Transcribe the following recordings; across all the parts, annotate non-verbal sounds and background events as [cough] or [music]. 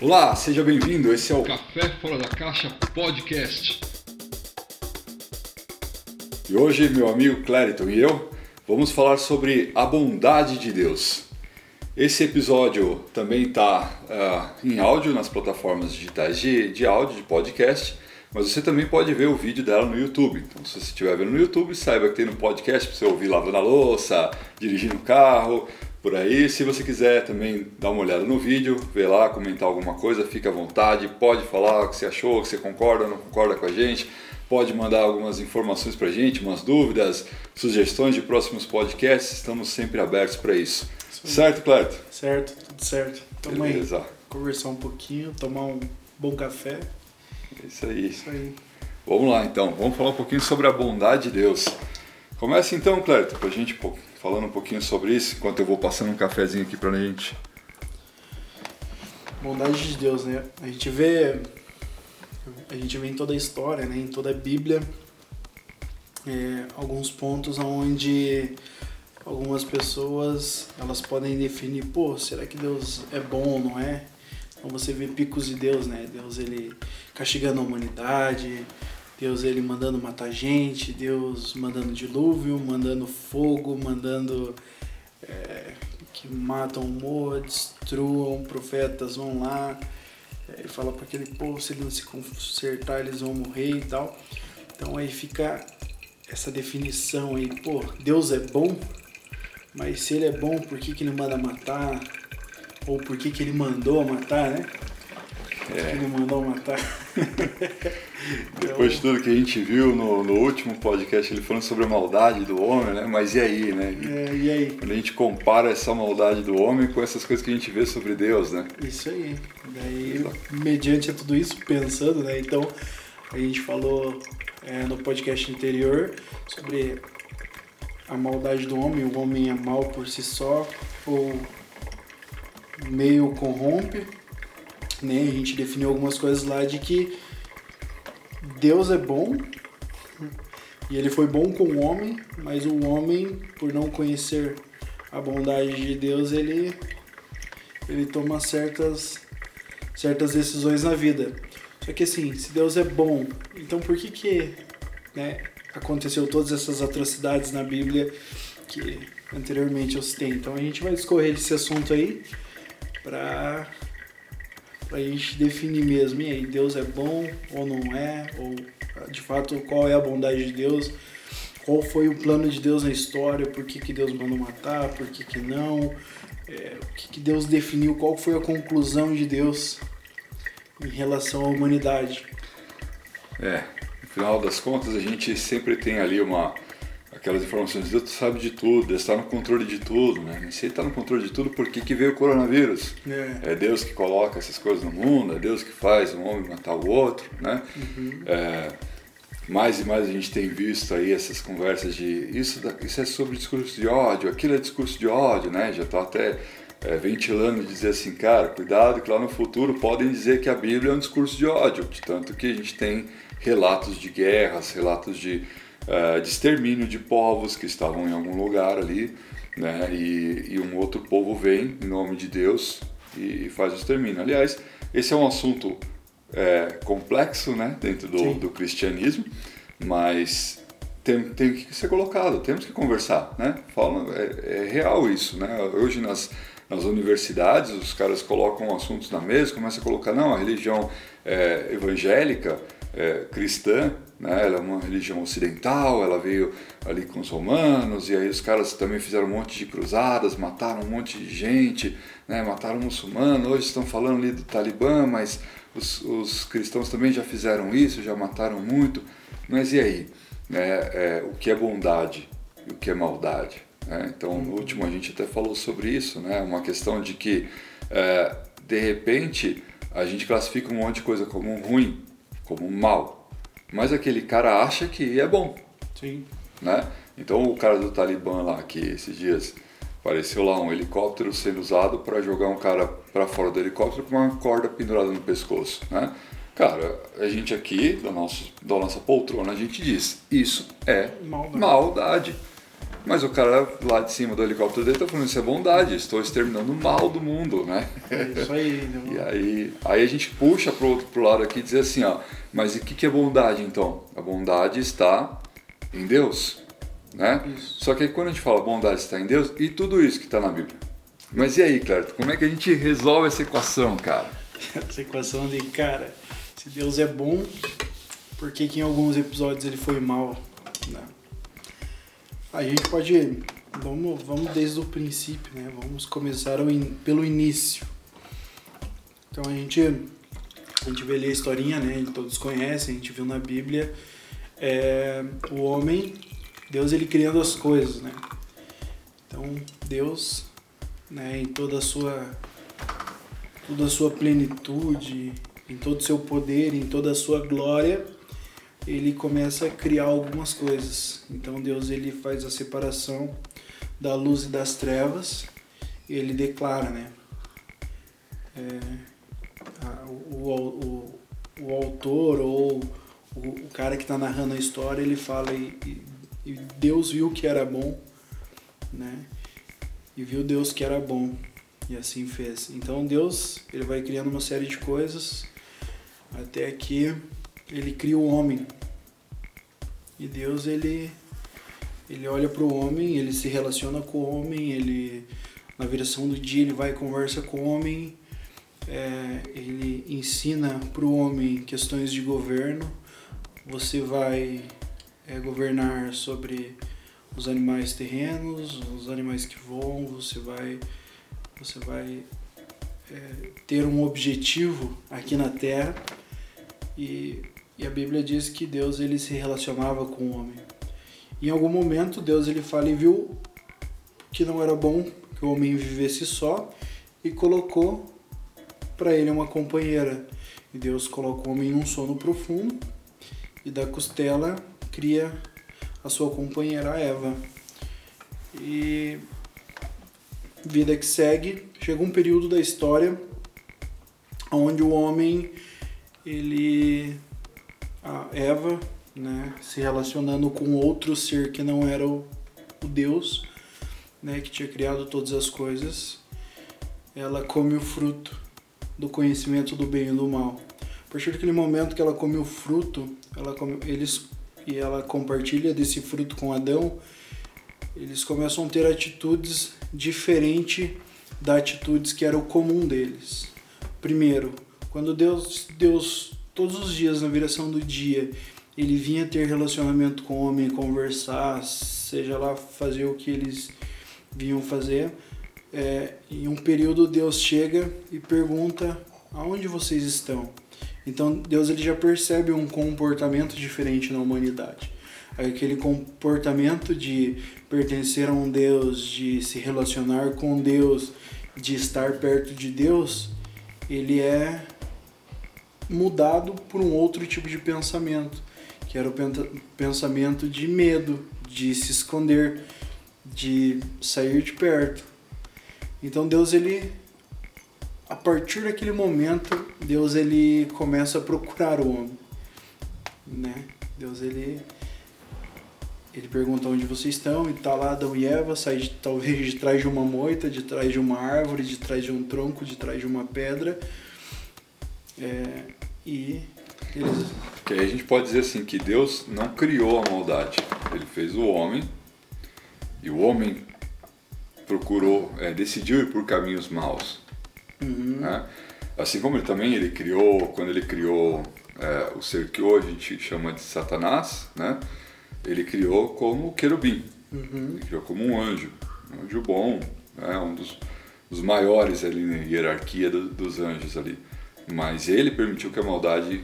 Olá, seja bem-vindo. Esse é o Café Fora da Caixa Podcast. E hoje meu amigo Clériton e eu vamos falar sobre a bondade de Deus. Esse episódio também está uh, ah, em áudio nas plataformas digitais de, de áudio, de podcast, mas você também pode ver o vídeo dela no YouTube. Então, se você estiver vendo no YouTube, saiba que tem no podcast para você ouvir lavando a louça, dirigindo o carro, por aí. Se você quiser também dar uma olhada no vídeo, ver lá, comentar alguma coisa, fica à vontade, pode falar o que você achou, o que você concorda, não concorda com a gente, pode mandar algumas informações para a gente, umas dúvidas, sugestões de próximos podcasts, estamos sempre abertos para isso. Certo, Cleto? Certo, tudo certo. Tamo Beleza. aí. Conversar um pouquinho, tomar um bom café. É isso aí. Isso aí. Vamos lá então, vamos falar um pouquinho sobre a bondade de Deus. Começa então, Cleto, para a gente falando um pouquinho sobre isso, enquanto eu vou passando um cafezinho aqui pra gente. Bondade de Deus, né? A gente vê. A gente vê em toda a história, né? Em toda a Bíblia, é, alguns pontos onde algumas pessoas elas podem definir, pô, será que Deus é bom ou não é? Então você vê picos de Deus, né? Deus ele castigando a humanidade, Deus ele mandando matar gente, Deus mandando dilúvio, mandando fogo, mandando é, que matam, morram, destruam, profetas vão lá, é, ele fala para aquele povo se ele não se consertar eles vão morrer e tal. Então aí fica essa definição aí, pô, Deus é bom, mas se ele é bom, por que, que ele manda matar? Ou por que, que ele mandou matar, né? É. Ele mandou matar. [laughs] Depois de tudo que a gente viu no, no, último podcast, ele falando sobre a maldade do homem, né? Mas e aí, né? É, e aí? Quando a gente compara essa maldade do homem com essas coisas que a gente vê sobre Deus, né? Isso aí. Daí, mediante tudo isso, pensando, né? Então, a gente falou é, no podcast anterior sobre a maldade do homem, o homem é mal por si só, ou meio corrompe, né? A gente definiu algumas coisas lá de que Deus é bom e ele foi bom com o homem, mas o homem, por não conhecer a bondade de Deus, ele ele toma certas certas decisões na vida. Só que assim, se Deus é bom, então por que que, né, aconteceu todas essas atrocidades na Bíblia que anteriormente eu citei? Então a gente vai discorrer esse assunto aí para para a gente definir mesmo, e aí, Deus é bom ou não é, ou de fato qual é a bondade de Deus, qual foi o plano de Deus na história, por que, que Deus mandou matar, por que, que não, é, o que, que Deus definiu, qual foi a conclusão de Deus em relação à humanidade. É, no final das contas a gente sempre tem ali uma aquelas informações, Deus sabe de tudo, Deus está no controle de tudo, né? Se ele está no controle de tudo, por que, que veio o coronavírus? É. é. Deus que coloca essas coisas no mundo, é Deus que faz um homem matar o outro, né? Uhum. É, mais e mais a gente tem visto aí essas conversas de isso, isso é sobre discurso de ódio, aquilo é discurso de ódio, né? Já está até é, ventilando e dizer assim, cara, cuidado que lá no futuro podem dizer que a Bíblia é um discurso de ódio, de tanto que a gente tem relatos de guerras, relatos de uh, de extermínio de povos que estavam em algum lugar ali, né? E, e um outro povo vem em nome de Deus e, e faz o extermínio. Aliás, esse é um assunto é, complexo, né? Dentro do, do cristianismo, mas tem, tem que ser colocado, temos que conversar, né? Fala, é, é real isso, né? Hoje nas nas universidades, os caras colocam assuntos na mesa, começam a colocar, não, a religião é, evangélica, é, cristã, né? ela é uma religião ocidental, ela veio ali com os romanos, e aí os caras também fizeram um monte de cruzadas, mataram um monte de gente, né? mataram muçulmanos, hoje estão falando ali do Talibã, mas os, os cristãos também já fizeram isso, já mataram muito, mas e aí? É, é, o que é bondade e o que é maldade? Né? Então, no último a gente até falou sobre isso, né? uma questão de que, é, de repente, a gente classifica um monte de coisa como ruim, como mal, mas aquele cara acha que é bom. Sim. Né? Então o cara do Talibã lá, que esses dias apareceu lá um helicóptero sendo usado para jogar um cara para fora do helicóptero com uma corda pendurada no pescoço, né? Cara, a gente aqui, da nossa, da nossa poltrona, a gente diz, isso é maldade. maldade. Mas o cara lá de cima do helicóptero dele está falando, isso é bondade, estou exterminando o mal do mundo, né? É isso aí, né? [laughs] E aí, aí a gente puxa para o outro lado aqui e diz assim, ó, mas o que, que é bondade então? A bondade está em Deus, né? Isso. Só que aí quando a gente fala bondade está em Deus, e tudo isso que está na Bíblia? Mas e aí, Clerto, como é que a gente resolve essa equação, cara? [laughs] Essa equação de, cara, se Deus é bom, por que, que em alguns episódios ele foi mal? A gente pode. Vamos, vamos desde o princípio, né? Vamos começar in- pelo início. Então a gente, a gente vê ali a historinha, né? Todos conhecem, a gente viu na Bíblia. É, o homem, Deus ele criando as coisas, né? Então Deus, né, em toda a sua toda a sua plenitude, em todo o seu poder, em toda a sua glória, ele começa a criar algumas coisas. Então Deus ele faz a separação da luz e das trevas e ele declara, né? É, a- o, o, o autor ou o, o cara que está narrando a história, ele fala e, e- Deus viu que era bom, né? E viu Deus que era bom. E assim fez. Então Deus, ele vai criando uma série de coisas até que ele cria o homem. E Deus, ele ele olha para o homem, ele se relaciona com o homem, ele na viração do dia ele vai e conversa com o homem, é, ele ensina para o homem questões de governo. Você vai é, governar sobre os animais terrenos, os animais que voam, você vai você vai é, ter um objetivo aqui na Terra e, e a Bíblia diz que Deus ele se relacionava com o homem. Em algum momento Deus ele fala e viu que não era bom que o homem vivesse só e colocou para ele uma companheira. E Deus coloca o homem num sono profundo e da costela cria a sua companheira Eva. E vida que segue, chega um período da história onde o homem ele a Eva, né, se relacionando com outro ser que não era o, o Deus, né, que tinha criado todas as coisas, ela come o fruto do conhecimento do bem e do mal. A partir daquele momento que ela come o fruto, ela come, eles e ela compartilha desse fruto com Adão, eles começam a ter atitudes diferentes da atitudes que era o comum deles. Primeiro, quando Deus, Deus todos os dias na viração do dia, ele vinha ter relacionamento com o homem, conversar, seja lá fazer o que eles vinham fazer. É, em um período Deus chega e pergunta aonde vocês estão. Então Deus ele já percebe um comportamento diferente na humanidade. Aquele comportamento de pertencer a um Deus, de se relacionar com Deus, de estar perto de Deus, ele é mudado por um outro tipo de pensamento, que era o pensamento de medo, de se esconder, de sair de perto. Então Deus ele a partir daquele momento, Deus ele começa a procurar o homem, né? Deus ele ele pergunta onde vocês estão e tá lá Adão e Eva, sai de, talvez de trás de uma moita, de trás de uma árvore, de trás de um tronco, de trás de uma pedra. É, e eles Que aí a gente pode dizer assim que Deus não criou a maldade. Ele fez o homem e o homem procurou, é, decidiu ir por caminhos maus. né? Assim como ele também ele criou, quando ele criou é, o ser que hoje a gente chama de Satanás, né? Ele criou como querubim. Ele criou como um anjo, um anjo bom, né? um dos, dos maiores ali na hierarquia do- dos anjos ali. Mas ele permitiu que a maldade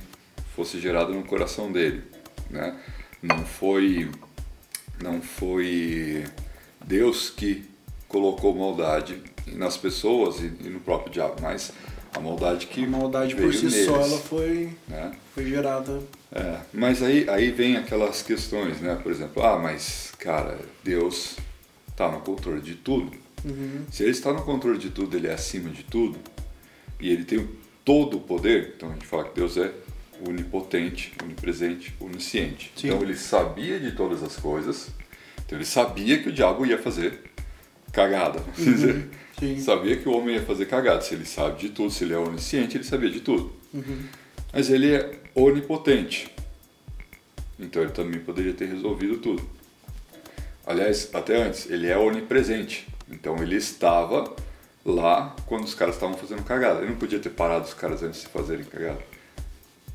fosse gerada no coração dele, né? Não foi não foi Deus que colocou maldade nas pessoas e, e no próprio diabo, mas a maldade que a maldade veio por si neles, só ela foi né? foi gerada É, mas aí, aí vem aquelas questões, né? Por exemplo, ah, mas cara, Deus está no controle de tudo. Se ele está no controle de tudo, ele é acima de tudo e ele tem todo o poder, então a gente fala que Deus é onipotente, onipresente, onisciente. Sim. Então ele sabia de todas as coisas Então ele sabia que o diabo ia fazer cagada, uhum, [laughs] dizer. Sim. Sabia que o homem ia fazer cagada. Se ele sabe de tudo, se ele é onisciente, ele sabia de tudo. Uhum. Mas ele é onipotente. Então ele também poderia ter resolvido tudo. Aliás, até antes, ele é onipresente. Então ele estava lá quando os caras estavam fazendo cagada. Ele não podia ter parado os caras antes de fazerem cagada.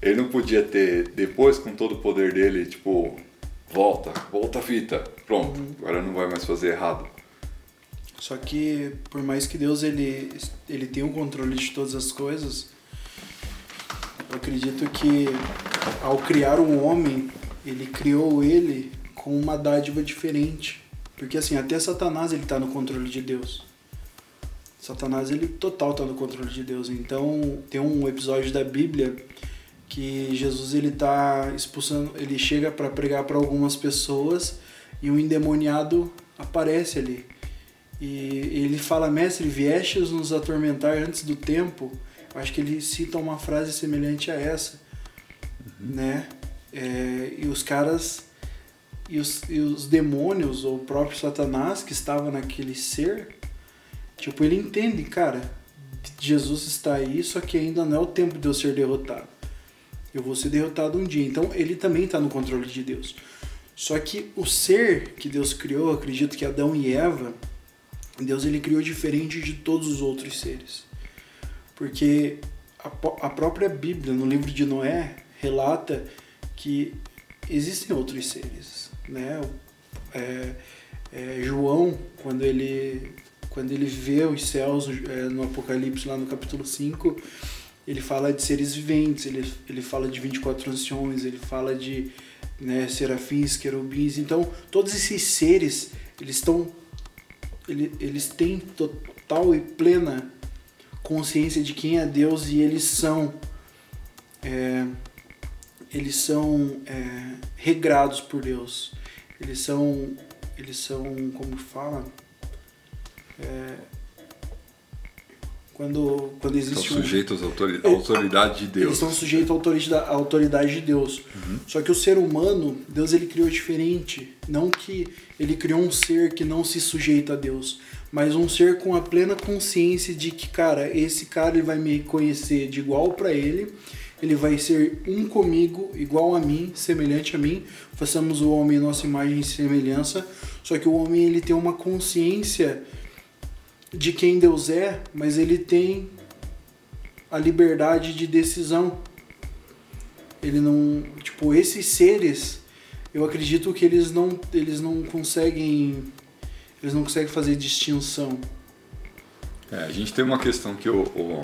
Ele não podia ter, depois, com todo o poder dele, tipo, volta, volta a fita, pronto, uhum. agora não vai mais fazer errado. Só que, por mais que Deus ele, ele tenha o controle de todas as coisas, eu acredito que ao criar um homem, ele criou ele com uma dádiva diferente. Porque assim, até Satanás ele está no controle de Deus. Satanás ele total está no controle de Deus. Então tem um episódio da Bíblia que Jesus ele tá expulsando, ele chega para pregar para algumas pessoas e um endemoniado aparece ali. E ele fala: "Mestre, viestes nos atormentar antes do tempo?" Acho que ele cita uma frase semelhante a essa, uhum. né? É, e os caras e os, e os demônios ou o próprio Satanás que estava naquele ser, tipo, ele entende, cara, Jesus está aí, só que ainda não é o tempo de eu ser derrotado. Eu vou ser derrotado um dia. Então ele também está no controle de Deus. Só que o ser que Deus criou, acredito que Adão e Eva, Deus ele criou diferente de todos os outros seres. Porque a, a própria Bíblia, no livro de Noé, relata que existem outros seres. Né? É, é, João, quando ele, quando ele vê os céus é, no Apocalipse, lá no capítulo 5, ele fala de seres viventes, ele, ele fala de 24 anciões, ele fala de né, serafins, querubins. Então, todos esses seres, eles estão ele, eles têm total e plena consciência de quem é Deus e eles são é, eles são é, regrados por Deus. Eles são eles são como fala é, quando, quando existe estão sujeitos um, à autoridade de Deus. Eles estão sujeitos à autoridade, à autoridade de Deus. Uhum. Só que o ser humano, Deus ele criou diferente. Não que ele criou um ser que não se sujeita a Deus, mas um ser com a plena consciência de que, cara, esse cara ele vai me conhecer de igual para ele, ele vai ser um comigo, igual a mim, semelhante a mim. Façamos o homem nossa imagem e semelhança. Só que o homem ele tem uma consciência de quem Deus é, mas ele tem a liberdade de decisão. Ele não, tipo, esses seres, eu acredito que eles não, eles não conseguem, eles não conseguem fazer distinção. É, a gente tem uma questão que o, o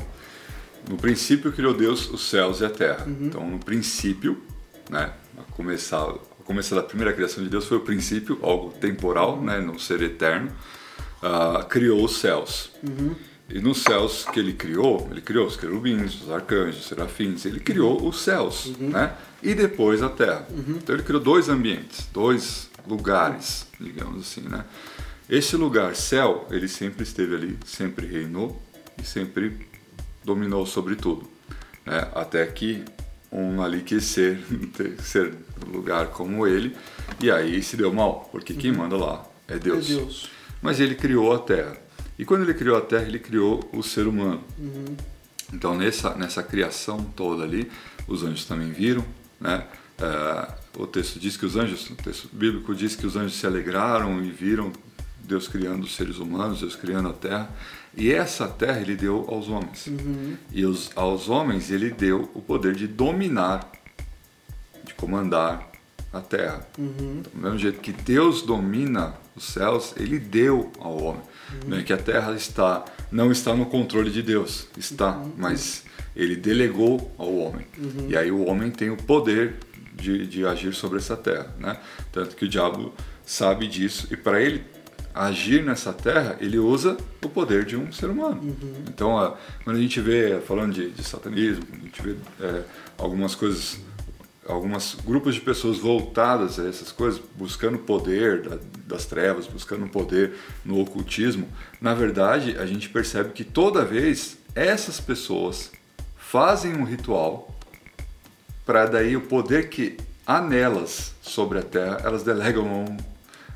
no princípio criou Deus os céus e a terra. Uhum. Então, no princípio, né, a começar, a começar da primeira criação de Deus foi o princípio, algo temporal, né, no ser eterno uh, criou os céus. Uhum. E nos céus que ele criou, ele criou os querubins, os arcanjos, os serafins, ele criou os céus, uhum. né? E depois a terra. Uhum. Então ele criou dois ambientes, dois lugares, digamos assim, né? Esse lugar, céu, ele sempre esteve ali, sempre reinou e sempre dominou sobre tudo. Né? Até que um ali quis ser, [laughs] ser lugar como ele, e aí se deu mal, porque quem uhum. manda lá é Deus. É Deus mas ele criou a Terra. E quando ele criou a Terra, ele criou o ser humano. Uhum. Então, nessa, nessa criação toda ali, os anjos também viram, né? É, o texto diz que os anjos, o texto bíblico diz que os anjos se alegraram e viram Deus criando os seres humanos, Deus criando a terra. E essa terra ele deu aos homens. Uhum. E os, aos homens ele deu o poder de dominar, de comandar a terra. Uhum. Então, do mesmo jeito que Deus domina os céus, ele deu ao homem. Uhum. Né? Que a terra está, não está no controle de Deus, está, uhum. mas ele delegou ao homem. Uhum. E aí o homem tem o poder de, de agir sobre essa terra. Né? Tanto que o diabo sabe disso e para ele agir nessa terra, ele usa o poder de um ser humano. Uhum. Então, quando a gente vê, falando de, de satanismo, a gente vê é, algumas coisas alguns grupos de pessoas voltadas a essas coisas, buscando poder da, das trevas, buscando poder no ocultismo, na verdade a gente percebe que toda vez essas pessoas fazem um ritual para daí o poder que há nelas sobre a terra, elas delegam a um,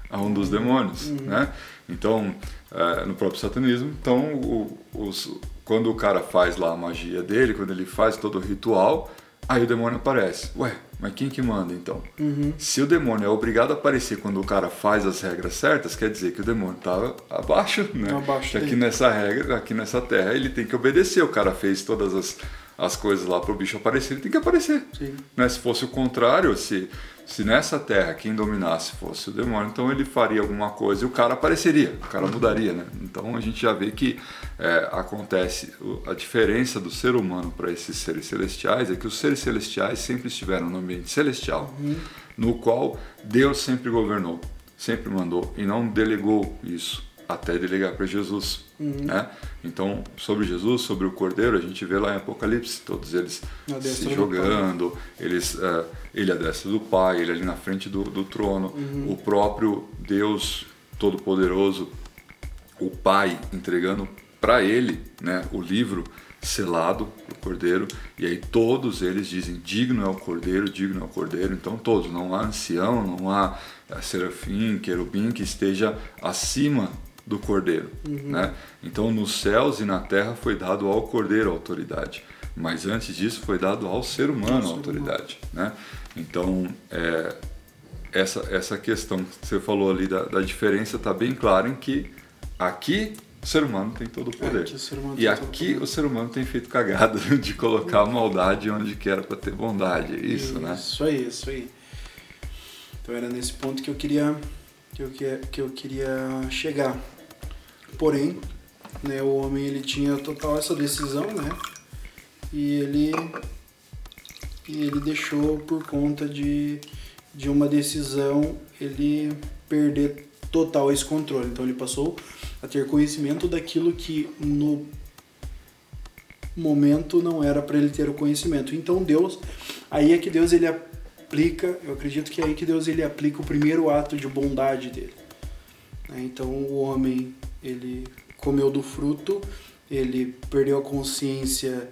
a um dos demônios, uhum. né? Então, é, no próprio satanismo, então o, os, quando o cara faz lá a magia dele, quando ele faz todo o ritual, aí o demônio aparece. Ué, mas quem que manda então? Uhum. Se o demônio é obrigado a aparecer quando o cara faz as regras certas, quer dizer que o demônio está abaixo, né? Abaixo aqui nessa regra, aqui nessa terra, ele tem que obedecer. O cara fez todas as, as coisas lá para o bicho aparecer, ele tem que aparecer. Né? Se fosse o contrário, se se nessa terra quem dominasse fosse o demônio, então ele faria alguma coisa e o cara apareceria, o cara mudaria, né? Então a gente já vê que é, acontece a diferença do ser humano para esses seres celestiais é que os seres celestiais sempre estiveram no ambiente celestial, uhum. no qual Deus sempre governou, sempre mandou e não delegou isso até delegar para Jesus. Uhum. Né? Então, sobre Jesus, sobre o Cordeiro, a gente vê lá em Apocalipse, todos eles se jogando, eles, uh, ele destra do Pai, ele ali na frente do, do trono, uhum. o próprio Deus Todo-Poderoso, o Pai entregando para ele né, o livro selado o cordeiro e aí todos eles dizem digno é o cordeiro digno é o cordeiro então todos não há ancião não há eh, serafim querubim que esteja acima do Cordeiro. Uhum. Né? Então, nos céus e na terra foi dado ao Cordeiro a autoridade, mas antes disso foi dado ao ser humano a autoridade. Né? Então, é, essa, essa questão que você falou ali da, da diferença está bem clara em que aqui o ser humano tem todo o poder. É, e aqui o ser humano tem feito cagada [laughs] de colocar a maldade onde que era para ter bondade. É isso, isso, né? Isso aí, isso aí. Então era nesse ponto que eu queria que eu, que eu queria chegar. Porém, né, o homem ele tinha total essa decisão, né? E ele e ele deixou por conta de, de uma decisão ele perder total esse controle. Então ele passou a ter conhecimento daquilo que no momento não era para ele ter o conhecimento. Então Deus, aí é que Deus ele aplica, eu acredito que é aí que Deus ele aplica o primeiro ato de bondade dele. Né? Então o homem ele comeu do fruto, ele perdeu a consciência,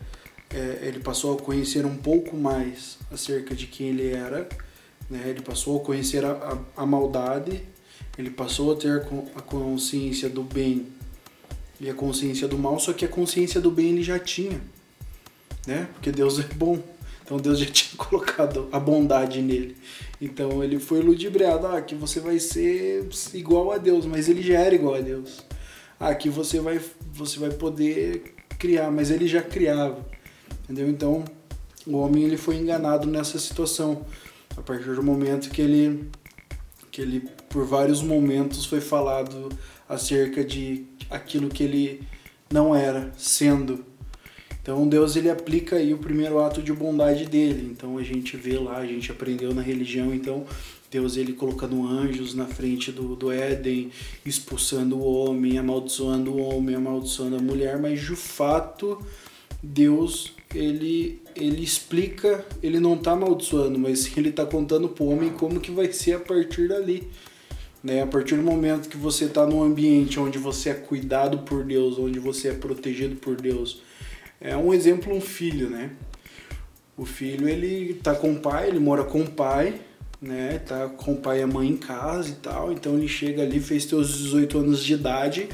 é, ele passou a conhecer um pouco mais acerca de quem ele era, né? ele passou a conhecer a, a, a maldade, ele passou a ter a consciência do bem e a consciência do mal, só que a consciência do bem ele já tinha, né? Porque Deus é bom. Então Deus já [laughs] tinha colocado a bondade nele. Então ele foi ludibriado, ah, que você vai ser igual a Deus, mas ele já era igual a Deus aqui você vai, você vai poder criar, mas ele já criava, entendeu? Então o homem ele foi enganado nessa situação a partir do momento que ele que ele por vários momentos foi falado acerca de aquilo que ele não era sendo então Deus ele aplica aí o primeiro ato de bondade dele então a gente vê lá a gente aprendeu na religião então Deus ele colocando anjos na frente do, do Éden, expulsando o homem, amaldiçoando o homem, amaldiçoando a mulher, mas de fato Deus ele ele explica, ele não está amaldiçoando, mas [laughs] ele está contando para o homem como que vai ser a partir dali. Né? A partir do momento que você está num ambiente onde você é cuidado por Deus, onde você é protegido por Deus. É um exemplo um filho, né? O filho ele tá com o pai, ele mora com o pai, né? Tá com o pai e a mãe em casa e tal. Então ele chega ali, fez seus 18 anos de idade.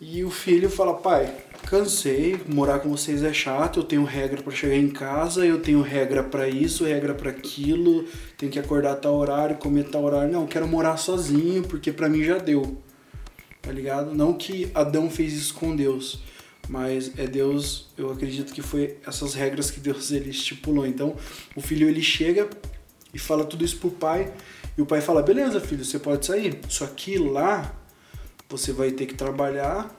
E o filho fala: "Pai, cansei, morar com vocês é chato, eu tenho regra para chegar em casa, eu tenho regra para isso, regra para aquilo, tenho que acordar tal horário, comer tal horário. Não, quero morar sozinho, porque para mim já deu. Tá ligado? Não que Adão fez isso com Deus, mas é Deus, eu acredito que foi essas regras que Deus ele estipulou. Então, o filho ele chega e fala tudo isso pro pai. E o pai fala: beleza, filho, você pode sair. Só que lá você vai ter que trabalhar,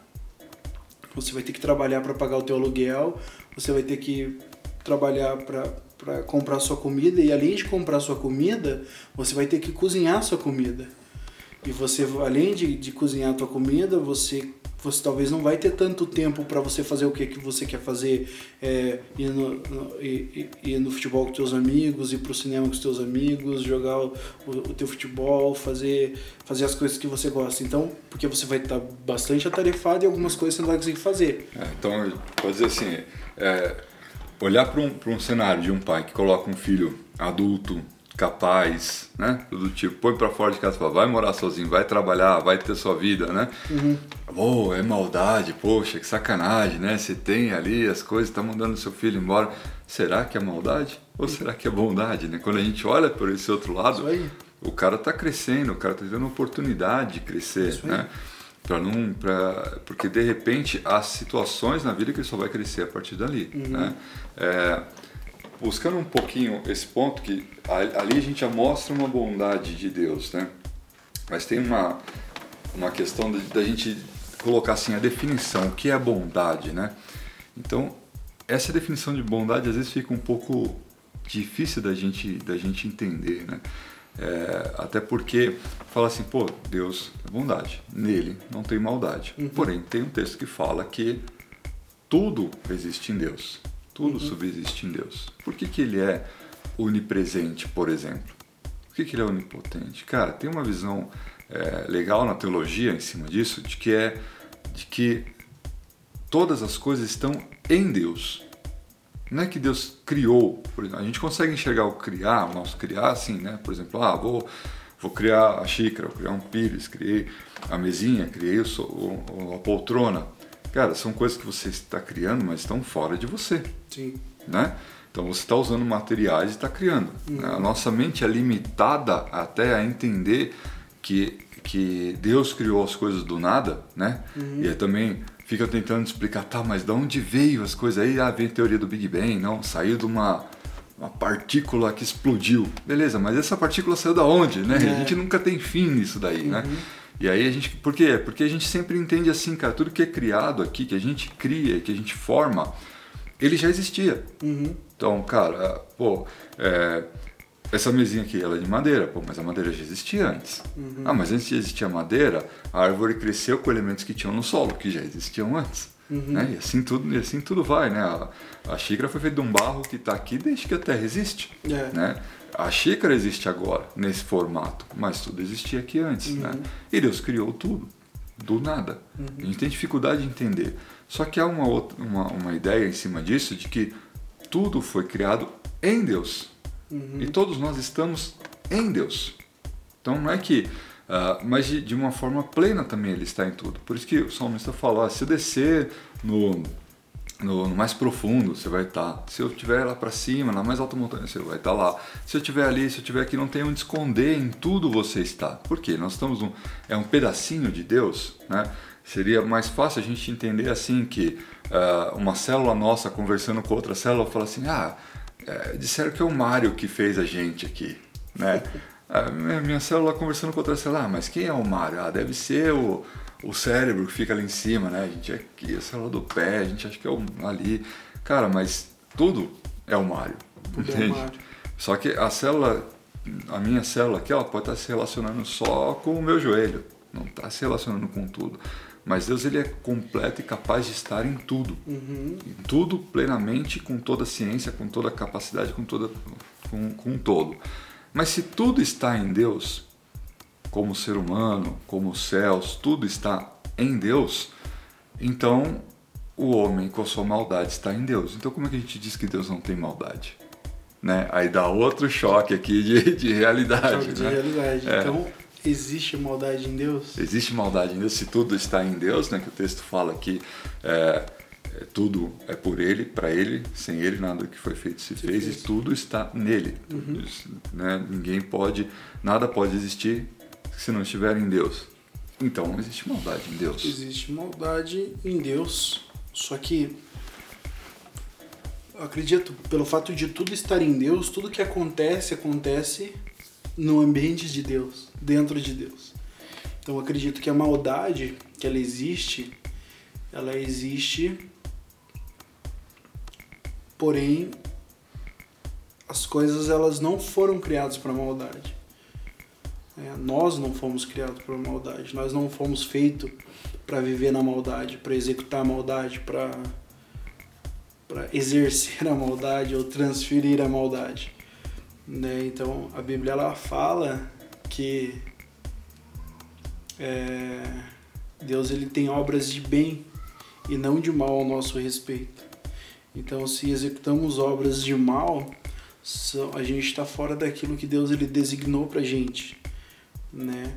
você vai ter que trabalhar para pagar o teu aluguel, você vai ter que trabalhar para comprar sua comida e além de comprar sua comida, você vai ter que cozinhar sua comida. E você, além de, de cozinhar a tua comida, você você talvez não vai ter tanto tempo para você fazer o que, que você quer fazer, é, ir, no, no, ir, ir no futebol com teus amigos, ir pro cinema com teus amigos, jogar o, o, teu futebol, fazer, fazer as coisas que você gosta. Então, porque você vai estar tá bastante atarefado e algumas coisas você não vai conseguir fazer. É, então, pode dizer assim, é, olhar para um, um cenário de um pai que coloca um filho adulto capaz, né? Tudo tipo, põe para fora de casa, fala, vai morar sozinho, vai trabalhar, vai ter sua vida, né? Uhum. Oh, é maldade, poxa, que sacanagem, né? Você tem ali as coisas, está mandando seu filho embora. Será que é maldade ou será que é bondade, né? Quando a gente olha por esse outro lado, o cara está crescendo, o cara está tendo oportunidade de crescer, né? Pra não, pra, porque de repente há situações na vida que ele só vai crescer a partir dali, uhum. né? É, buscando um pouquinho esse ponto que ali a gente já mostra uma bondade de Deus, né? Mas tem uma uma questão da gente colocar assim a definição, o que é bondade, né? Então essa definição de bondade às vezes fica um pouco difícil da gente da gente entender, né? É, até porque fala assim, pô, Deus é bondade, nele não tem maldade. Uhum. Porém, tem um texto que fala que tudo existe em Deus. Tudo uhum. subsiste em Deus. Por que, que ele é onipresente, por exemplo? Por que, que ele é onipotente? Cara, tem uma visão é, legal na teologia em cima disso, de que é de que todas as coisas estão em Deus. Não é que Deus criou, exemplo, a gente consegue enxergar o criar, o nosso criar assim, né? Por exemplo, ah, vou, vou criar a xícara, vou criar um pires, criei a mesinha, criei o, o, a poltrona. Cara, são coisas que você está criando, mas estão fora de você. Sim. Né? Então você está usando materiais e está criando. Uhum. A nossa mente é limitada até a entender que, que Deus criou as coisas do nada, né? Uhum. E também fica tentando explicar, tá, mas de onde veio as coisas aí? Ah, vem a teoria do Big Bang, não, saiu de uma, uma partícula que explodiu. Beleza, mas essa partícula saiu da onde, né? É. A gente nunca tem fim nisso daí, né? uhum. né? E aí a gente, por quê? Porque a gente sempre entende assim, cara, tudo que é criado aqui, que a gente cria, que a gente forma, ele já existia. Uhum. Então, cara, pô, é, essa mesinha aqui, ela é de madeira, pô, mas a madeira já existia antes. Uhum. Ah, mas antes de existir a madeira, a árvore cresceu com elementos que tinham no solo, que já existiam antes. Uhum. Né? E, assim tudo, e assim tudo vai, né? A, a xícara foi feita de um barro que está aqui desde que a Terra existe. É. Né? A xícara existe agora, nesse formato, mas tudo existia aqui antes, né? uhum. né? E Deus criou tudo, do nada. Uhum. A gente tem dificuldade de entender. Só que há uma, outra, uma, uma ideia em cima disso de que tudo foi criado em Deus. Uhum. E todos nós estamos em Deus. Então não é que... Uh, mas de, de, uma forma plena também ele está em tudo. Por isso que o salmista fala, se eu descer no no, no, mais profundo você vai estar. Tá. Se eu estiver lá para cima, na mais alta montanha, você vai estar tá lá. Se eu estiver ali, se eu estiver aqui, não tem onde esconder, em tudo você está. Por quê? Nós estamos é um pedacinho de Deus, né? Seria mais fácil a gente entender assim que uh, uma célula nossa conversando com outra célula fala assim, ah, é, disseram que é o Mário que fez a gente aqui, né? [laughs] A minha célula conversando com outra célula, ah, mas quem é o Mário? Ah, deve ser o o cérebro que fica ali em cima, né? A gente é aqui, a célula do pé, a gente acha que é o, ali. Cara, mas tudo é o Mário. Tudo entende? É o Mário. Só que a célula, a minha célula aqui, ela pode estar se relacionando só com o meu joelho. Não está se relacionando com tudo. Mas Deus ele é completo e capaz de estar em tudo. Uhum. Em tudo plenamente, com toda a ciência, com toda a capacidade, com, toda, com, com todo. Mas se tudo está em Deus, como ser humano, como os céus, tudo está em Deus, então o homem com a sua maldade está em Deus. Então como é que a gente diz que Deus não tem maldade? Né? Aí dá outro choque aqui de, de realidade. Choque né? de realidade. É. Então existe maldade em Deus? Existe maldade em Deus se tudo está em Deus, né? Que o texto fala que é, é, tudo é por Ele, para Ele, sem Ele nada que foi feito se, se fez, fez, e tudo está nele. Uhum. Né? Ninguém pode, nada pode existir se não estiver em Deus. Então existe maldade em Deus. Existe maldade em Deus, só que eu acredito, pelo fato de tudo estar em Deus, tudo que acontece, acontece no ambiente de Deus, dentro de Deus. Então eu acredito que a maldade, que ela existe, ela existe, porém as coisas elas não foram criadas para maldade. É, nós não fomos criados por maldade, nós não fomos feitos para viver na maldade, para executar a maldade, para para exercer a maldade ou transferir a maldade. Né? Então a Bíblia ela fala que é, Deus ele tem obras de bem e não de mal ao nosso respeito. Então se executamos obras de mal, a gente está fora daquilo que Deus ele designou para gente, né?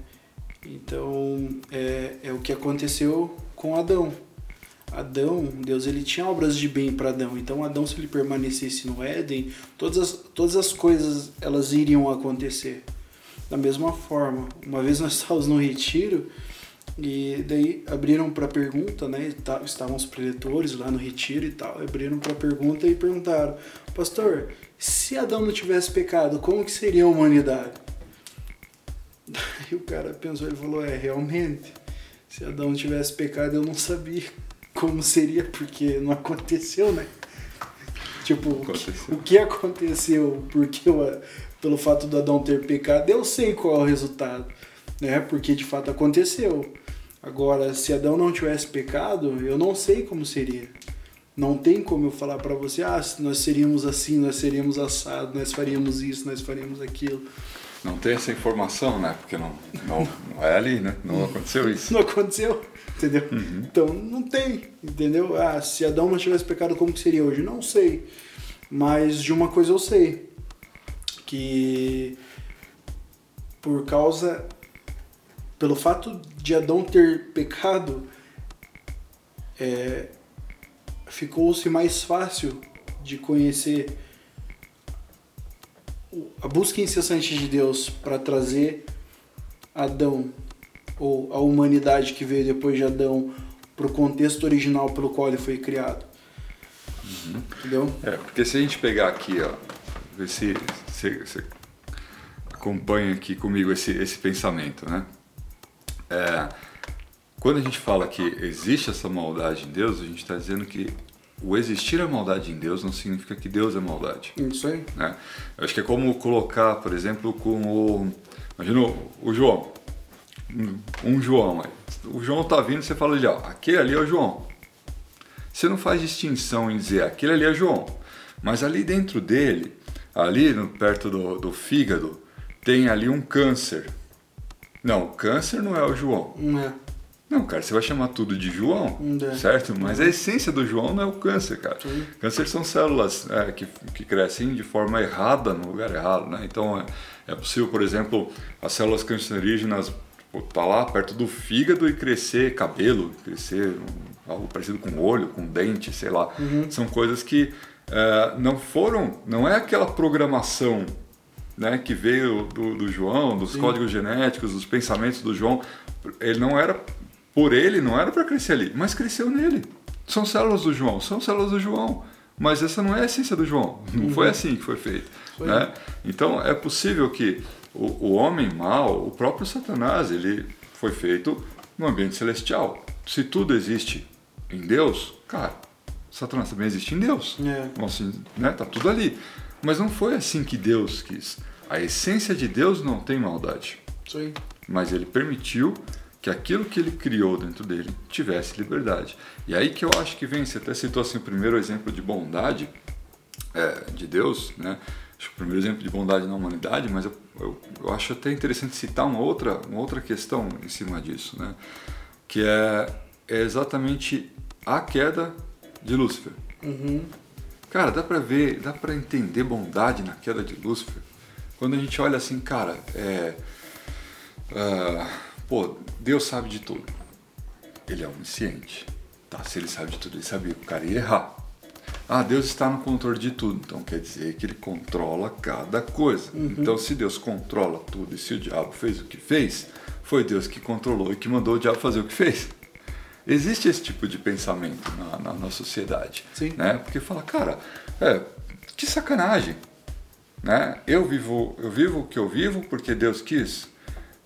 Então é, é o que aconteceu com Adão. Adão, Deus ele tinha obras de bem para Adão. Então Adão se ele permanecesse no Éden, todas as, todas as coisas elas iriam acontecer. Da mesma forma, uma vez nós estávamos no retiro e daí abriram para pergunta, né? Estavam os preletores lá no retiro e tal, abriram para pergunta e perguntaram: "Pastor, se Adão não tivesse pecado, como que seria a humanidade?" Daí o cara pensou e falou: "É, realmente, se Adão tivesse pecado, eu não sabia como seria, porque não aconteceu, né? Tipo, aconteceu. o que aconteceu porque eu, pelo fato do Adão ter pecado, eu sei qual é o resultado, né? Porque de fato aconteceu. Agora, se Adão não tivesse pecado, eu não sei como seria. Não tem como eu falar para você, ah, nós seríamos assim, nós seríamos assado, nós faríamos isso, nós faríamos aquilo. Não tem essa informação, né? Porque não, não, não é ali, né? Não aconteceu isso. Não aconteceu, entendeu? Uhum. Então não tem, entendeu? Ah, se Adão não tivesse pecado, como que seria hoje? Não sei. Mas de uma coisa eu sei. Que por causa. Pelo fato de Adão ter pecado, é, ficou-se mais fácil de conhecer a busca incessante de Deus para trazer Adão ou a humanidade que veio depois de Adão para o contexto original pelo qual ele foi criado. Uhum. Entendeu? É, porque se a gente pegar aqui, ó, ver se você acompanha aqui comigo esse, esse pensamento, né? É, quando a gente fala que existe essa maldade em Deus, a gente está dizendo que o existir a maldade em Deus não significa que Deus é maldade. Isso aí. Né? Eu acho que é como colocar, por exemplo, com o. Imagina o João. Um João aí. O João tá vindo e você fala ali, ó, aquele ali é o João. Você não faz distinção em dizer aquele ali é João. Mas ali dentro dele, ali no, perto do, do fígado, tem ali um câncer. Não, o câncer não é o João. Não é. Não, cara, você vai chamar tudo de João, é. certo? Mas a essência do João não é o câncer, cara. Sim. Câncer são células é, que, que crescem de forma errada no lugar errado, né? Então é, é possível, por exemplo, as células cancerígenas tá lá perto do fígado e crescer cabelo, crescer um, algo parecido com olho, com dente, sei lá. Uhum. São coisas que é, não foram, não é aquela programação né, que veio do, do João, dos Sim. códigos genéticos, dos pensamentos do João. Ele não era por ele, não era para crescer ali, mas cresceu nele. São células do João, são células do João. Mas essa não é a essência do João. Não uhum. foi assim que foi feito. Foi. Né? Então é possível que o, o homem mau, o próprio Satanás, ele foi feito no ambiente celestial. Se tudo existe em Deus, cara, Satanás também existe em Deus. É. Então, assim, né? Tá tudo ali. Mas não foi assim que Deus quis. A essência de Deus não tem maldade. Sim. Mas ele permitiu que aquilo que ele criou dentro dele tivesse liberdade. E aí que eu acho que vem, você até citou assim o primeiro exemplo de bondade é, de Deus, né? Acho que o primeiro exemplo de bondade na humanidade, mas eu, eu, eu, acho até interessante citar uma outra, uma outra questão em cima disso, né? Que é, é exatamente a queda de Lúcifer. Uhum. Cara, dá pra ver, dá pra entender bondade na queda de Lúcifer. Quando a gente olha assim, cara, é... Uh, Pô, Deus sabe de tudo. Ele é onisciente. Tá, se ele sabe de tudo, ele sabia que o cara ia errar. Ah, Deus está no controle de tudo. Então quer dizer que ele controla cada coisa. Uhum. Então, se Deus controla tudo e se o diabo fez o que fez, foi Deus que controlou e que mandou o diabo fazer o que fez. Existe esse tipo de pensamento na, na, na sociedade. Sim. Né? Porque fala, cara, é, que sacanagem. Né? Eu, vivo, eu vivo o que eu vivo porque Deus quis.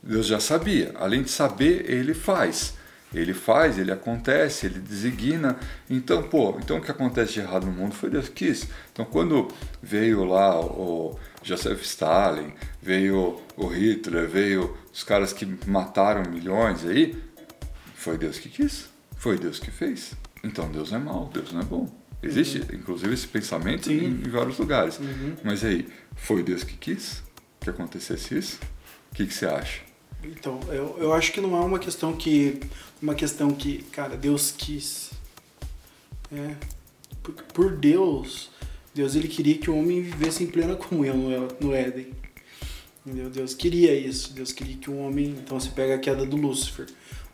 Deus já sabia. Além de saber, ele faz. Ele faz, ele acontece, ele designa. Então, pô, então o que acontece de errado no mundo foi Deus que quis. Então, quando veio lá o Joseph Stalin, veio o Hitler, veio os caras que mataram milhões aí, foi Deus que quis. Foi Deus que fez. Então, Deus não é mau, Deus não é bom. Existe, uhum. inclusive, esse pensamento em, em, vários lugares. Uhum. Mas aí, foi Deus que quis que acontecesse isso? O que, que você acha? Então, eu, eu acho que não é uma questão que. Uma questão que, cara, Deus quis. É. Por, por Deus. Deus ele queria que o homem vivesse em plena comunhão no Éden. Entendeu? Deus queria isso. Deus queria que o homem. Então você pega a queda do Lúcifer.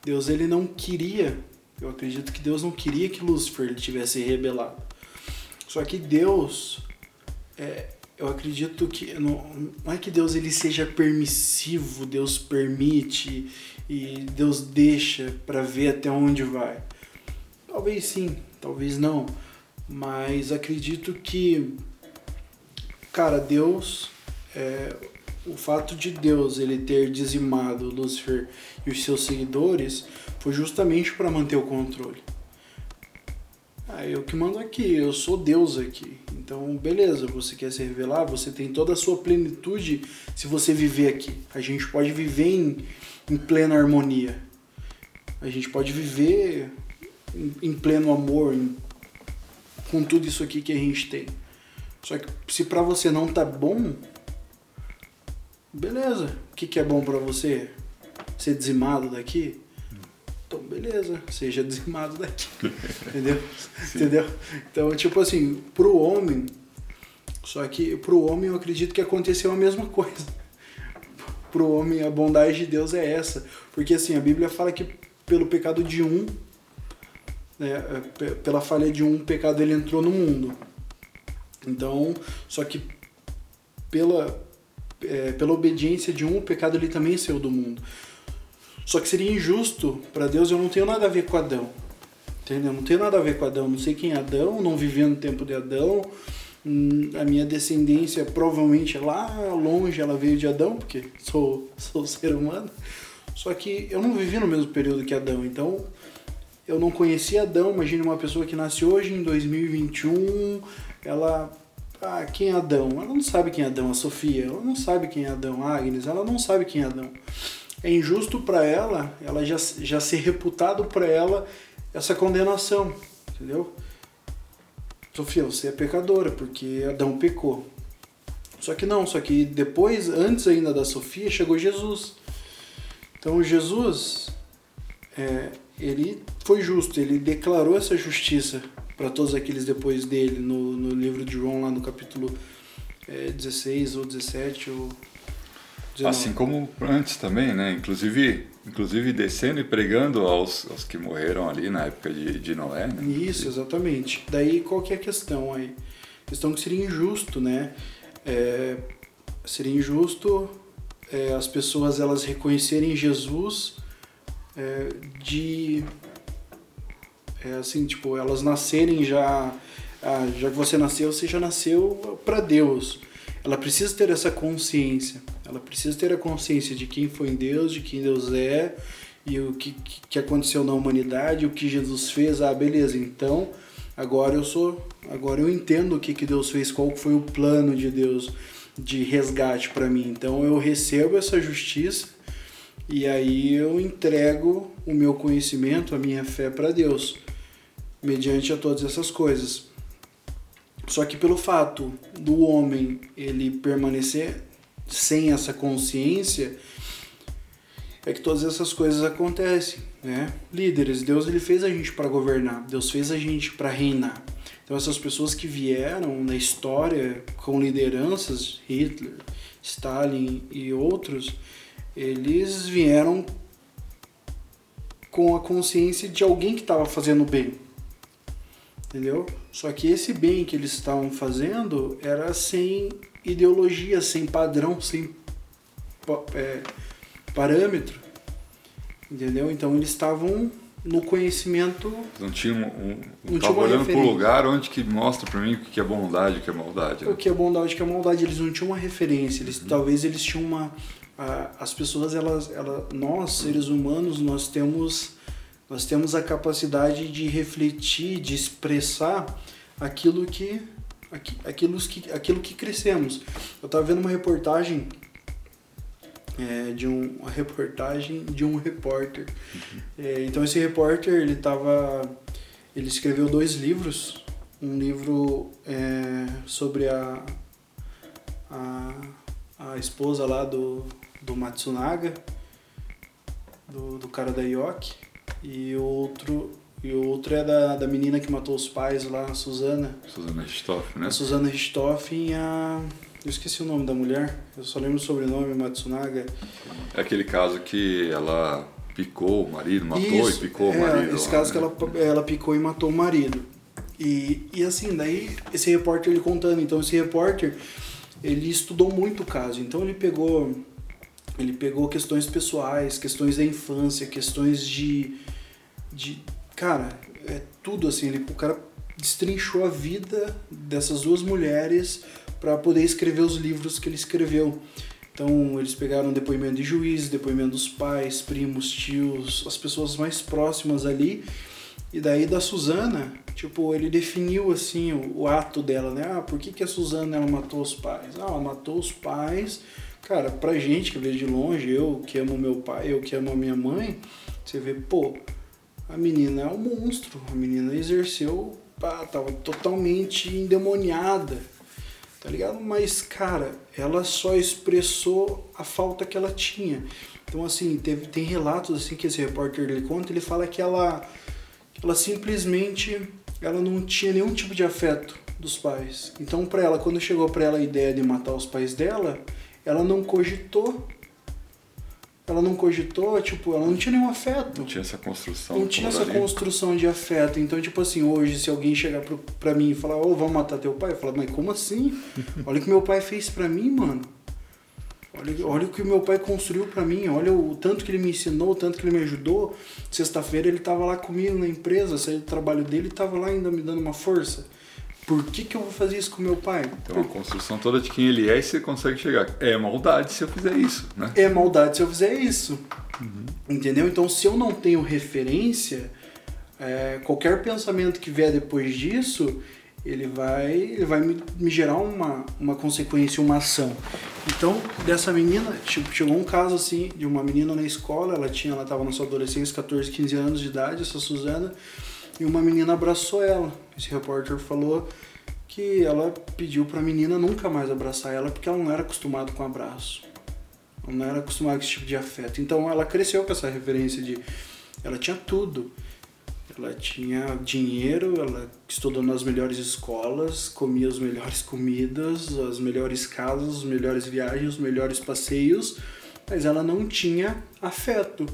Deus ele não queria. Eu acredito que Deus não queria que Lúcifer ele tivesse rebelado. Só que Deus, é, eu acredito que não, não é que Deus ele seja permissivo, Deus permite e Deus deixa para ver até onde vai. Talvez sim, talvez não, mas acredito que, cara, Deus, é, o fato de Deus ele ter dizimado Lúcifer e os seus seguidores foi justamente para manter o controle. Ah, eu que mando aqui, eu sou Deus aqui. Então, beleza, você quer se revelar, você tem toda a sua plenitude se você viver aqui. A gente pode viver em, em plena harmonia. A gente pode viver em, em pleno amor, em, com tudo isso aqui que a gente tem. Só que se para você não tá bom, beleza. O que, que é bom para você? Ser dizimado daqui? Então, beleza, seja dizimado daqui. [laughs] Entendeu? Entendeu? Então, tipo assim, pro homem, só que pro homem eu acredito que aconteceu a mesma coisa. Pro homem a bondade de Deus é essa. Porque assim, a Bíblia fala que pelo pecado de um, né, pela falha de um, o pecado ele entrou no mundo. Então, só que pela, é, pela obediência de um, o pecado ele também saiu do mundo. Só que seria injusto para Deus, eu não tenho nada a ver com Adão. Entendeu? Não tenho nada a ver com Adão. Não sei quem é Adão, não vivi no tempo de Adão. Hum, a minha descendência provavelmente é lá longe ela veio de Adão, porque [laughs] sou, sou ser humano. Só que eu não vivi no mesmo período que Adão, então eu não conhecia Adão. Imagine uma pessoa que nasce hoje em 2021, ela ah, quem é Adão? Ela não sabe quem é Adão, a Sofia. Ela não sabe quem é Adão, a Agnes. Ela não sabe quem é Adão é injusto para ela, ela já, já ser reputado para ela essa condenação, entendeu? Sofia, você é pecadora porque Adão pecou. Só que não, só que depois, antes ainda da Sofia, chegou Jesus. Então Jesus, é, ele foi justo, ele declarou essa justiça para todos aqueles depois dele, no, no livro de João, lá no capítulo é, 16 ou 17, ou Assim como antes também, né? Inclusive, inclusive descendo e pregando aos, aos que morreram ali na época de, de Noé, né? Isso, exatamente. Daí qual que é a questão aí? A questão que seria injusto, né? É, seria injusto é, as pessoas elas reconhecerem Jesus é, de é, assim tipo elas nascerem já ah, já que você nasceu você já nasceu para Deus ela precisa ter essa consciência. Ela precisa ter a consciência de quem foi Deus, de quem Deus é e o que, que aconteceu na humanidade, o que Jesus fez. Ah, beleza, então agora eu sou. Agora eu entendo o que, que Deus fez, qual foi o plano de Deus de resgate para mim. Então eu recebo essa justiça e aí eu entrego o meu conhecimento, a minha fé para Deus, mediante a todas essas coisas. Só que pelo fato do homem ele permanecer sem essa consciência, é que todas essas coisas acontecem, né? Líderes, Deus ele fez a gente para governar, Deus fez a gente para reinar. Então essas pessoas que vieram na história com lideranças, Hitler, Stalin e outros, eles vieram com a consciência de alguém que estava fazendo bem entendeu? Só que esse bem que eles estavam fazendo era sem ideologia, sem padrão, sem é, parâmetro, entendeu? Então eles estavam no conhecimento. Não tinha um. um não olhando para o lugar onde que mostra para mim o que é bondade, o que é maldade. Né? O que é bondade, o que é maldade. Eles não tinham uma referência. Eles, uhum. Talvez eles tinham uma. as pessoas, elas, elas, nós seres humanos, nós temos nós temos a capacidade de refletir, de expressar aquilo que aquilo que, aquilo que crescemos. Eu estava vendo uma reportagem é, de um, uma reportagem de um repórter. Uhum. É, então esse repórter ele tava, ele escreveu dois livros, um livro é, sobre a, a, a esposa lá do, do Matsunaga, do, do cara da Yoki, e outro E o outro é da, da menina que matou os pais lá, a Suzana. Suzana Richthofen, né? A Suzana Richthofen e a... Eu esqueci o nome da mulher, eu só lembro o sobrenome, Matsunaga. É aquele caso que ela picou o marido, matou Isso, e picou é, o marido. Esse lá, caso né? que ela, ela picou e matou o marido. E, e assim, daí esse repórter ele contando, então esse repórter ele estudou muito o caso, então ele pegou ele pegou questões pessoais, questões da infância, questões de de cara, é tudo assim, ele, o cara destrinchou a vida dessas duas mulheres para poder escrever os livros que ele escreveu. Então eles pegaram depoimento de juízes, depoimento dos pais, primos, tios, as pessoas mais próximas ali. E daí da Suzana, tipo, ele definiu assim o, o ato dela, né? Ah, por que, que a Suzana ela matou os pais? Ah, ela matou os pais. Cara, pra gente que vê de longe, eu que amo meu pai, eu que amo a minha mãe, você vê, pô, a menina é um monstro. A menina exerceu, pá, tava totalmente endemoniada, tá ligado? Mas, cara, ela só expressou a falta que ela tinha. Então, assim, teve, tem relatos assim que esse repórter ele conta, ele fala que ela, ela simplesmente ela não tinha nenhum tipo de afeto dos pais. Então, para ela, quando chegou para ela a ideia de matar os pais dela, ela não cogitou. Ela não cogitou, tipo, ela não tinha nenhum afeto. Não tinha essa construção. Não tinha essa construção de afeto. Então, tipo assim, hoje, se alguém chegar pro, pra mim e falar, ô, vamos matar teu pai, eu falo, mas como assim? [laughs] Olha o que meu pai fez pra mim, mano. Olha, olha o que meu pai construiu pra mim, olha o tanto que ele me ensinou, o tanto que ele me ajudou. Sexta-feira ele tava lá comigo na empresa, saí do trabalho dele e tava lá ainda me dando uma força. Por que, que eu vou fazer isso com meu pai? Então a construção toda de quem ele é e você consegue chegar. É maldade se eu fizer isso, né? é maldade se eu fizer isso. Entendeu? Então, se eu não tenho referência, é, qualquer pensamento que vier depois disso, ele vai, ele vai me, me gerar uma, uma consequência, uma ação. Então, dessa menina, tipo, chegou um caso assim, de uma menina na escola, ela tinha, ela estava na sua adolescência, 14, 15 anos de idade, essa Suzana, e uma menina abraçou ela. Esse repórter falou que ela pediu para a menina nunca mais abraçar ela porque ela não era acostumada com abraço. Ela não era acostumada com esse tipo de afeto. Então ela cresceu com essa referência de ela tinha tudo. Ela tinha dinheiro, ela estudou nas melhores escolas, comia as melhores comidas, as melhores casas, as melhores viagens, os melhores passeios, mas ela não tinha afeto.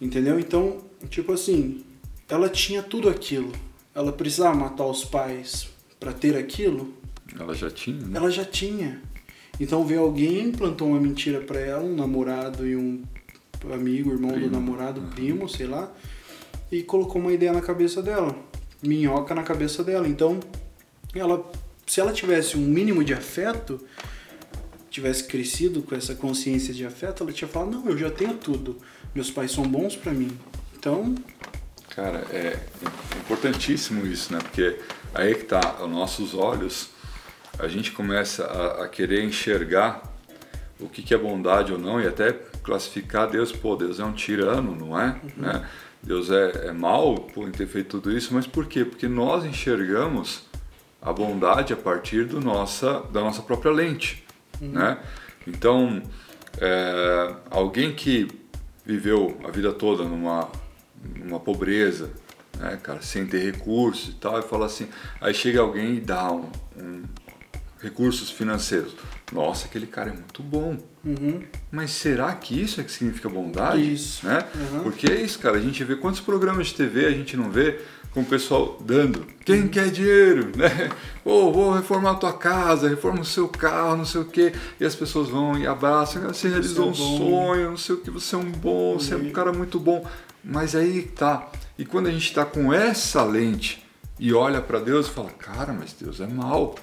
Entendeu? Então, tipo assim, ela tinha tudo aquilo. Ela precisava matar os pais para ter aquilo? Ela já tinha, né? Ela já tinha. Então veio alguém, plantou uma mentira para ela, um namorado e um amigo, irmão Primo. do namorado, Uhum. primo, sei lá, e colocou uma ideia na cabeça dela, minhoca na cabeça dela. Então, ela, se ela tivesse um mínimo de afeto, tivesse crescido com essa consciência de afeto, ela tinha falado: "Não, eu já tenho tudo. Meus pais são bons para mim". Então, Cara, é importantíssimo isso, né? Porque aí que tá, os nossos olhos, a gente começa a, a querer enxergar o que, que é bondade ou não e até classificar Deus, pô, Deus é um tirano, não é? Né? Deus é, é mal por ter feito tudo isso, mas por quê? Porque nós enxergamos a bondade a partir do nossa, da nossa própria lente, né? Então, é, alguém que viveu a vida toda numa, numa pobreza, né, cara, sem ter recursos e tal, e fala assim, aí chega alguém e dá um, um recursos financeiros. Nossa, aquele cara é muito bom. uhum, Mas será que isso é que significa bondade? Isso. Né? Uhum. Porque é isso, cara. A gente vê quantos programas de TV a gente não vê com o pessoal dando. Uhum. Quem quer dinheiro? Né? Ou vou reformar a tua casa, reforma o seu carro, não sei o quê. E as pessoas vão e abraçam. Você realizou um Você é bom. sonho, não sei o que, você é um bom, você é um Uhum. cara muito bom. Mas aí tá. E quando a gente está com essa lente e olha para Deus e fala, cara, mas Deus é mal.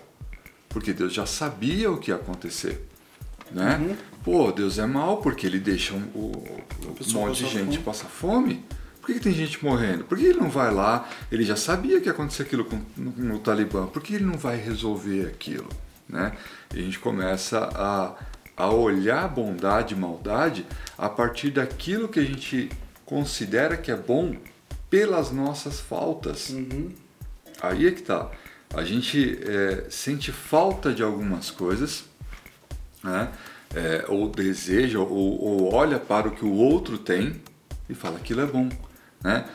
Porque Deus já sabia o que ia acontecer. Né? Uhum. Pô, Deus é mal porque ele deixa um, um monte de gente passar fome. Por que, que tem gente morrendo? Por que ele não vai lá? Ele já sabia que ia acontecer aquilo com, no, no Talibã. Por que ele não vai resolver aquilo? Né? E a gente começa a, a olhar bondade e maldade a partir daquilo que a gente considera que é bom pelas nossas faltas. uhum, Aí é que tá. A gente é, sente falta de algumas coisas, né? É, ou deseja, ou, ou olha para o que o outro tem e fala aquilo é bom. Né?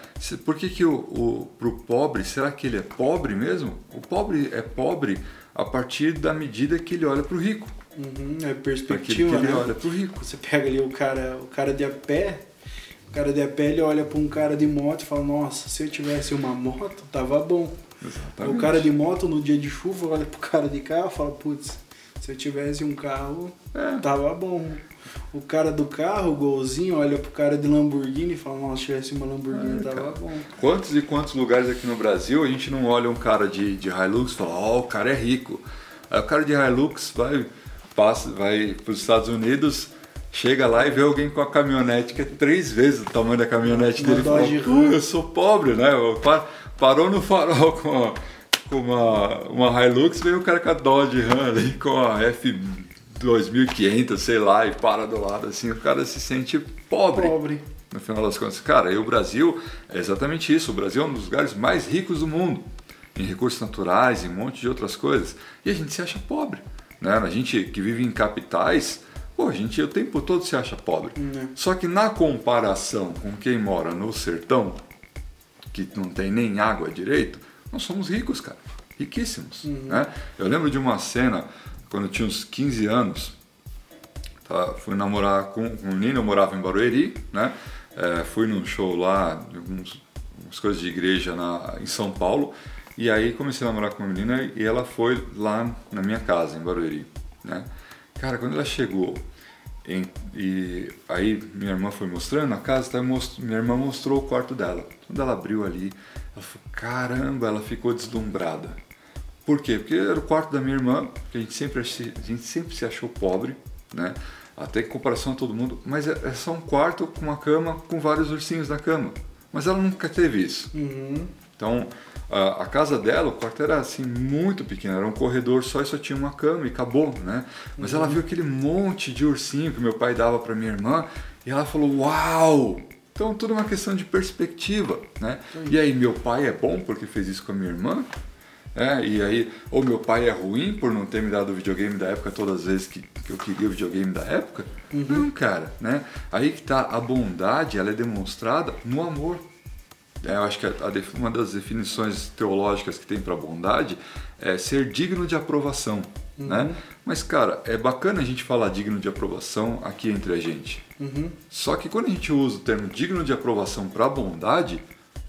Por que, que o, o, pro pobre, será que ele é pobre mesmo? O pobre é pobre a partir da medida que ele olha para o rico. Uhum, é perspectiva, que ele né? olha pro rico. Você pega ali o cara, o cara de a pé, o cara de a pé ele olha para um cara de moto e fala, nossa, se eu tivesse uma moto, tava bom. Exatamente. O cara de moto no dia de chuva olha pro cara de carro e fala, putz, se eu tivesse um carro, É. tava bom. O cara do carro, o golzinho, olha pro cara de Lamborghini e fala, nossa, se tivesse uma Lamborghini, É, tava cara. bom. Quantos e quantos lugares aqui no Brasil a gente não olha um cara de, de Hilux e fala, ó, o cara é rico. Aí o cara de Hilux vai, passa, vai para os Estados Unidos, chega lá e vê alguém com a caminhonete que é três vezes o tamanho da caminhonete dele fala, eu sou pobre, né? Parou no farol com, a- com uma, uma Hilux, veio o cara com a Dodge Ram ali, com a F2500, sei lá, e para do lado assim, o cara se sente pobre Pobre. no final das contas. Cara, e o Brasil é exatamente isso. O Brasil é um dos lugares mais ricos do mundo, em recursos naturais, em um monte de outras coisas. E a gente se acha pobre. Né? A gente que vive em capitais, pô, a gente o tempo todo se acha pobre. Né. Só que na comparação com quem mora no sertão, que não tem nem água direito, nós somos ricos, cara. Riquíssimos. Né? Eu lembro de uma cena, quando eu tinha uns 15 anos, tá? fui namorar com com um menino, eu morava em Barueri, né? É, fui num show lá, uns, umas coisas de igreja na, em São Paulo, e aí comecei a namorar com uma menina e ela foi lá na minha casa, em Barueri, né? Cara, quando ela chegou, em- e aí minha irmã foi mostrando a casa, tá, most- minha irmã mostrou o quarto dela. Quando ela abriu ali, ela falou, caramba, ela ficou deslumbrada. Por quê? Porque era o quarto da minha irmã, que a gente sempre, a gente sempre se achou pobre, né? Até em comparação a todo mundo, mas é, é só um quarto com uma cama com vários ursinhos na cama. Mas ela nunca teve isso. Uhum. Então, a, a casa dela, o quarto era assim muito pequeno, era um corredor só e só tinha uma cama e acabou, né? Mas ela viu aquele monte de ursinho que meu pai dava para minha irmã e ela falou: "Uau!" Então, tudo uma questão de perspectiva, né? E aí, meu pai é bom porque fez isso com a minha irmã? É, e aí, ou meu pai é ruim por não ter me dado o videogame da época todas as vezes que, que eu queria o videogame da época? Não, cara, né? Aí que tá, a bondade, ela é demonstrada no amor. É, eu acho que a- a uma das definições teológicas que tem para bondade é ser digno de aprovação, né? Mas, cara, é bacana a gente falar digno de aprovação aqui entre a gente. Uhum. Só que quando a gente usa o termo digno de aprovação para bondade,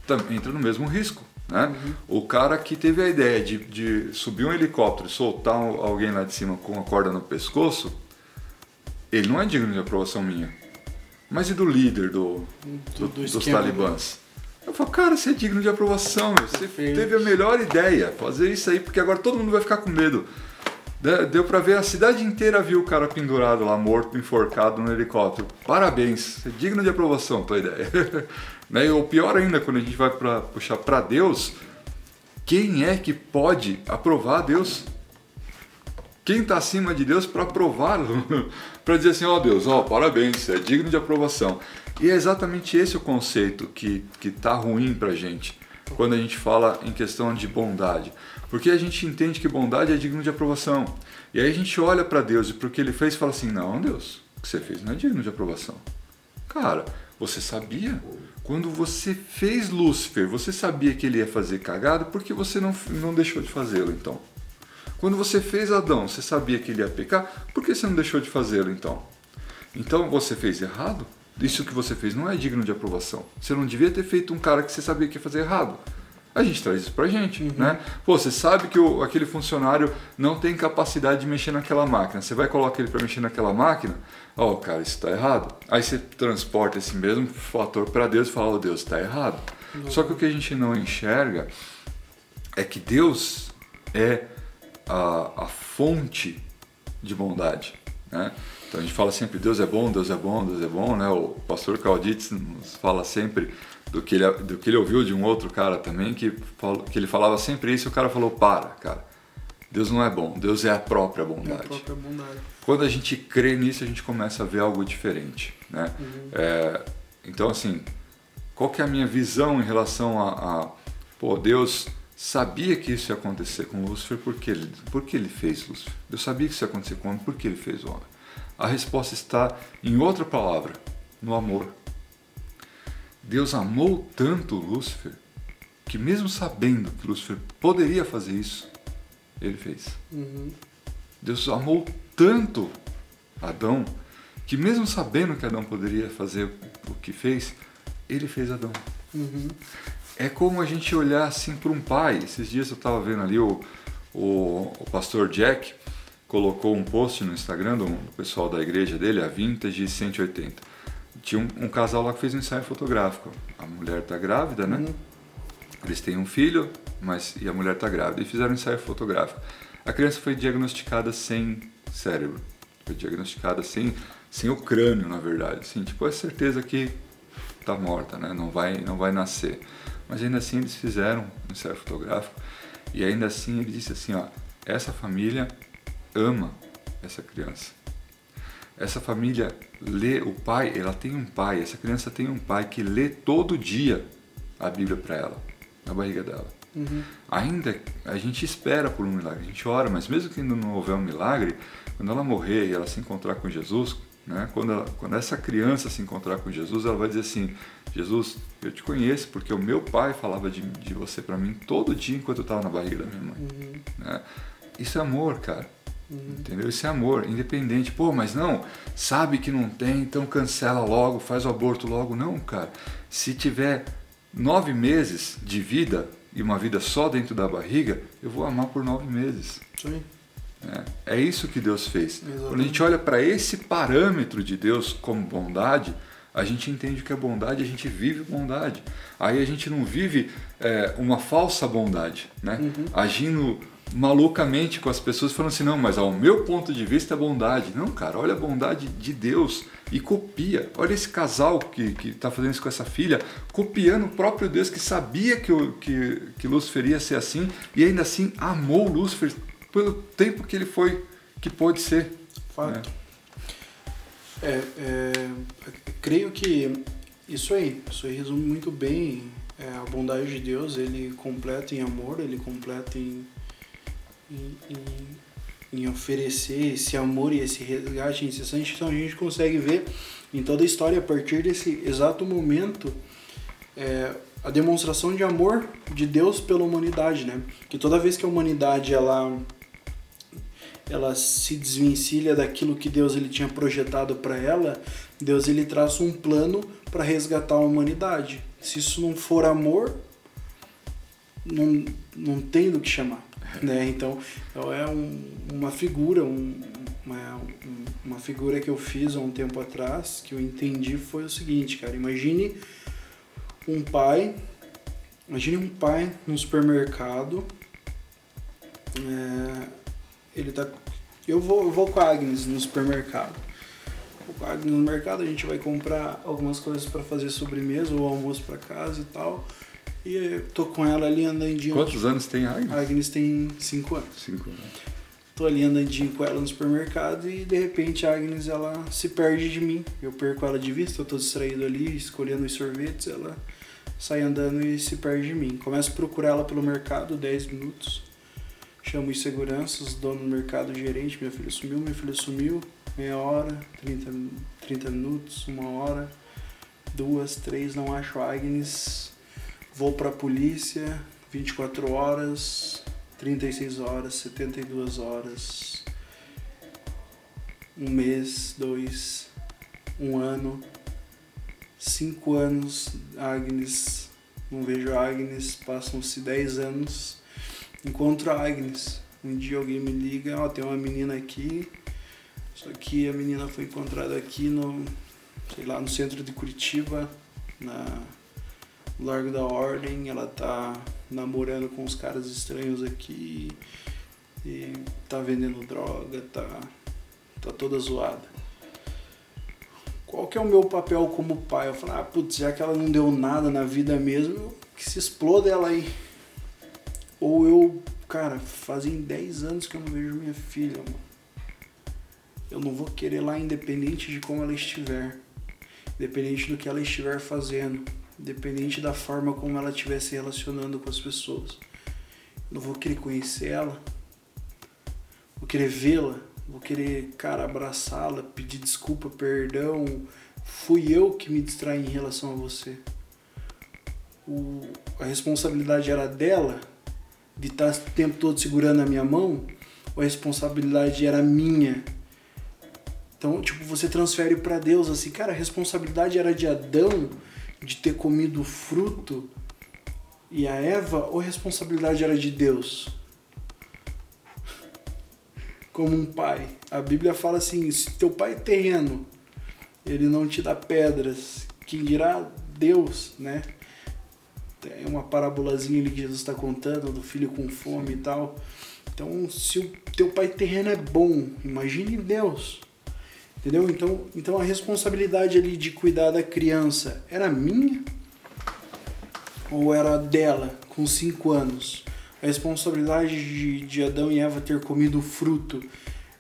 também entra no mesmo risco. Né? O cara que teve a ideia de, de subir um helicóptero e soltar um- alguém lá de cima com a corda no pescoço, ele não é digno de aprovação minha. Mas e do líder do, Do- do- do dos esquema, talibãs? Eu falo, cara, você é digno de aprovação, meu. você Perfeito. teve a melhor ideia, fazer isso aí, porque agora todo mundo vai ficar com medo. De- Deu pra ver, a cidade inteira viu o cara pendurado lá, morto, enforcado no helicóptero. Parabéns, é digno de aprovação tua ideia. [laughs] né? Ou pior ainda, quando a gente vai pra, puxar pra Deus, quem é que pode aprovar Deus? Quem está acima de Deus para aprová-lo? [laughs] para dizer assim, ó Deus, ó, parabéns, você é digno de aprovação. E é exatamente esse o conceito que, que tá ruim pra gente quando a gente fala em questão de bondade. Porque a gente entende que bondade é digno de aprovação. E aí a gente olha para Deus e para o que ele fez e fala assim: não, Deus, o que você fez não é digno de aprovação. Cara, você sabia? Quando você fez Lúcifer, você sabia que ele ia fazer cagada, por que você não, não deixou de fazê-lo então? Quando você fez Adão, você sabia que ele ia pecar, por que você não deixou de fazê-lo então? Então você fez errado? Isso que você fez não é digno de aprovação. Você não devia ter feito um cara que você sabia que ia fazer errado. A gente traz isso pra gente, né? Pô, você sabe que o, aquele funcionário não tem capacidade de mexer naquela máquina. Você vai colocar ele para mexer naquela máquina? Ó, cara, isso tá errado. Aí você transporta esse mesmo fator para Deus e fala, ó Deus, tá errado. Só que o que a gente não enxerga é que Deus é a, a fonte de bondade, né? Então a gente fala sempre Deus é bom, Deus é bom, Deus é bom, né? O pastor Calditz nos fala sempre do que ele, do que ele ouviu de um outro cara também que, falou, que ele falava sempre isso e o cara falou para, cara. Deus não é bom, Deus é a própria É a bondade. própria bondade. Quando a gente crê nisso, a gente começa a ver algo diferente, né? É, então, assim, qual que é a minha visão em relação a, a... Pô, Deus sabia que isso ia acontecer com Lúcifer, por que ele, por que ele fez Lúcifer? Deus sabia que isso ia acontecer com o homem, por que ele fez o homem? A resposta está em outra palavra, no amor. Deus amou tanto Lúcifer que mesmo sabendo que Lúcifer poderia fazer isso, ele fez. Uhum. Deus amou tanto Adão que mesmo sabendo que Adão poderia fazer o que fez, ele fez Adão. Uhum. É como a gente olhar assim para um pai. Esses dias eu estava vendo ali o, o, o, pastor Jack colocou um post no Instagram do, pessoal da igreja dele, a Vintage 180. Tinha um, um, casal lá que fez um ensaio fotográfico. A mulher está grávida, né? Uhum. Eles têm um filho, mas e a mulher está grávida e fizeram um ensaio fotográfico. A criança foi diagnosticada sem cérebro, foi diagnosticada sem, sem o crânio, na verdade. Assim, tipo, é certeza que está morta, né? Não vai, não vai nascer. Mas ainda assim eles fizeram um ensaio fotográfico e ainda assim ele disse assim, ó, essa família ama essa criança. Essa família lê o pai, ela tem um pai, essa criança tem um pai que lê todo dia a Bíblia para ela, na barriga dela. Uhum. Ainda a gente espera por um milagre, a gente ora, mas mesmo que ainda não houver um milagre, quando ela morrer e ela se encontrar com Jesus, né, quando, ela, quando essa criança se encontrar com Jesus, ela vai dizer assim: Jesus, eu te conheço porque o meu pai falava de, de você para mim todo dia enquanto eu estava na barriga da minha mãe. Uhum. Né? Isso é amor, cara. Uhum. Entendeu? Isso é amor, independente. Pô, mas não, sabe que não tem, então cancela logo, faz o aborto logo. Não, cara. Se tiver nove meses de vida e uma vida só dentro da barriga, eu vou amar por nove meses. Sim. É, é isso que Deus fez. Exatamente. Quando a gente olha para esse parâmetro de Deus como bondade, a gente entende o que é bondade, a gente vive bondade. Aí a gente não vive é, uma falsa bondade, né? Uhum. Agindo malucamente com as pessoas, falando assim, não, mas ao meu ponto de vista é bondade. Não, cara, olha a bondade de Deus e copia. Olha esse casal que está fazendo isso com essa filha, copiando o próprio Deus que sabia que, o, que, que Lúcifer ia ser assim e ainda assim amou Lúcifer pelo tempo que ele foi, que pôde ser. Fato. Né? É, é, creio que isso aí, isso aí resume muito bem é, a bondade de Deus, ele completa em amor, ele completa em, em, em, oferecer esse amor e esse resgate incessante, então a gente consegue ver em toda a história, a partir desse exato momento, é, a demonstração de amor de Deus pela humanidade, né? Que toda vez que a humanidade ela ela se desvencilha daquilo que Deus ele tinha projetado para ela, Deus ele traça um plano para resgatar a humanidade. Se isso não for amor, não, não tem do que chamar. [laughs] Né? Então, então é um, uma figura, um, uma, uma figura que eu fiz há um tempo atrás, que eu entendi foi o seguinte, cara, imagine um pai, imagine um pai no supermercado, é, ele tá. Eu vou, eu vou com a Agnes no supermercado. Vou com a Agnes no mercado, a gente vai comprar algumas coisas para fazer sobremesa ou almoço para casa e tal. E eu tô com ela ali andandinho. Quantos anos tem a Agnes? A Agnes tem 5 anos. Cinco anos. Tô ali andandinho com ela no supermercado e de repente a Agnes ela se perde de mim. Eu perco ela de vista, eu tô distraído ali, escolhendo os sorvetes, ela sai andando e se perde de mim. Começo a procurar ela pelo mercado, 10 minutos. Chamo os seguranças, dono do mercado, gerente, minha filha sumiu, minha filha sumiu, meia hora, 30, 30 minutos, uma hora, duas, três, não acho a Agnes. Vou pra polícia, 24 horas, 36 horas, 72 horas, um mês, dois, um ano, cinco anos, Agnes, não vejo a Agnes, passam-se 10 anos, encontro a Agnes. Um dia alguém me liga, ó, tem uma menina aqui, só que a menina foi encontrada aqui no, sei lá, no centro de Curitiba, na Largo da Ordem, ela tá namorando com uns caras estranhos aqui e tá vendendo droga, tá, tá toda zoada. Qual que é o meu papel como pai? Eu falo, ah, putz, já que ela não deu nada na vida mesmo, que se exploda ela aí. Ou eu, cara, fazem 10 anos que eu não vejo minha filha, mano. Eu não vou querer lá independente de como ela estiver. Independente do que ela estiver fazendo. Independente da forma como ela estiver se relacionando com as pessoas. Eu não vou querer conhecer ela. Vou querer vê-la. Vou querer, cara, abraçá-la, pedir desculpa, perdão. Fui eu que me distraí em relação a você. o, a responsabilidade era dela, de estar o tempo todo segurando a minha mão, ou a responsabilidade era minha? Então, tipo, você transfere para Deus assim, cara, a responsabilidade era de Adão de ter comido o fruto e a Eva, ou a responsabilidade era de Deus? Como um pai. A Bíblia fala assim: se teu pai é terreno, ele não te dá pedras, quem dirá Deus, né? Tem uma parábolazinha ali que Jesus está contando do filho com fome e tal. Então, se o teu pai terreno é bom, imagine Deus. Entendeu? Então, então a responsabilidade ali de cuidar da criança era minha ou era dela com 5 anos? A responsabilidade de, de Adão e Eva ter comido o fruto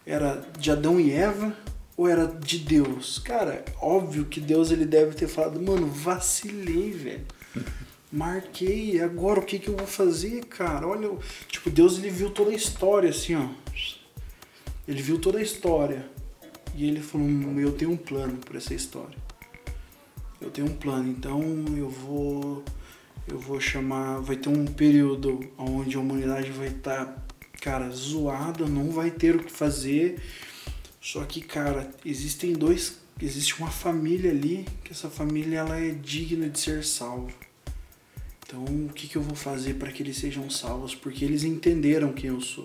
era de Adão e Eva ou era de Deus? Cara, óbvio que Deus ele deve ter falado, mano, vacilei, velho. Marquei, agora o que que eu vou fazer, cara? Olha, tipo, Deus ele viu toda a história assim, ó. Ele viu toda a história. E ele falou, hum, eu tenho um plano para essa história. Eu tenho um plano, então eu vou eu vou chamar, vai ter um período onde a humanidade vai estar, tá, cara, zoada, não vai ter o que fazer só que, cara, existem dois. Existe uma família ali, que essa família ela é digna de ser salva. Então, o que, que eu vou fazer para que eles sejam salvos? Porque eles entenderam quem eu sou.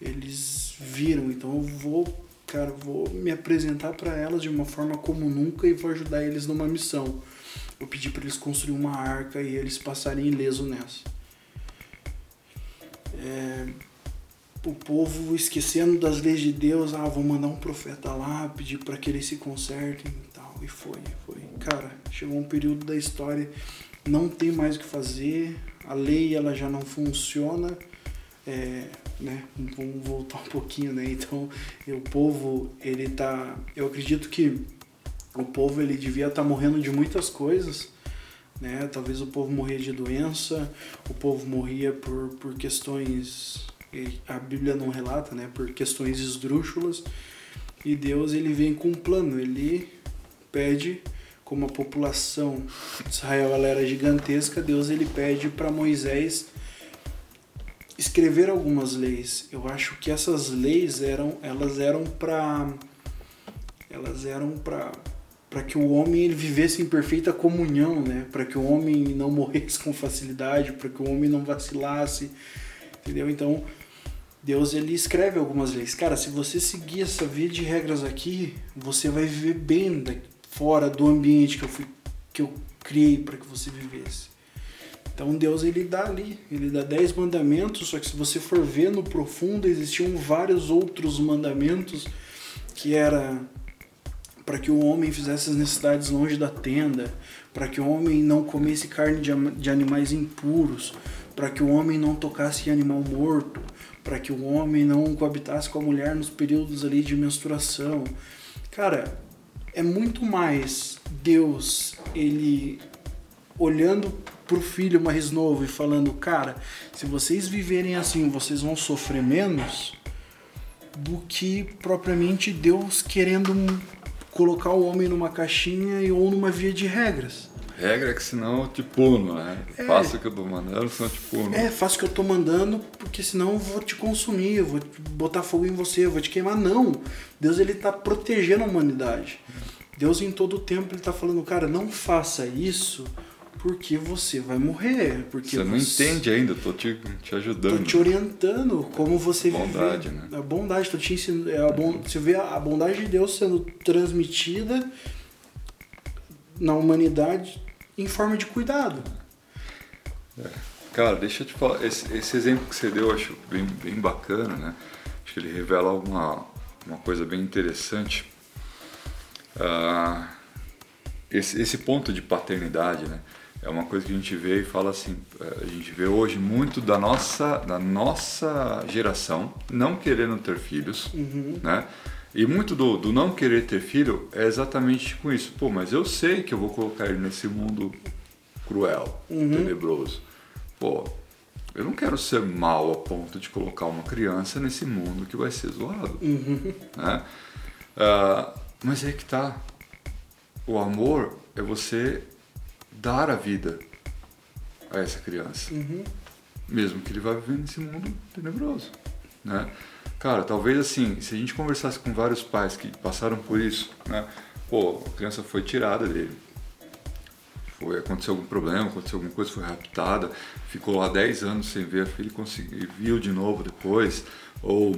Eles viram, então eu vou, cara, vou me apresentar para elas de uma forma como nunca e vou ajudar eles numa missão. Eu pedi para eles construir uma arca e eles passarem ileso nessa. É, o povo esquecendo das leis de Deus, ah, vou mandar um profeta lá, pedir para que eles se consertem e tal. E foi, foi. Cara, chegou um período da história, não tem mais o que fazer, a lei ela já não funciona, é, né? Vamos voltar um pouquinho, né? Então, o povo, ele tá, eu acredito que o povo ele devia estar tá morrendo de muitas coisas, né? Talvez o povo morria de doença, o povo morria por, por questões a Bíblia não relata, né, por questões esdrúxulas, e Deus ele vem com um plano, ele pede como a população de Israel ela era gigantesca, Deus ele pede para Moisés escrever algumas leis. Eu acho que essas leis eram elas eram para elas eram para para que o homem ele vivesse em perfeita comunhão, né? Para que o homem não morresse com facilidade, para que o homem não vacilasse, entendeu? Então, Deus ele escreve algumas leis. Cara, se você seguir essa via de regras aqui, você vai viver bem fora do ambiente que eu fui que eu criei para que você vivesse. Então Deus ele dá ali, ele dá dez mandamentos, só que se você for ver no profundo, existiam vários outros mandamentos que era para que o homem fizesse as necessidades longe da tenda, para que o homem não comesse carne de, animais impuros, para que o homem não tocasse em animal morto, para que o homem não coabitasse com a mulher nos períodos ali de menstruação. Cara, é muito mais Deus, ele olhando pro filho mais novo e falando, cara, se vocês viverem assim, vocês vão sofrer menos, do que propriamente Deus querendo colocar o homem numa caixinha ou numa via de regras regra é que senão eu te puno, né? É, faça o que eu tô mandando, senão eu te puno. É, faça o que eu tô mandando, porque senão eu vou te consumir, eu vou botar fogo em você, eu vou te queimar. Não! Deus ele tá protegendo a humanidade. Deus em todo o tempo ele tá falando, cara, não faça isso porque você vai morrer. Porque você não entende ainda, tô te, te ajudando. Tô te orientando como você bondade, viver. Né? A bondade, tô te ensinando. É a bon, você vê a bondade de Deus sendo transmitida na humanidade em forma de cuidado. É. Cara, deixa eu te falar, esse, esse, exemplo que você deu eu acho bem, bem bacana, né? Acho que ele revela uma, uma coisa bem interessante. Uh, esse, esse ponto de paternidade, né? É uma coisa que a gente vê e fala assim, é, a gente vê hoje muito da nossa, da nossa geração não querendo ter filhos, uhum. né? E muito do, do não querer ter filho é exatamente com isso. Pô, mas eu sei que eu vou colocar ele nesse mundo cruel, uhum. tenebroso. Pô, eu não quero ser mal a ponto de colocar uma criança nesse mundo que vai ser zoado. Uhum. Né? Uh, mas é que tá. O amor é você dar a vida a essa criança. Uhum. Mesmo que ele vá viver nesse mundo tenebroso, né? Cara, talvez assim, se a gente conversasse com vários pais que passaram por isso, né? Pô, a criança foi tirada dele. Foi, aconteceu algum problema, aconteceu alguma coisa, foi raptada, ficou lá 10 anos sem ver a filha e viu de novo depois. Ou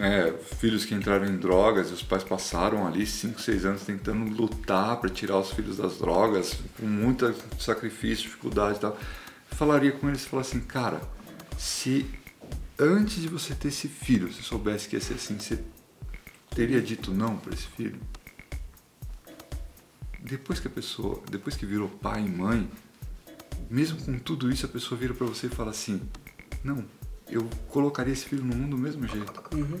é, filhos que entraram em drogas e os pais passaram ali 5, 6 anos tentando lutar para tirar os filhos das drogas, com muito sacrifício, dificuldade e tal. Falaria com eles e falaria assim, cara, se antes de você ter esse filho, você soubesse que ia ser assim, você teria dito não para esse filho? Depois que a pessoa, depois que virou pai e mãe, mesmo com tudo isso, a pessoa vira para você e fala assim: não, eu colocaria esse filho no mundo do mesmo jeito. Uhum.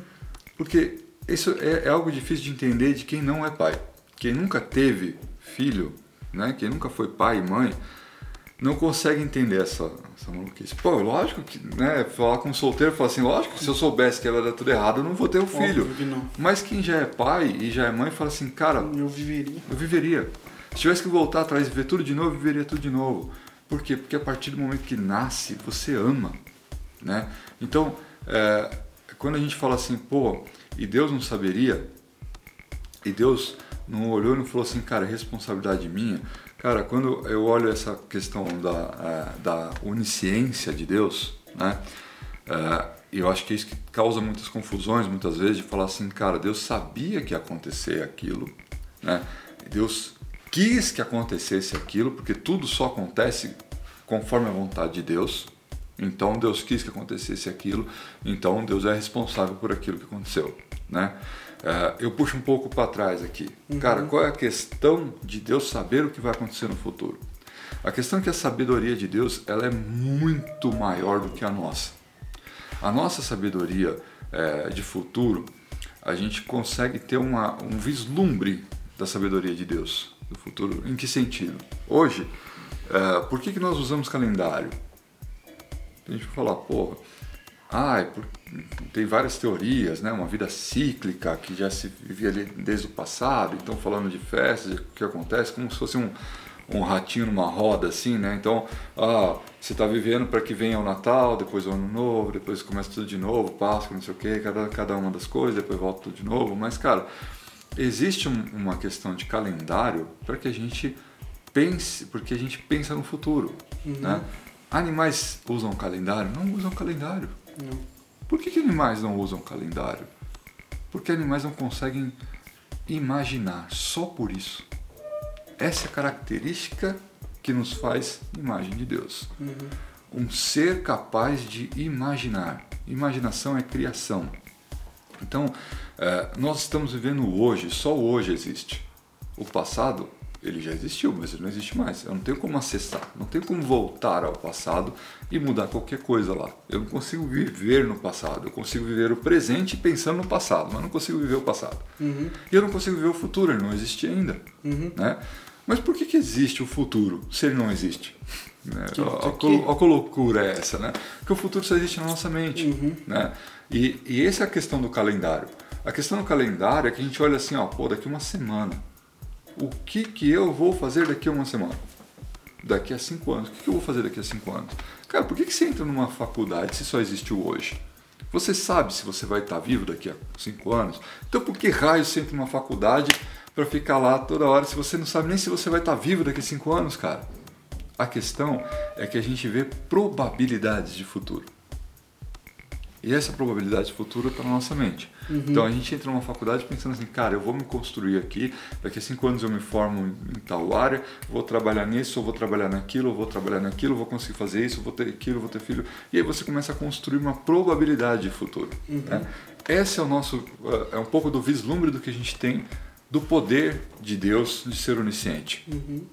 Porque isso é, é, algo difícil de entender de quem não é pai. Quem nunca teve filho, né? quem nunca foi pai e mãe, não consegue entender essa, essa maluquice. Pô, lógico que, né, falar com um solteiro, falar assim, lógico que se eu soubesse que ela era tudo errado, eu não vou ter um filho. Que. Mas quem já é pai e já é mãe, fala assim, cara, Eu viveria. eu viveria. Se tivesse que voltar atrás e ver tudo de novo, eu viveria tudo de novo. Por quê? Porque a partir do momento que nasce, você ama, né? Então, é, quando a gente fala assim, pô, e Deus não saberia, e Deus não olhou e não falou assim, cara, é responsabilidade minha. Cara, quando eu olho essa questão da, é, da onisciência de Deus, né? É, eu acho que é isso que causa muitas confusões, muitas vezes, de falar assim, cara, Deus sabia que ia acontecer aquilo, né? Deus quis que acontecesse aquilo, porque tudo só acontece conforme a vontade de Deus. Então Deus quis que acontecesse aquilo, então Deus é responsável por aquilo que aconteceu, né? É, eu puxo um pouco para trás aqui. Uhum. Cara, qual é a questão de Deus saber o que vai acontecer no futuro? A questão é que a sabedoria de Deus ela é muito maior do que a nossa. A nossa sabedoria é, de futuro, a gente consegue ter uma, um vislumbre da sabedoria de Deus do futuro. Em que sentido? Hoje, é, por que, que nós usamos calendário? A gente vai falar, porra, ah, tem várias teorias, né? Uma vida cíclica que já se vivia ali desde o passado. Então, falando de festas, o que acontece, como se fosse um, um ratinho numa roda, assim, né? Então, ah, você está vivendo para que venha o Natal, depois o Ano Novo, depois começa tudo de novo, Páscoa, não sei o quê, cada, cada uma das coisas, depois volta tudo de novo. Mas, cara, existe um, uma questão de calendário para que a gente pense, porque a gente pensa no futuro, Uhum. né? Animais usam calendário? Não usam calendário. Não. Por que, que animais não usam calendário? Porque animais não conseguem imaginar, só por isso. Essa é a característica que nos faz imagem de Deus. Uhum. Um ser capaz de imaginar. Imaginação é criação. Então, eh, nós estamos vivendo hoje, só hoje existe. O passado, ele já existiu, mas ele não existe mais. Eu não tenho como acessar, não tenho como voltar ao passado e mudar qualquer coisa lá. Eu não consigo viver no passado, eu consigo viver o presente pensando no passado, mas não consigo viver o passado. Uhum. E eu não consigo viver o futuro, ele não existe ainda. Uhum. Né? Mas por que, que existe o futuro se ele não existe? Né? Que- Olha que- loucura é essa, né? Porque o futuro só existe na nossa mente. Uhum. Né? E, e essa é a questão do calendário. A questão do calendário é que a gente olha assim, ó, pô, daqui uma semana. O que, que eu vou fazer daqui a uma semana? Daqui a cinco anos. O que, que eu vou fazer daqui a cinco anos? Cara, por que, que você entra numa faculdade se só existe o hoje? Você sabe se você vai estar vivo daqui a cinco anos? Então por que raio você entra numa faculdade para ficar lá toda hora se você não sabe nem se você vai estar vivo daqui a cinco anos, cara? A questão é que a gente vê probabilidades de futuro. E essa probabilidade de futuro está na nossa mente. Então a gente entra numa faculdade pensando assim, cara, eu vou me construir aqui, daqui a cinco anos eu me formo em, tal área, vou trabalhar nisso, eu vou trabalhar naquilo, vou trabalhar naquilo, vou conseguir fazer isso, vou ter aquilo, vou ter filho. E aí você começa a construir uma probabilidade de futuro. né? Esse é o nosso, uh, é um pouco do vislumbre do que a gente tem do poder de Deus de ser onisciente. Uhum.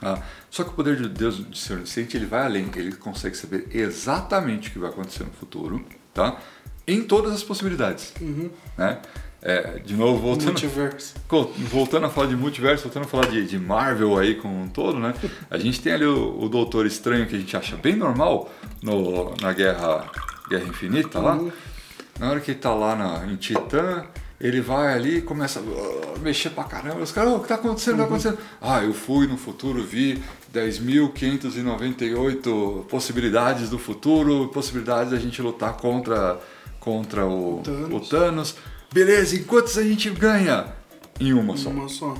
Ah, só que o poder de Deus de ser onisciente, ele vai além, ele consegue saber exatamente o que vai acontecer no futuro, tá? Em todas as possibilidades, Uhum. né? É, de novo, voltando, Multiverso. [laughs] voltando a falar de multiverso, voltando a falar de, de Marvel aí como um todo, né? A gente tem ali o, o Doutor Estranho que a gente acha bem normal no, na Guerra, Guerra Infinita lá. Uhum. Na hora que ele tá lá na, em Titã, ele vai ali e começa a mexer pra caramba. Os caras, "Ô, o que tá acontecendo? O que tá acontecendo? Ah, eu fui no futuro, vi 10.598 possibilidades do futuro, possibilidades da gente lutar contra, contra o Thanos. o Thanos. Beleza, em quantas a gente ganha? Em uma só. Uma só.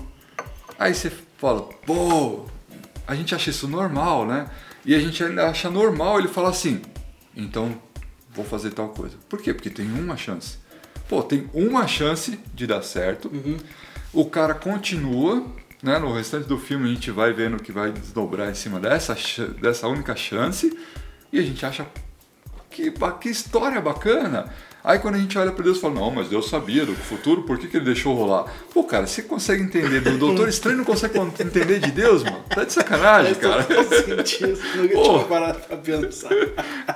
Aí você fala, pô, a gente acha isso normal, né? E a gente ainda acha normal ele falar assim, então vou fazer tal coisa. Por quê? Porque tem uma chance. Pô, tem uma chance de dar certo. Uhum. O cara continua, né? No restante do filme a gente vai vendo que vai desdobrar em cima dessa, dessa única chance. E a gente acha que, que história bacana. Aí quando a gente olha para Deus e fala, não, mas Deus sabia do futuro, por que, que ele deixou rolar? Pô, cara, você consegue entender do Doutor Estranho não consegue entender de Deus, mano? Tá de sacanagem, cara. Sentido, [laughs] nunca Pô, tinha parado pra pensar.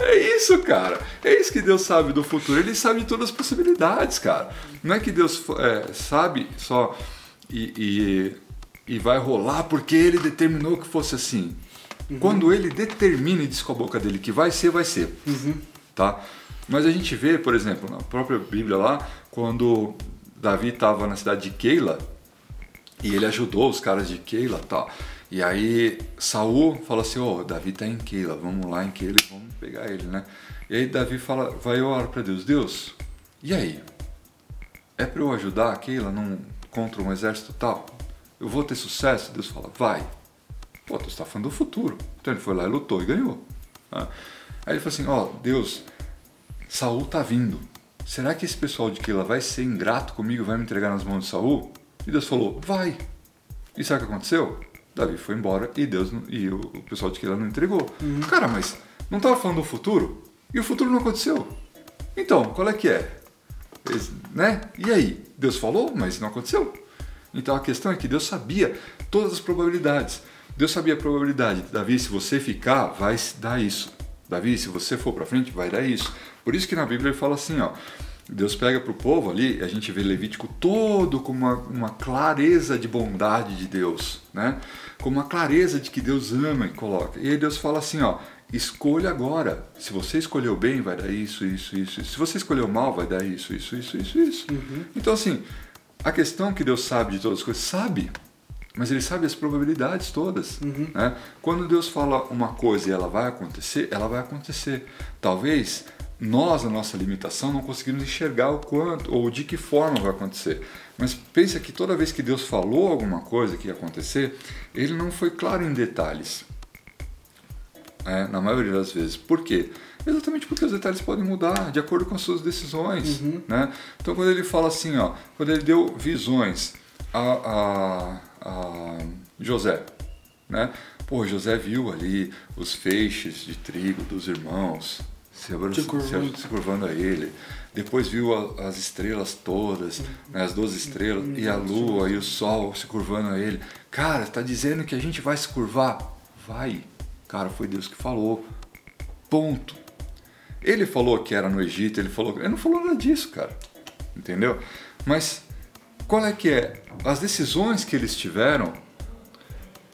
É isso, cara. É isso que Deus sabe do futuro. Ele sabe de todas as possibilidades, cara. Não é que Deus é, sabe só e, e, e, vai rolar porque ele determinou que fosse assim. Uhum. Quando ele determina e diz com a boca dele que vai ser, vai ser. Uhum. Tá? Mas a gente vê, por exemplo, na própria Bíblia lá, quando Davi estava na cidade de Keila e ele ajudou os caras de Keila tal. E aí Saul fala assim, ó, oh, Davi tá em Keila, vamos lá em Keila e vamos pegar ele, né? E aí Davi fala, vai orar para Deus, Deus, e aí? É para eu ajudar Keila num, contra um exército tal? Eu vou ter sucesso? Deus fala, vai. Pô, tu está falando do futuro. Então ele foi lá e lutou e ganhou. Aí ele falou assim, ó, oh, Deus, Saul tá vindo. Será que esse pessoal de Keila vai ser ingrato comigo, vai me entregar nas mãos de Saul? E Deus falou, vai. E sabe o que aconteceu? Davi foi embora e Deus e o, pessoal de Keila não entregou. Uhum. Cara, mas não estava falando do futuro? E o futuro não aconteceu. Então, qual é que é? Esse, né? E aí? Deus falou, mas não aconteceu. Então a questão é que Deus sabia todas as probabilidades. Deus sabia a probabilidade. Davi, se você ficar, vai dar isso. Davi, se você for para frente, vai dar isso. Por isso que na Bíblia ele fala assim, ó, Deus pega para o povo ali, a gente vê Levítico todo com uma, uma, clareza de bondade de Deus, né? Com uma clareza de que Deus ama e coloca. E aí Deus fala assim, ó, escolha agora. Se você escolheu bem, vai dar isso, isso, isso. Se você escolheu mal, vai dar isso, isso, isso, isso, isso. Uhum. Então assim, a questão que Deus sabe de todas as coisas, sabe, mas ele sabe as probabilidades todas. Uhum. Né? Quando Deus fala uma coisa e ela vai acontecer, ela vai acontecer. Talvez nós, a nossa limitação, não conseguimos enxergar o quanto ou de que forma vai acontecer. Mas pensa que toda vez que Deus falou alguma coisa que ia acontecer, ele não foi claro em detalhes. É, na maioria das vezes. Por quê? Exatamente porque os detalhes podem mudar de acordo com as suas decisões. Uhum. Né? Então quando ele fala assim, ó, quando ele deu visões a, a, a José, né? Pô, José viu ali os feixes de trigo dos irmãos, se, se, curvando. se, curvando a ele. Depois viu a, as estrelas todas, né, as 12 estrelas, e a lua e o sol se curvando a ele. Cara, está dizendo que a gente vai se curvar? Vai. Cara, foi Deus que falou. Ponto. Ele falou que era no Egito, ele falou. Ele não falou nada disso, cara. Entendeu? Mas qual é que é? As decisões que eles tiveram,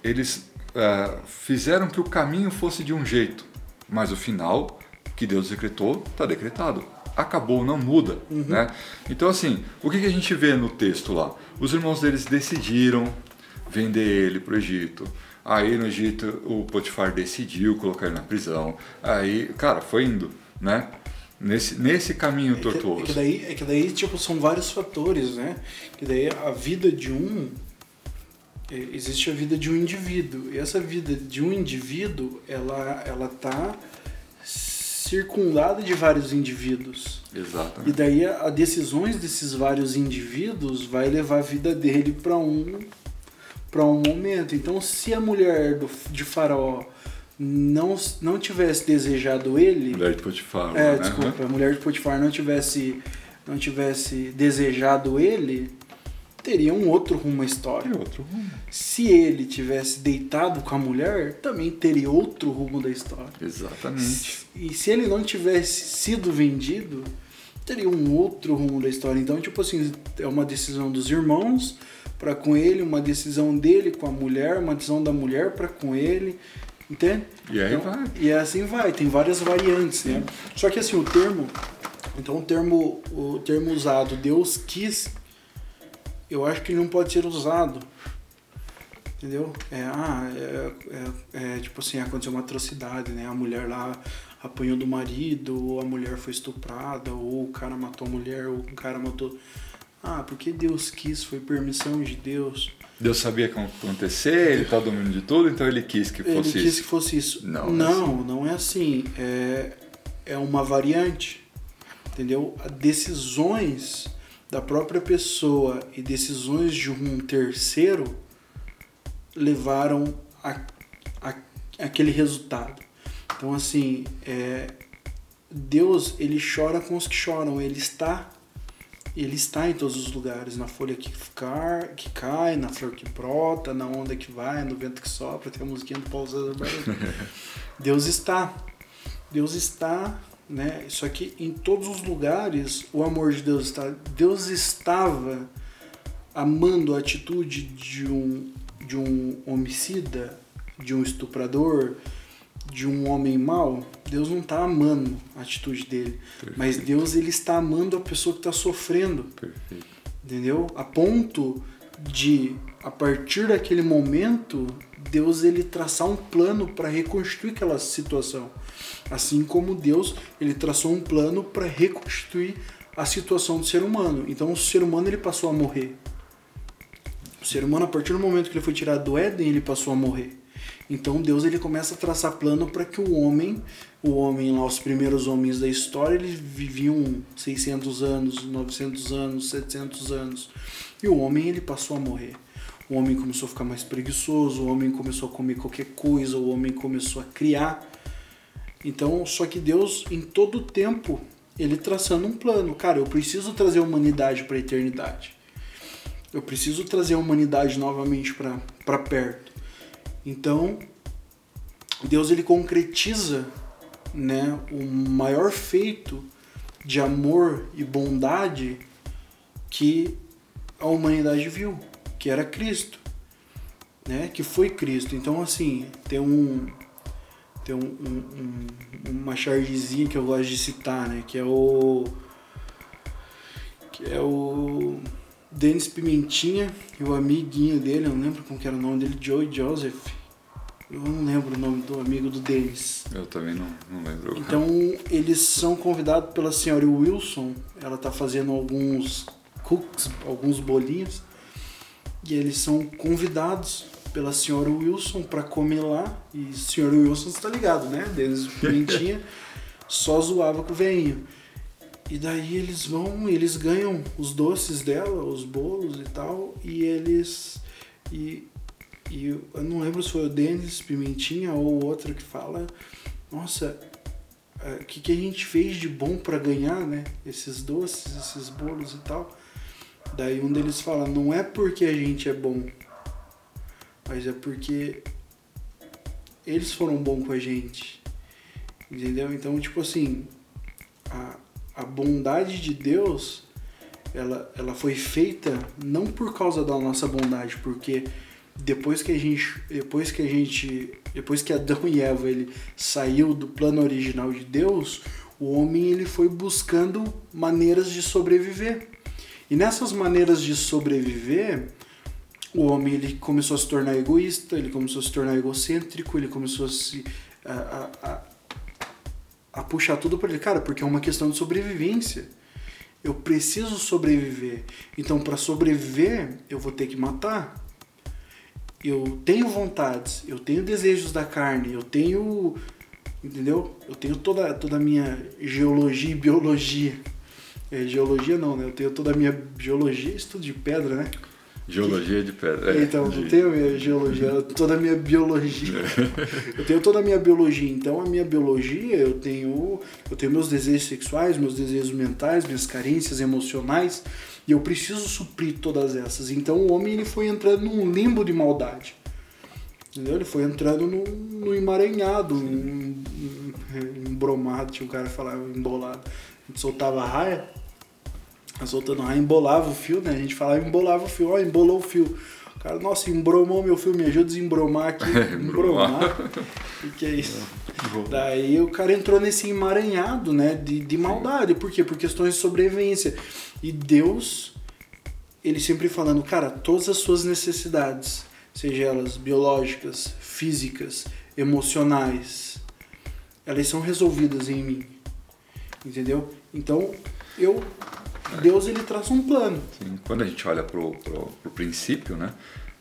eles uh, fizeram que o caminho fosse de um jeito, mas o final que Deus decretou, está decretado. Acabou, não muda. Uhum. Né? Então, assim, o que, que a gente vê no texto lá? Os irmãos deles decidiram vender ele para o Egito. Aí no Egito o Potifar decidiu colocar ele na prisão. Aí, cara, foi indo, né? Nesse, nesse caminho é que, tortuoso. É que, daí, é que daí, tipo, são vários fatores, né? Que daí a vida de um. É, existe a vida de um indivíduo. E essa vida de um indivíduo, ela, ela tá circundada de vários indivíduos. Exatamente. E daí a, a decisões desses vários indivíduos vai levar a vida dele para um para um momento. Então, se a mulher do, de Faraó não, não tivesse desejado ele, mulher de Potifar, é, né? desculpa, a mulher de Potifar não tivesse não tivesse desejado ele, teria um outro rumo à história. outro rumo. Se ele tivesse deitado com a mulher, também teria outro rumo da história. Exatamente. E se ele não tivesse sido vendido, teria um outro rumo da história. Então, tipo assim, é uma decisão dos irmãos para com ele, uma decisão dele com a mulher, uma decisão da mulher para com ele. Entende? E aí então, vai. E assim vai, tem várias variantes, né? Só que assim, o termo, então o termo, o termo usado, Deus quis eu acho que não pode ser usado. Entendeu? É, ah, é, é, é, tipo assim, aconteceu uma atrocidade, né? A mulher lá apanhou do marido, ou a mulher foi estuprada, ou o cara matou a mulher, ou o cara matou. Ah, porque Deus quis, foi permissão de Deus. Deus sabia que ia acontecer, ele está dominando de tudo, então ele quis que fosse ele isso. Ele quis que fosse isso. Não, não, é assim. não é assim. É, é uma variante, entendeu? Decisões da própria pessoa e decisões de um terceiro levaram a, a aquele resultado. Então, assim, é, Deus, ele chora com os que choram, ele está ele está em todos os lugares, na folha que, car, que cai, na flor que brota, na onda que vai, no vento que sopra, tem a musiquinha do Paulo César [laughs] Deus está. Deus está, né? Só que em todos os lugares o amor de Deus está. Deus estava amando a atitude de um, de um homicida, de um estuprador, de um homem mau, Deus não está amando a atitude dele, Perfeito. mas Deus ele está amando a pessoa que está sofrendo, Perfeito. entendeu? A ponto de a partir daquele momento Deus ele traçar um plano para reconstruir aquela situação, assim como Deus ele traçou um plano para reconstruir a situação do ser humano. Então o ser humano ele passou a morrer. O ser humano a partir do momento que ele foi tirado do Éden ele passou a morrer. Então Deus ele começa a traçar plano para que o homem, o homem lá, os primeiros homens da história, eles viviam 600 anos, 900 anos, 700 anos. E o homem ele passou a morrer. O homem começou a ficar mais preguiçoso, o homem começou a comer qualquer coisa, o homem começou a criar. Então, só que Deus, em todo o tempo, ele traçando um plano. Cara, eu preciso trazer a humanidade para a eternidade. Eu preciso trazer a humanidade novamente para perto. Então, Deus ele concretiza, né, o maior feito de amor e bondade que a humanidade viu, que era Cristo, né, que foi Cristo. Então, assim, tem um tem um, um, um, uma chargezinha que eu gosto de citar, né, que é o que é o Denis Pimentinha e o amiguinho dele, eu não lembro como era o nome dele, Joey Joseph. Eu não lembro o nome do amigo do Denis. Eu também não, não lembro. Então, eles são convidados pela senhora Wilson. Ela tá fazendo alguns cookies, alguns bolinhos. E eles são convidados pela senhora Wilson para comer lá. E senhora Wilson está ligado, né? Denis Pimentinha [laughs] só zoava com o veinho. E daí eles vão, eles ganham os doces dela, os bolos e tal, e eles. E, e eu não lembro se foi o Denis Pimentinha ou outro que fala: Nossa, o é, que, que a gente fez de bom para ganhar, né? Esses doces, esses bolos e tal. Daí um deles fala: Não é porque a gente é bom, mas é porque eles foram bons com a gente. Entendeu? Então, tipo assim, a, a bondade de Deus ela, ela foi feita não por causa da nossa bondade, porque depois que a gente depois que a gente depois que Adão e Eva ele saiu do plano original de Deus, o homem ele foi buscando maneiras de sobreviver. E nessas maneiras de sobreviver, o homem ele começou a se tornar egoísta, ele começou a se tornar egocêntrico, ele começou a se a, a, a puxar tudo para ele, cara, porque é uma questão de sobrevivência. Eu preciso sobreviver. Então, para sobreviver, eu vou ter que matar. Eu tenho vontades, eu tenho desejos da carne, eu tenho, entendeu? Eu tenho toda toda a minha geologia e biologia. É, geologia não, né? Eu tenho toda a minha biologia, estudo de pedra, né? Geologia de pedra. É, então, de... não tenho a minha geologia, toda a minha biologia. [laughs] eu tenho toda a minha biologia. Então, a minha biologia, eu tenho, eu tenho meus desejos sexuais, meus desejos mentais, minhas carências emocionais, e eu preciso suprir todas essas. Então, o homem ele foi entrando num limbo de maldade. Entendeu? Ele foi entrando no, no emaranhado, embromado, tinha um cara falava embolado. A gente soltava raia soltando raio, embolava o fio, né? A gente falava embolava o fio, ó, embolou o fio. O cara, nossa, embromou meu fio, me ajuda a desembromar aqui. [laughs] embromar. O que é isso? Daí o cara entrou nesse emaranhado, né, de, de maldade. Por quê? Por questões de sobrevivência. E Deus, ele sempre falando, cara, todas as suas necessidades seja elas biológicas, físicas, emocionais, elas são resolvidas em mim. Entendeu? Então, eu Deus ele traça um plano. Sim. Quando a gente olha pro, pro, pro princípio, né?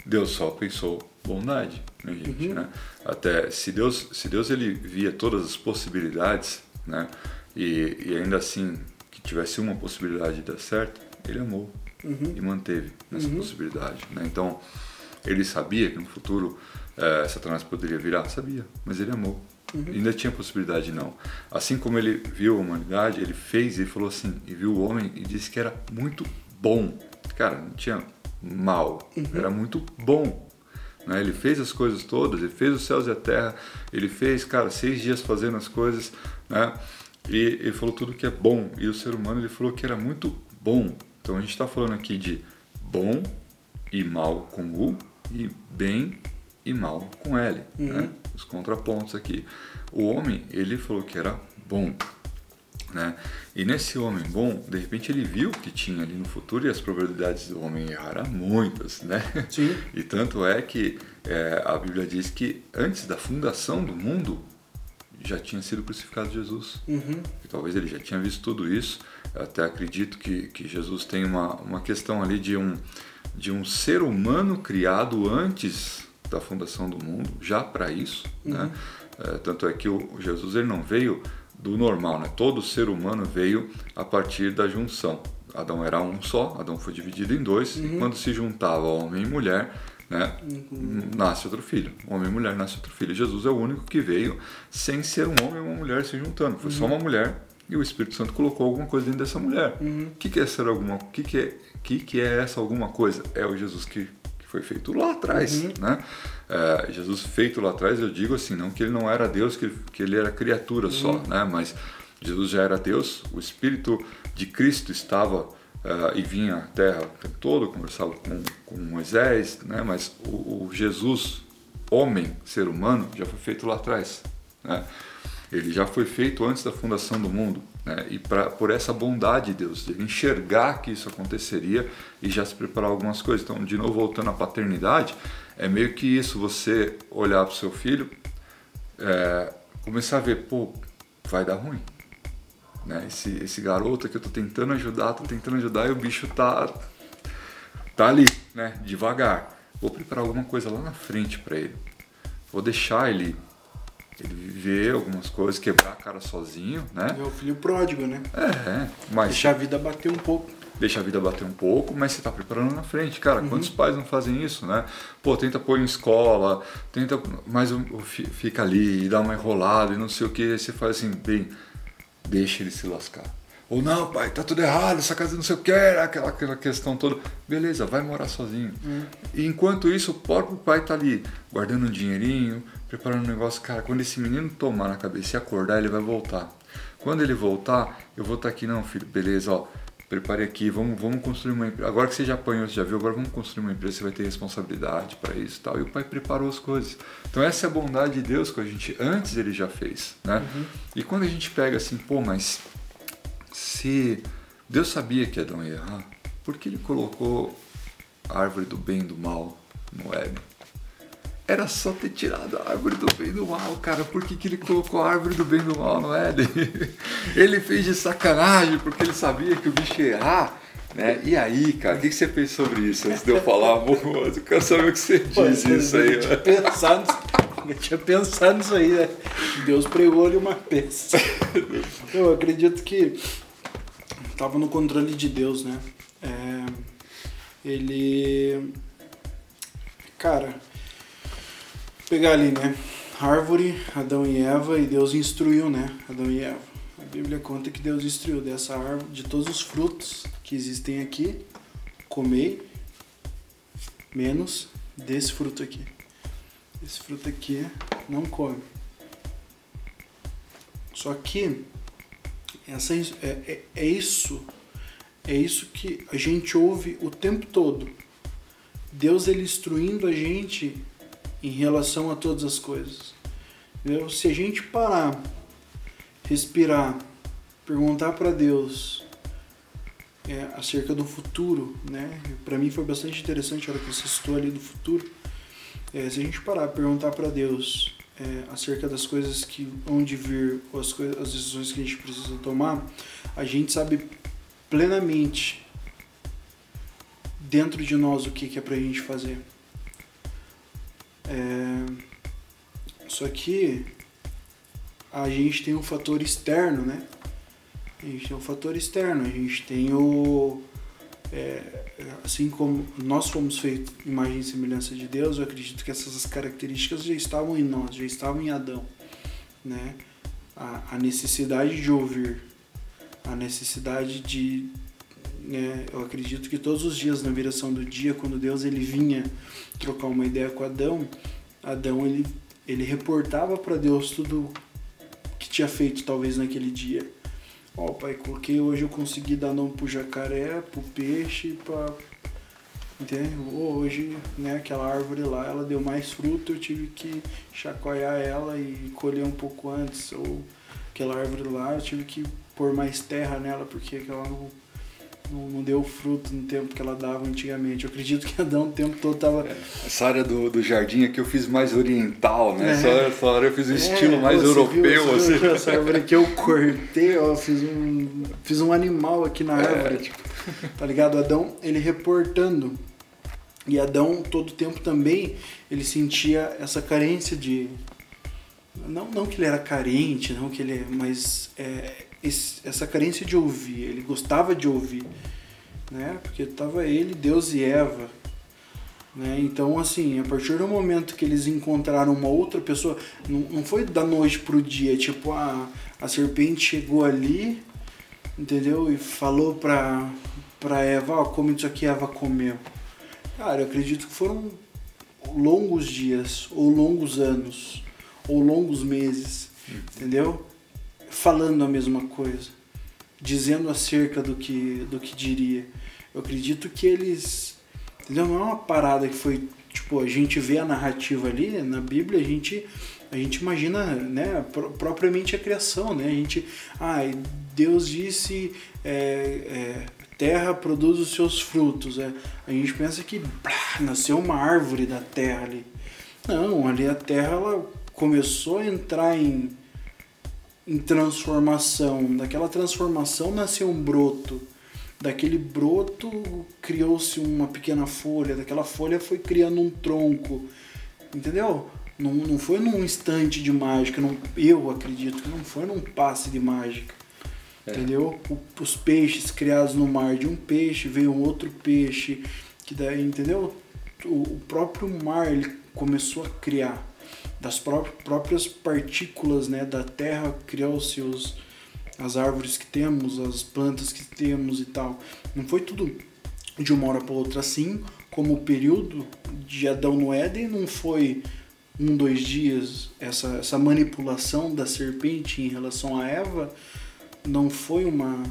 Deus só pensou bondade, né, gente, uhum. né? Até se Deus, se Deus ele via todas as possibilidades, né? E, e ainda assim que tivesse uma possibilidade de dar certo, ele amou uhum. e manteve nessa uhum. possibilidade, né? Então ele sabia que no futuro é, Satanás poderia virar, sabia, mas ele amou. Uhum. Ainda tinha possibilidade não. Assim como ele viu a humanidade, ele fez e falou assim, e viu o homem e disse que era muito bom. Cara, não tinha mal, uhum. era muito bom. Né? Ele fez as coisas todas, ele fez os céus e a terra, ele fez, cara, seis dias fazendo as coisas, né? E ele falou tudo que é bom. E o ser humano ele falou que era muito bom. Então a gente está falando aqui de bom e mal com U e bem e mal com L, uhum. né? Os contrapontos aqui. O homem ele falou que era bom. Né? E nesse homem bom, de repente ele viu que tinha ali no futuro e as probabilidades do homem errar eram muitas, né? Sim. [laughs] E tanto é que é, a Bíblia diz que antes da fundação do mundo já tinha sido crucificado Jesus. Uhum. E talvez ele já tinha visto tudo isso. Eu até acredito que, que Jesus tem uma, uma questão ali de um, de um ser humano criado antes da fundação do mundo, já para isso, né? uhum. né? É, tanto é que o Jesus ele não veio do normal, né? Todo ser humano veio a partir da junção. Adão era um só, Adão foi dividido em dois, uhum. e quando se juntava homem e mulher, né, uhum. nasce outro filho. Homem e mulher nasce outro filho. Jesus é o único que veio sem ser um homem e uma mulher se juntando. Foi uhum. só uma mulher e o Espírito Santo colocou alguma coisa dentro dessa mulher. O uhum. que, que é ser alguma? O que, que é? Que, que é essa alguma coisa? É o Jesus que foi feito lá atrás, uhum. né? É, Jesus feito lá atrás, eu digo assim, não que ele não era Deus, que, que ele era criatura uhum. só, né? Mas Jesus já era Deus, o Espírito de Cristo estava uh, e vinha à Terra o tempo todo, conversava com, com Moisés, né? Mas o, o Jesus, homem, ser humano, já foi feito lá atrás, né? Ele já foi feito antes da fundação do mundo. Né? E pra, por essa bondade de Deus, de enxergar que isso aconteceria e já se preparar algumas coisas. Então, de novo, voltando à paternidade, é meio que isso: você olhar para o seu filho, é, começar a ver, pô, vai dar ruim. Né? Esse, esse garoto que eu estou tentando ajudar, estou tentando ajudar e o bicho tá, tá ali, né? devagar. Vou preparar alguma coisa lá na frente para ele. Vou deixar ele ele viver algumas coisas, quebrar a cara sozinho, né? É o filho pródigo, né? É, mas. Deixar a vida bater um pouco. Deixa a vida bater um pouco, mas você está preparando na frente. Cara, uhum. quantos pais não fazem isso, né? Pô, tenta pôr em escola, tenta. Mas fica ali e dá uma enrolada e não sei o que. Aí você faz assim, bem, deixa ele se lascar. Ou não, pai, tá tudo errado, essa casa não sei o que, aquela, aquela questão toda. Beleza, vai morar sozinho. Uhum. E enquanto isso, o próprio pai tá ali guardando um dinheirinho, preparando um negócio, cara, quando esse menino tomar na cabeça e acordar, ele vai voltar. Quando ele voltar, eu vou estar tá aqui, não, filho, beleza, ó, prepare aqui, vamos, vamos construir uma empresa. Agora que você já apanhou, você já viu, agora vamos construir uma empresa, você vai ter responsabilidade para isso e tal. E o pai preparou as coisas. Então essa é a bondade de Deus que a gente, antes ele já fez, né? Uhum. E quando a gente pega assim, pô, mas se Deus sabia que Adão ia errar, por que ele colocou a árvore do bem e do mal no Éden? Era só ter tirado a árvore do bem e do mal, cara. Por que, que ele colocou a árvore do bem e do mal no Éden? [laughs] Ele fez de sacanagem porque ele sabia que o bicho ia errar. Né? E aí, cara, o que, que você fez sobre isso? Antes de eu falar, amor, eu quero saber o que você diz isso aí. Pensado, eu tinha pensado nisso aí, né? Deus pregou-lhe uma peça. Eu acredito que estava no controle de Deus, né? É, ele. Cara pegar ali, né? Árvore, Adão e Eva, e Deus instruiu, né? Adão e Eva. A Bíblia conta que Deus instruiu dessa árvore, de todos os frutos que existem aqui, comei, menos desse fruto aqui. Esse fruto aqui não come. Só que essa, é, é, é isso, é isso que a gente ouve o tempo todo. Deus ele instruindo a gente em relação a todas as coisas. Entendeu? Se a gente parar, respirar, perguntar para Deus é, acerca do futuro, né? Para mim foi bastante interessante a hora que você citou ali do futuro. É, se a gente parar perguntar para Deus é, acerca das coisas que vão de vir, ou as, coisas, as decisões que a gente precisa tomar, a gente sabe plenamente dentro de nós o que, que é pra gente fazer. É, só que a gente tem um fator externo, né? A gente tem um fator externo, a gente tem o. É, assim como nós fomos feitos imagem e semelhança de Deus, eu acredito que essas características já estavam em nós, já estavam em Adão, né? A, a necessidade de ouvir, a necessidade de, né, eu acredito que todos os dias na viração do dia, quando Deus ele vinha trocar uma ideia com Adão, Adão ele, ele reportava para Deus tudo que tinha feito talvez naquele dia. Ó, oh, pai, coloquei hoje eu consegui dar nome pro jacaré, pro peixe, pra. Entende? Hoje, né, aquela árvore lá, ela deu mais fruto, eu tive que chacoalhar ela e colher um pouco antes. Ou aquela árvore lá, eu tive que pôr mais terra nela, porque aquela não não, deu fruto no tempo que ela dava antigamente. Eu acredito que Adão o tempo todo tava. É, essa área do, do jardim aqui eu fiz mais oriental, né? É. Essa, essa área eu fiz um é, estilo mais europeu. Viu, assim. Viu [laughs] essa árvore aqui eu cortei, ó, fiz um, fiz um animal aqui na é. árvore. Tipo, tá ligado? Adão, ele reportando. E Adão, todo tempo também, ele sentia essa carência de. Não, não que ele era carente, não que ele. Mas é, esse, essa carência de ouvir, ele gostava de ouvir, né? Porque tava ele, Deus e Eva, né? Então, assim, a partir do momento que eles encontraram uma outra pessoa, não, não foi da noite pro dia, tipo, a, a serpente chegou ali, entendeu? E falou pra, pra Eva, ó, oh, come isso aqui, Eva comeu. Cara, eu acredito que foram longos dias, ou longos anos, ou longos meses, entendeu? Falando a mesma coisa, dizendo acerca do que, do que diria. Eu acredito que eles. Entendeu? Não é uma parada que foi. Tipo, a gente vê a narrativa ali na Bíblia, a gente, a gente imagina né, propriamente a criação, né? A gente. Ah, Deus disse. É, é, terra produz os seus frutos. É. A gente pensa que nasceu uma árvore da terra ali. Não, ali a terra ela começou a entrar em, em transformação. Daquela transformação nasceu um broto. Daquele broto criou-se uma pequena folha. Daquela folha foi criando um tronco. Entendeu? Não, não foi num instante de mágica. Não, eu acredito que não foi num passe de mágica. É. Entendeu? O, os peixes criados no mar de um peixe, veio um outro peixe. Que daí, entendeu? O, o próprio mar ele começou a criar das próprias partículas né, da terra criar os seus as árvores que temos, as plantas que temos e tal. Não foi tudo de uma hora para outra assim, como o período de Adão no Éden não foi um, dois dias. Essa, essa manipulação da serpente em relação a Eva não foi uma.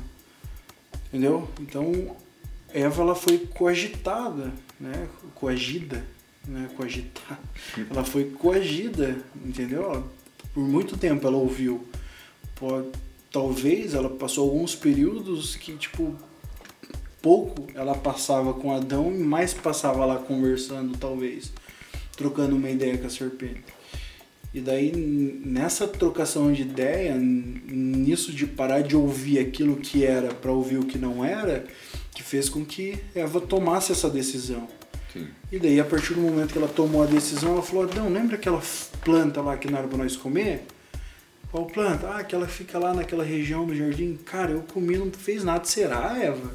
Entendeu? Então, Eva ela foi coagitada, né? coagida né, coagitar. Ela foi coagida, entendeu? Por muito tempo ela ouviu. Talvez ela passou alguns períodos que, tipo, pouco ela passava com Adão e mais passava lá conversando, talvez, trocando uma ideia com a serpente. E daí, nessa trocação de ideia, nisso de parar de ouvir aquilo que era para ouvir o que não era, que fez com que Eva tomasse essa decisão. Sim. E daí, a partir do momento que ela tomou a decisão, ela falou: Não, lembra aquela planta lá que não era pra nós comer? Qual planta? Ah, que ela fica lá naquela região do jardim. Cara, eu comi, não fez nada. Será, Eva?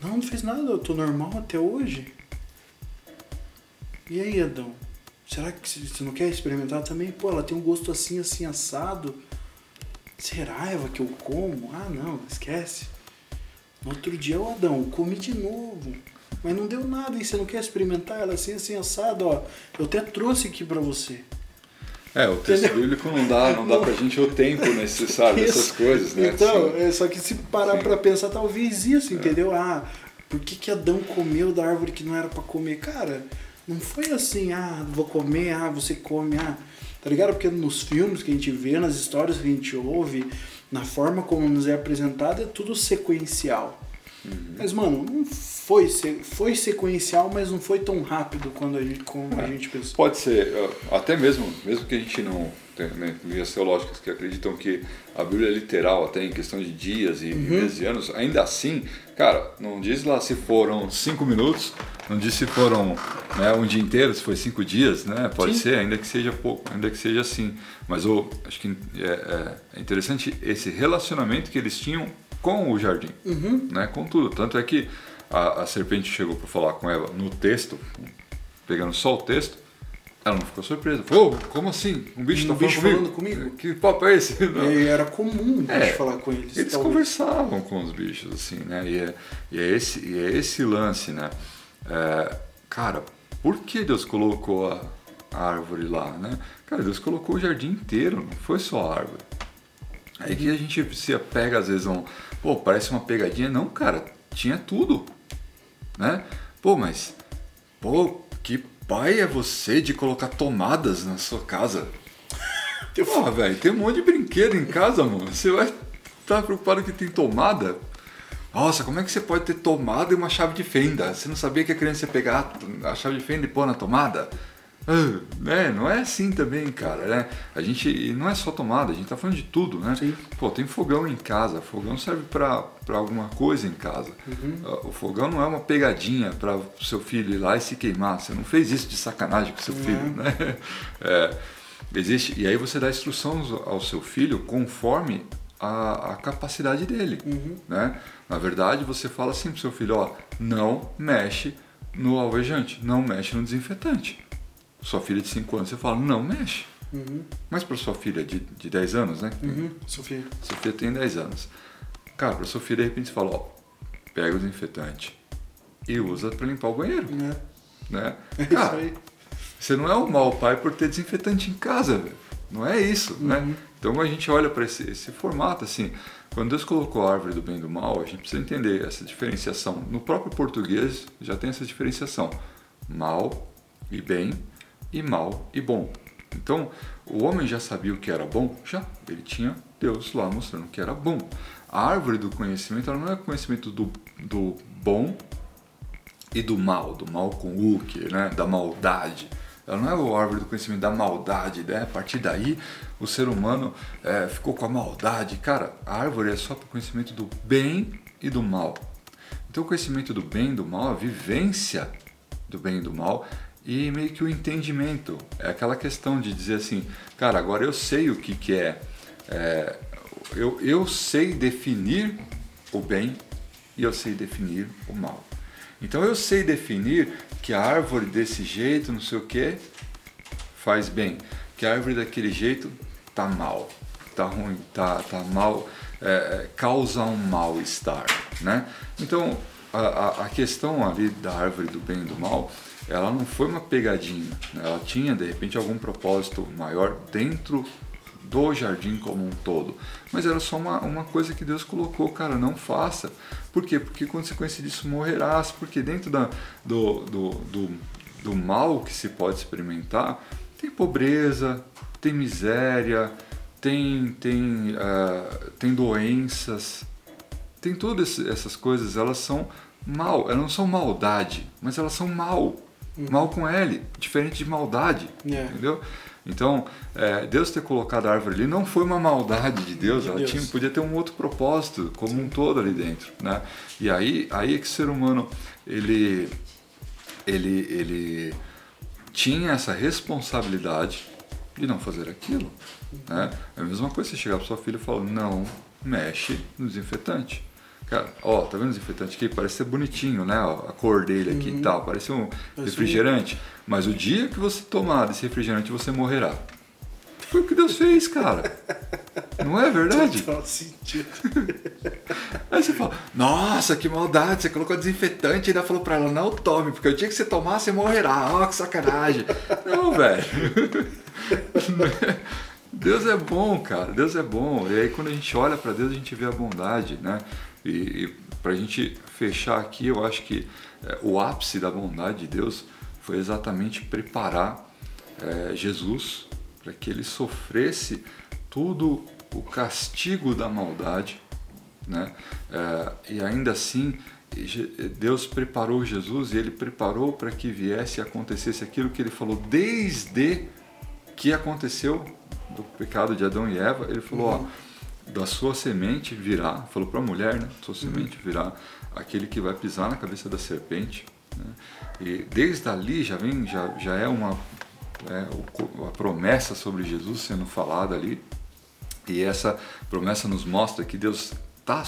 Não, não fez nada, eu tô normal até hoje. E aí, Adão? Será que você não quer experimentar também? Pô, ela tem um gosto assim, assim, assado. Será, Eva, que eu como? Ah, não, esquece. No outro dia, o Adão, comi de novo. Mas não deu nada, e você não quer experimentar ela assim, assim, assado, ó. Eu até trouxe aqui para você. É, o texto Entendeu? bíblico não dá, não dá pra gente o tempo necessário dessas coisas, né? Então, é, só que se parar para pensar, talvez isso, é. entendeu? Ah, por que, que Adão comeu da árvore que não era para comer? Cara, não foi assim, ah, vou comer, ah, você come, ah. Tá ligado? Porque nos filmes que a gente vê, nas histórias que a gente ouve, na forma como nos é apresentado, é tudo sequencial. Uhum. Mas, mano, não foi, foi sequencial, mas não foi tão rápido quando a gente, como é. a gente pensou. Pode ser, até mesmo, mesmo que a gente não tem né, linhas teológicas que acreditam que a Bíblia é literal, até em questão de dias e uhum. meses e anos, ainda assim, cara, não diz lá se foram cinco minutos, não diz se foram né, um dia inteiro, se foi cinco dias, né? Pode Sim. ser, ainda que seja pouco, ainda que seja assim. Mas eu acho que é, é, é interessante esse relacionamento que eles tinham com o jardim, uhum. né, com tudo. Tanto é que a, a serpente chegou para falar com Eva no texto, pegando só o texto, ela não ficou surpresa. Falou, oh, como assim? Um bicho está um falando, comigo? comigo? Que papo é esse? E era comum a é, falar com eles. Eles talvez. conversavam com os bichos, assim, né? E é, e é, esse, e é esse lance, né? É, cara, por que Deus colocou a, a árvore lá, né? Cara, Deus colocou o jardim inteiro, não foi só a árvore. Aí que a gente se pega às vezes um, pô, parece uma pegadinha. Não, cara, tinha tudo, né? Pô, mas, pô, que pai é você de colocar tomadas na sua casa? [laughs] Porra, velho, tem um monte de brinquedo em casa, mano. Você vai estar tá preocupado que tem tomada? Nossa, como é que você pode ter tomada e uma chave de fenda? Você não sabia que a criança ia pegar a chave de fenda e pôr na tomada? Ah, né? Não é assim também, cara, né? A gente não é só tomada, a gente tá falando de tudo, né? Sim. Pô, tem fogão em casa, fogão serve para alguma coisa em casa. Uhum. Ah, o fogão não é uma pegadinha para o seu filho ir lá e se queimar. Você não fez isso de sacanagem com seu uhum. filho, né? [laughs] É, existe e aí você dá instruções ao seu filho conforme a, a capacidade dele, uhum. né? Na verdade, você fala assim pro seu filho, ó, não mexe no alvejante, não mexe no desinfetante sua filha de 5 anos, você fala, não mexe. Uhum. Mas para sua filha de, de 10 anos, né? Uhum. Sofia. Sofia tem 10 anos. Cara, para sua filha, de repente você fala, ó, pega o desinfetante e usa para limpar o banheiro. [laughs] É. Né? É Cara, isso aí. Você não é um mau pai por ter desinfetante em casa, velho. Não é isso, né? uhum. né? Então a gente olha para esse, esse formato assim. Quando Deus colocou a árvore do bem e do mal, a gente precisa entender essa diferenciação. No próprio português já tem essa diferenciação: mal e bem e mal e bom. Então, o homem já sabia o que era bom? Já. Ele tinha Deus lá mostrando que era bom. A árvore do conhecimento ela não é conhecimento do, do bom e do mal, do mal com o que, né? da maldade. Ela não é a árvore do conhecimento da maldade, né? A partir daí o ser humano é, ficou com a maldade. Cara, a árvore é só para o conhecimento do bem e do mal. Então, o conhecimento do bem e do mal, a vivência do bem e do mal, e meio que o entendimento. É aquela questão de dizer assim, cara, agora eu sei o que, que é, é eu, eu sei definir o bem e eu sei definir o mal. Então eu sei definir que a árvore desse jeito, não sei o que, faz bem, que a árvore daquele jeito tá mal, tá ruim, tá, tá mal, é, é causa um mal-estar, né? Então a, a, a questão ali da árvore do bem e do mal ela não foi uma pegadinha, né? ela tinha de repente algum propósito maior dentro do jardim como um todo, mas era só uma, uma coisa que Deus colocou, cara, não faça. Por quê? Porque consequência disso morrerás, porque dentro da, do, do, do, do mal que se pode experimentar, tem pobreza, tem miséria, tem, tem, uh, tem doenças, tem todas essas coisas, elas são mal, elas não são maldade, mas elas são mal. Mal com L, diferente de maldade, é. entendeu? Então, é, Deus ter colocado a árvore ali não foi uma maldade de Deus, de ela Deus. Tinha, podia ter um outro propósito, como Sim. um todo ali dentro, né? E aí, aí é que o ser humano, ele, ele, ele tinha essa responsabilidade de não fazer aquilo, né? É a mesma coisa você chegar para sua filha e falar, não mexe no desinfetante. Cara, ó, tá vendo o desinfetante aqui? Parece ser bonitinho, né? Ó, a cor dele aqui uhum. e tal. Parece um refrigerante. Mas o dia que você tomar desse refrigerante, você morrerá. Foi o que Deus fez, cara. Não é verdade? Total sentido. [laughs] Aí você fala, nossa, que maldade, você colocou desinfetante e ainda falou pra ela, não tome, porque o dia que você tomar, você morrerá. Ó, que sacanagem. Não, velho. [laughs] Deus é bom, cara. Deus é bom. E aí quando a gente olha para Deus, a gente vê a bondade, né? E, e para a gente fechar aqui, eu acho que é, o ápice da bondade de Deus foi exatamente preparar é, Jesus para que ele sofresse todo o castigo da maldade né? É, e ainda assim Deus preparou Jesus e ele preparou para que viesse e acontecesse aquilo que ele falou desde que aconteceu do pecado de Adão e Eva. Ele falou: uhum. ó, da sua semente virá, falou para a mulher, né? Sua semente uhum. virá aquele que vai pisar na cabeça da serpente. Né? E desde ali já vem, já, já é uma é, a promessa sobre Jesus sendo falada ali. E essa promessa nos mostra que Deus está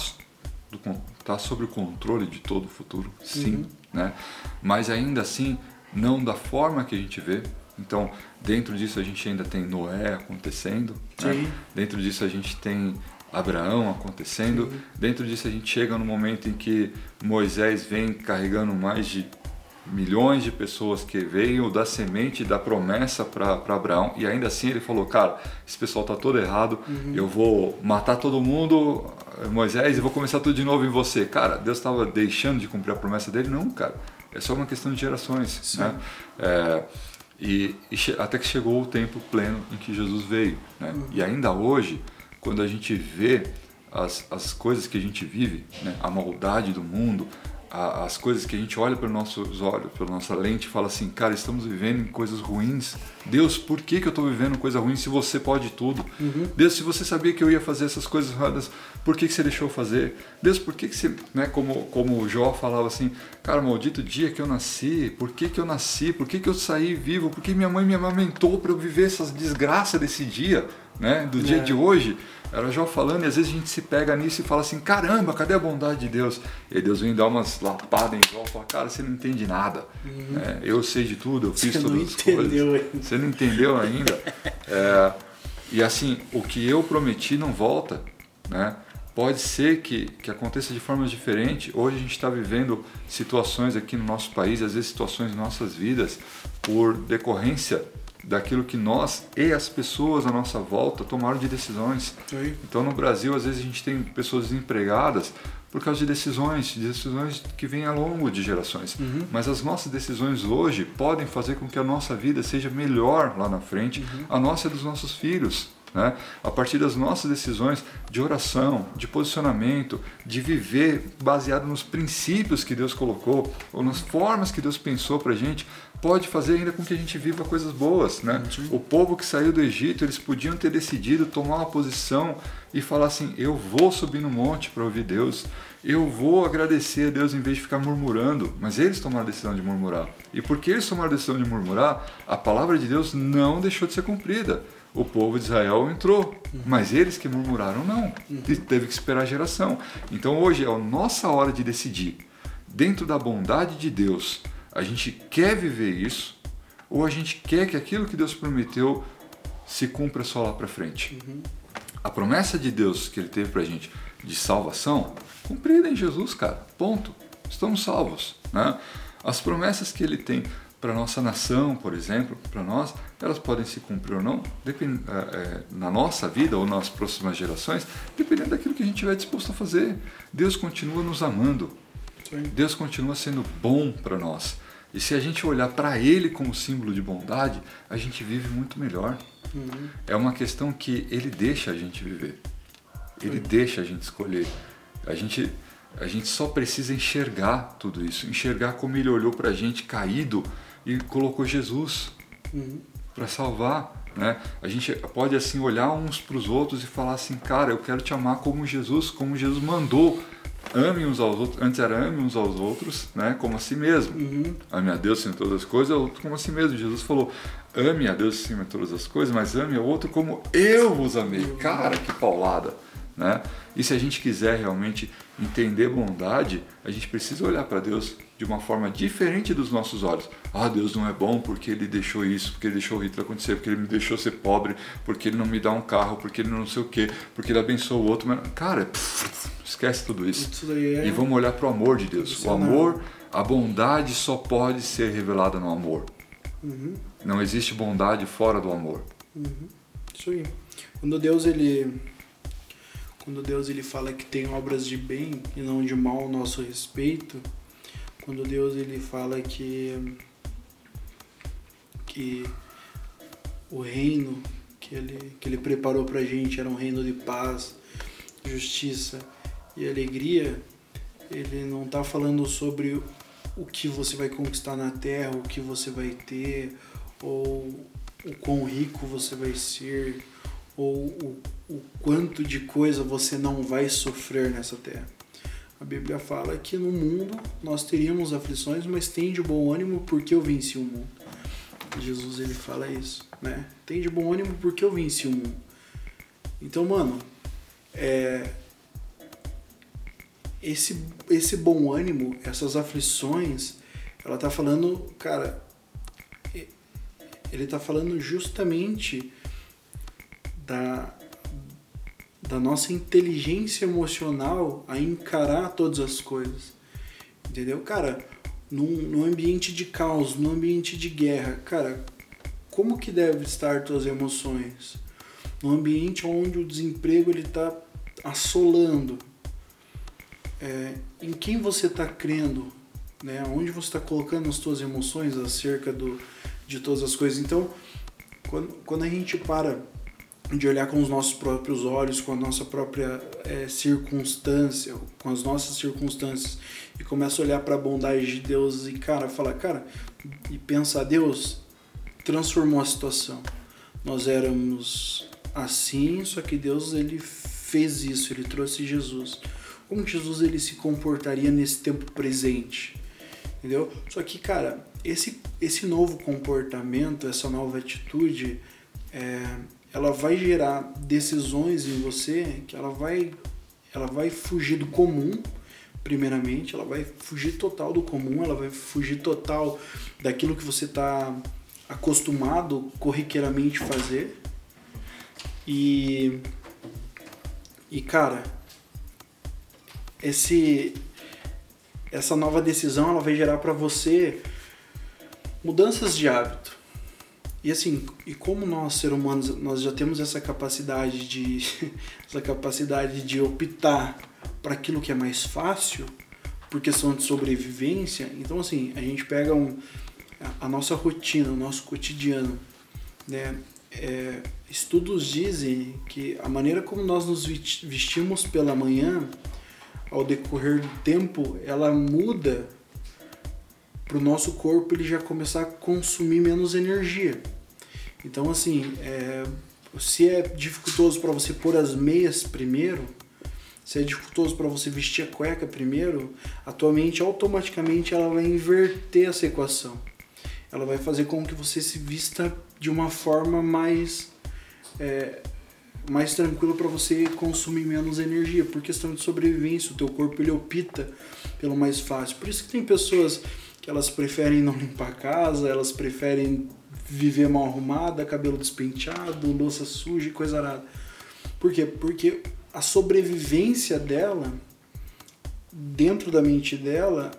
tá sob o controle de todo o futuro, sim, uhum. né? mas ainda assim não da forma que a gente vê. Então, dentro disso a gente ainda tem Noé acontecendo, né? dentro disso a gente tem Abraão acontecendo, sim. dentro disso a gente chega no momento em que Moisés vem carregando mais de milhões de pessoas que veio da semente da promessa para Abraão e ainda assim ele falou cara esse pessoal tá todo errado uhum. eu vou matar todo mundo Moisés e vou começar tudo de novo em você cara Deus estava deixando de cumprir a promessa dele não cara é só uma questão de gerações né é, e, e até que chegou o tempo pleno em que Jesus veio né? uhum. e ainda hoje quando a gente vê as, as coisas que a gente vive né? a maldade do mundo a, as coisas que a gente olha pelos nossos olhos, pela nossa lente e fala assim, cara, estamos vivendo em coisas ruins. Deus, por que, que eu estou vivendo coisa ruim se você pode tudo? Uhum. Deus, se você sabia que eu ia fazer essas coisas erradas, por que, que você deixou fazer? Deus, por que, que você, né, como, como o Jó falava assim, cara, maldito dia que eu nasci, por que, que eu nasci, por que, que eu saí vivo, por que minha mãe me amamentou para eu viver essas desgraças desse dia, né, do dia é. de hoje? Era Jó falando, e às vezes a gente se pega nisso e fala assim: caramba, cadê a bondade de Deus? E Deus vem dar umas lapadas em e fala: cara, você não entende nada. Uhum. É, eu sei de tudo, eu fiz você todas as coisas. Ainda. Você não entendeu ainda. [laughs] É, e assim, o que eu prometi não volta. Né? Pode ser que, que aconteça de formas diferentes. Hoje a gente está vivendo situações aqui no nosso país, às vezes situações em nossas vidas, por decorrência daquilo que nós e as pessoas à nossa volta tomaram de decisões. Sim. Então no Brasil às vezes a gente tem pessoas desempregadas por causa de decisões, de decisões que vêm ao longo de gerações. Uhum. Mas as nossas decisões hoje podem fazer com que a nossa vida seja melhor lá na frente, uhum. a nossa e dos nossos filhos. Né? A partir das nossas decisões de oração, de posicionamento, de viver baseado nos princípios que Deus colocou, ou nas formas que Deus pensou para a gente, pode fazer ainda com que a gente viva coisas boas. Né? O povo que saiu do Egito, eles podiam ter decidido tomar uma posição e falar assim: eu vou subir no monte para ouvir Deus, eu vou agradecer a Deus em vez de ficar murmurando. Mas eles tomaram a decisão de murmurar. E porque eles tomaram a decisão de murmurar, a palavra de Deus não deixou de ser cumprida o povo de Israel entrou, mas eles que murmuraram não, teve que esperar a geração. Então hoje é a nossa hora de decidir, dentro da bondade de Deus, a gente quer viver isso ou a gente quer que aquilo que Deus prometeu se cumpra só lá para frente. A promessa de Deus que Ele teve para a gente de salvação, cumprida em Jesus, cara. Ponto. Estamos salvos, né? As promessas que Ele tem para nossa nação, por exemplo, para nós, elas podem se cumprir ou não, depend, é, é, na nossa vida ou nas próximas gerações, dependendo daquilo que a gente estiver disposto a fazer. Deus continua nos amando. Sim. Deus continua sendo bom para nós. E se a gente olhar para Ele como símbolo de bondade, a gente vive muito melhor. Uhum. É uma questão que Ele deixa a gente viver. Ele Sim. deixa a gente escolher. A gente, a gente só precisa enxergar tudo isso, enxergar como Ele olhou para a gente caído e colocou Jesus uhum. para salvar. Né? A gente pode assim olhar uns para os outros e falar assim, cara, eu quero te amar como Jesus, como Jesus mandou. Ame uns aos outros. Antes era ame uns aos outros, né? Como a si mesmo. Uhum. Ame a Deus acima de todas as coisas, outro como a si mesmo. Jesus falou: ame a Deus acima de todas as coisas, mas ame ao outro como eu vos amei. Uhum. Cara, que paulada! Né? E se a gente quiser realmente entender bondade, a gente precisa olhar para Deus de uma forma diferente dos nossos olhos. Ah, Deus não é bom porque ele deixou isso, porque ele deixou o Hitler acontecer, porque ele me deixou ser pobre, porque ele não me dá um carro, porque ele não sei o quê, porque ele abençoou o outro. Mas, cara, pff, esquece tudo isso. É... E vamos olhar para o amor de Deus. O amor, a bondade só pode ser revelada no amor. Uhum. Não existe bondade fora do amor. Uhum. Isso aí. Quando Deus ele quando Deus ele fala que tem obras de bem e não de mal ao nosso respeito, quando Deus ele fala que que o reino que ele, que ele preparou pra gente era um reino de paz, justiça e e alegria, ele não está falando sobre o que você vai conquistar na terra, o que você vai ter, ou o quão rico você vai ser, ou o, o quanto de coisa você não vai sofrer nessa terra. A Bíblia fala que no mundo nós teríamos aflições, mas tem de bom ânimo porque eu venci o mundo. Jesus ele fala isso, né? Tem de bom ânimo porque eu venci o mundo. Então, mano, é, esse, esse bom ânimo, essas aflições, ela tá falando, cara, ele tá falando justamente da, da nossa inteligência emocional a encarar todas as coisas. Entendeu? Cara, num, num ambiente de caos, num ambiente de guerra, cara, como que deve estar tuas emoções? Num ambiente onde o desemprego ele tá assolando, é, em quem você está crendo, né? Onde você está colocando as suas emoções acerca do, de todas as coisas. Então, quando, quando a gente para de olhar com os nossos próprios olhos, com a nossa própria é, circunstância, com as nossas circunstâncias, e começa a olhar para a bondade de Deus e, cara, falar, cara, e pensar, Deus transformou a situação. Nós éramos assim, só que Deus ele fez isso, ele trouxe Jesus como Jesus ele se comportaria nesse tempo presente, entendeu? Só que, cara, esse, esse novo comportamento, essa nova atitude, é, ela vai gerar decisões em você que ela vai, ela vai fugir do comum, primeiramente, ela vai fugir total do comum, ela vai fugir total daquilo que você está acostumado corriqueiramente fazer. E, e cara, esse essa nova decisão ela vai gerar para você mudanças de hábito. E assim, e como nós seres humanos nós já temos essa capacidade de [laughs] essa capacidade de optar para aquilo que é mais fácil, por questão de sobrevivência, então assim, a gente pega um, a nossa rotina, o nosso cotidiano, né? É, estudos dizem que a maneira como nós nos vestimos pela manhã ao decorrer do tempo, ela muda para o nosso corpo ele já começar a consumir menos energia. Então, assim, é, se é dificultoso para você pôr as meias primeiro, se é dificultoso para você vestir a cueca primeiro, a tua mente automaticamente ela vai inverter essa equação. Ela vai fazer com que você se vista de uma forma mais é, mais tranquilo para você consumir menos energia, por questão de sobrevivência, o teu corpo ele opta pelo mais fácil. Por isso que tem pessoas que elas preferem não limpar a casa, elas preferem viver mal arrumada, cabelo despenteado, louça suja e coisa arada. Por quê? Porque a sobrevivência dela, dentro da mente dela,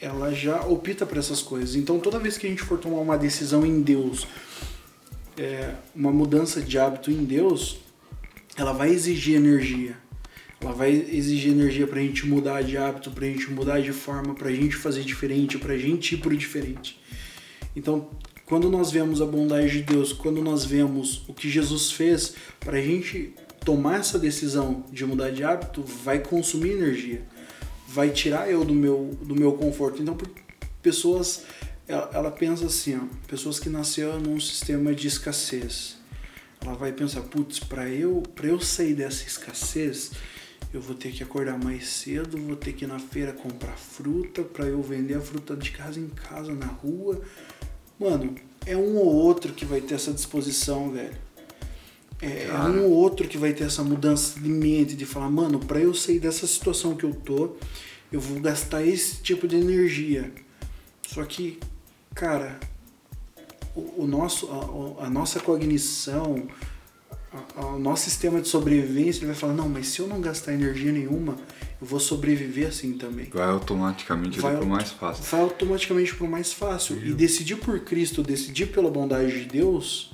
ela já opta por essas coisas. Então toda vez que a gente for tomar uma decisão em Deus, é, uma mudança de hábito em Deus, ela vai exigir energia. Ela vai exigir energia para a gente mudar de hábito, para a gente mudar de forma, para a gente fazer diferente, para a gente ir por diferente. Então, quando nós vemos a bondade de Deus, quando nós vemos o que Jesus fez para a gente tomar essa decisão de mudar de hábito, vai consumir energia, vai tirar eu do meu, do meu conforto. Então, pessoas, ela, ela pensa assim, ó, pessoas que nasceram num sistema de escassez ela vai pensar, putz, para eu, eu sair dessa escassez, eu vou ter que acordar mais cedo, vou ter que ir na feira comprar fruta para eu vender a fruta de casa em casa na rua. Mano, é um ou outro que vai ter essa disposição, velho. É, é um ou outro que vai ter essa mudança de mente, de falar, mano, para eu sair dessa situação que eu tô, eu vou gastar esse tipo de energia. Só que, cara, o, nosso, a, a, nossa cognição, o nosso sistema de sobrevivência, ele vai falar, não, mas se eu não gastar energia nenhuma, eu vou sobreviver assim também. Vai automaticamente vai, pro mais fácil. Vai automaticamente pro mais fácil. E decidir por Cristo, decidir pela bondade de Deus,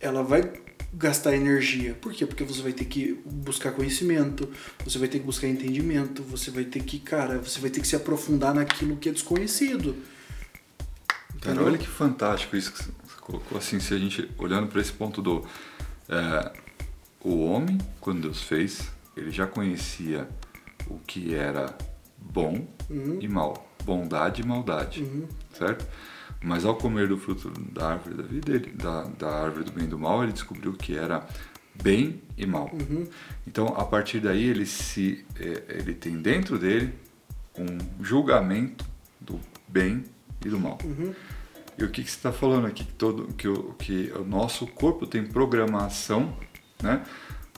ela vai gastar energia. Por quê? Porque você vai ter que buscar conhecimento, você vai ter que buscar entendimento, você vai ter que, cara, você vai ter que se aprofundar naquilo que é desconhecido. Cara, olha que fantástico isso que colocou assim, se a gente olhando para esse ponto do é, o homem, quando Deus fez, ele já conhecia o que era bom uhum. e mal, bondade e maldade, uhum. certo? Mas ao comer do fruto da árvore da vida, ele, da, da árvore do bem e do mal, ele descobriu que era bem e mal. Uhum. Então, a partir daí, ele se é, ele tem dentro dele um julgamento do bem e do mal. Uhum. E o que, que você está falando aqui? Que, todo, que, o, que o nosso corpo tem programação né,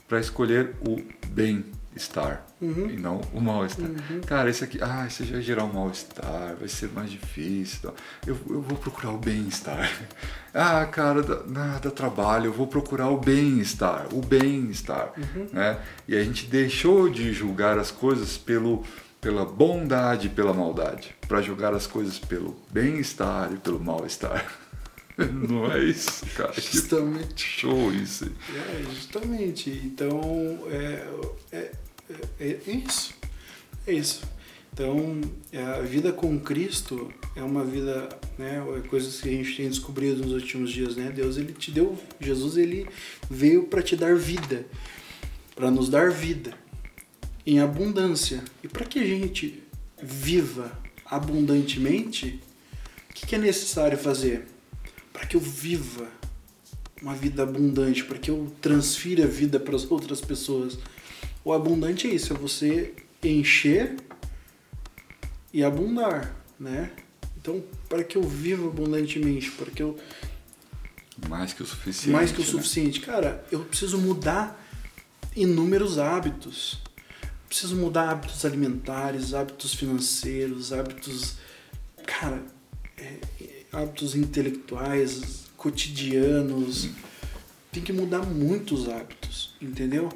para escolher o bem-estar uhum. e não o mal-estar. Uhum. Cara, esse aqui, ah, esse vai gerar um mal-estar, vai ser mais difícil. Eu, eu vou procurar o bem-estar. [laughs] Ah, cara, dá, dá, trabalho, eu vou procurar o bem-estar, o bem-estar. Uhum. Né? E a gente deixou de julgar as coisas pelo pela bondade e pela maldade, para julgar as coisas pelo bem-estar e pelo mal-estar. [laughs] Não é isso, cara? Justamente. Que show isso. É, justamente. Então, é, é, é, é isso. É isso. Então, é, a vida com Cristo é uma vida, né, é coisas que a gente tem descobrido nos últimos dias, né? Deus ele te deu, Jesus ele veio para te dar vida, para nos dar vida em abundância. E para que a gente viva abundantemente, o que, que é necessário fazer? Para que eu viva uma vida abundante, para que eu transfira a vida para as outras pessoas. O abundante é isso, é você encher e abundar, né? Então, para que eu viva abundantemente, para que eu mais que o suficiente. Mais que o né? suficiente, cara, eu preciso mudar inúmeros hábitos preciso mudar hábitos alimentares, hábitos financeiros, hábitos, cara, é, hábitos intelectuais, cotidianos. Tem que mudar muitos hábitos, entendeu?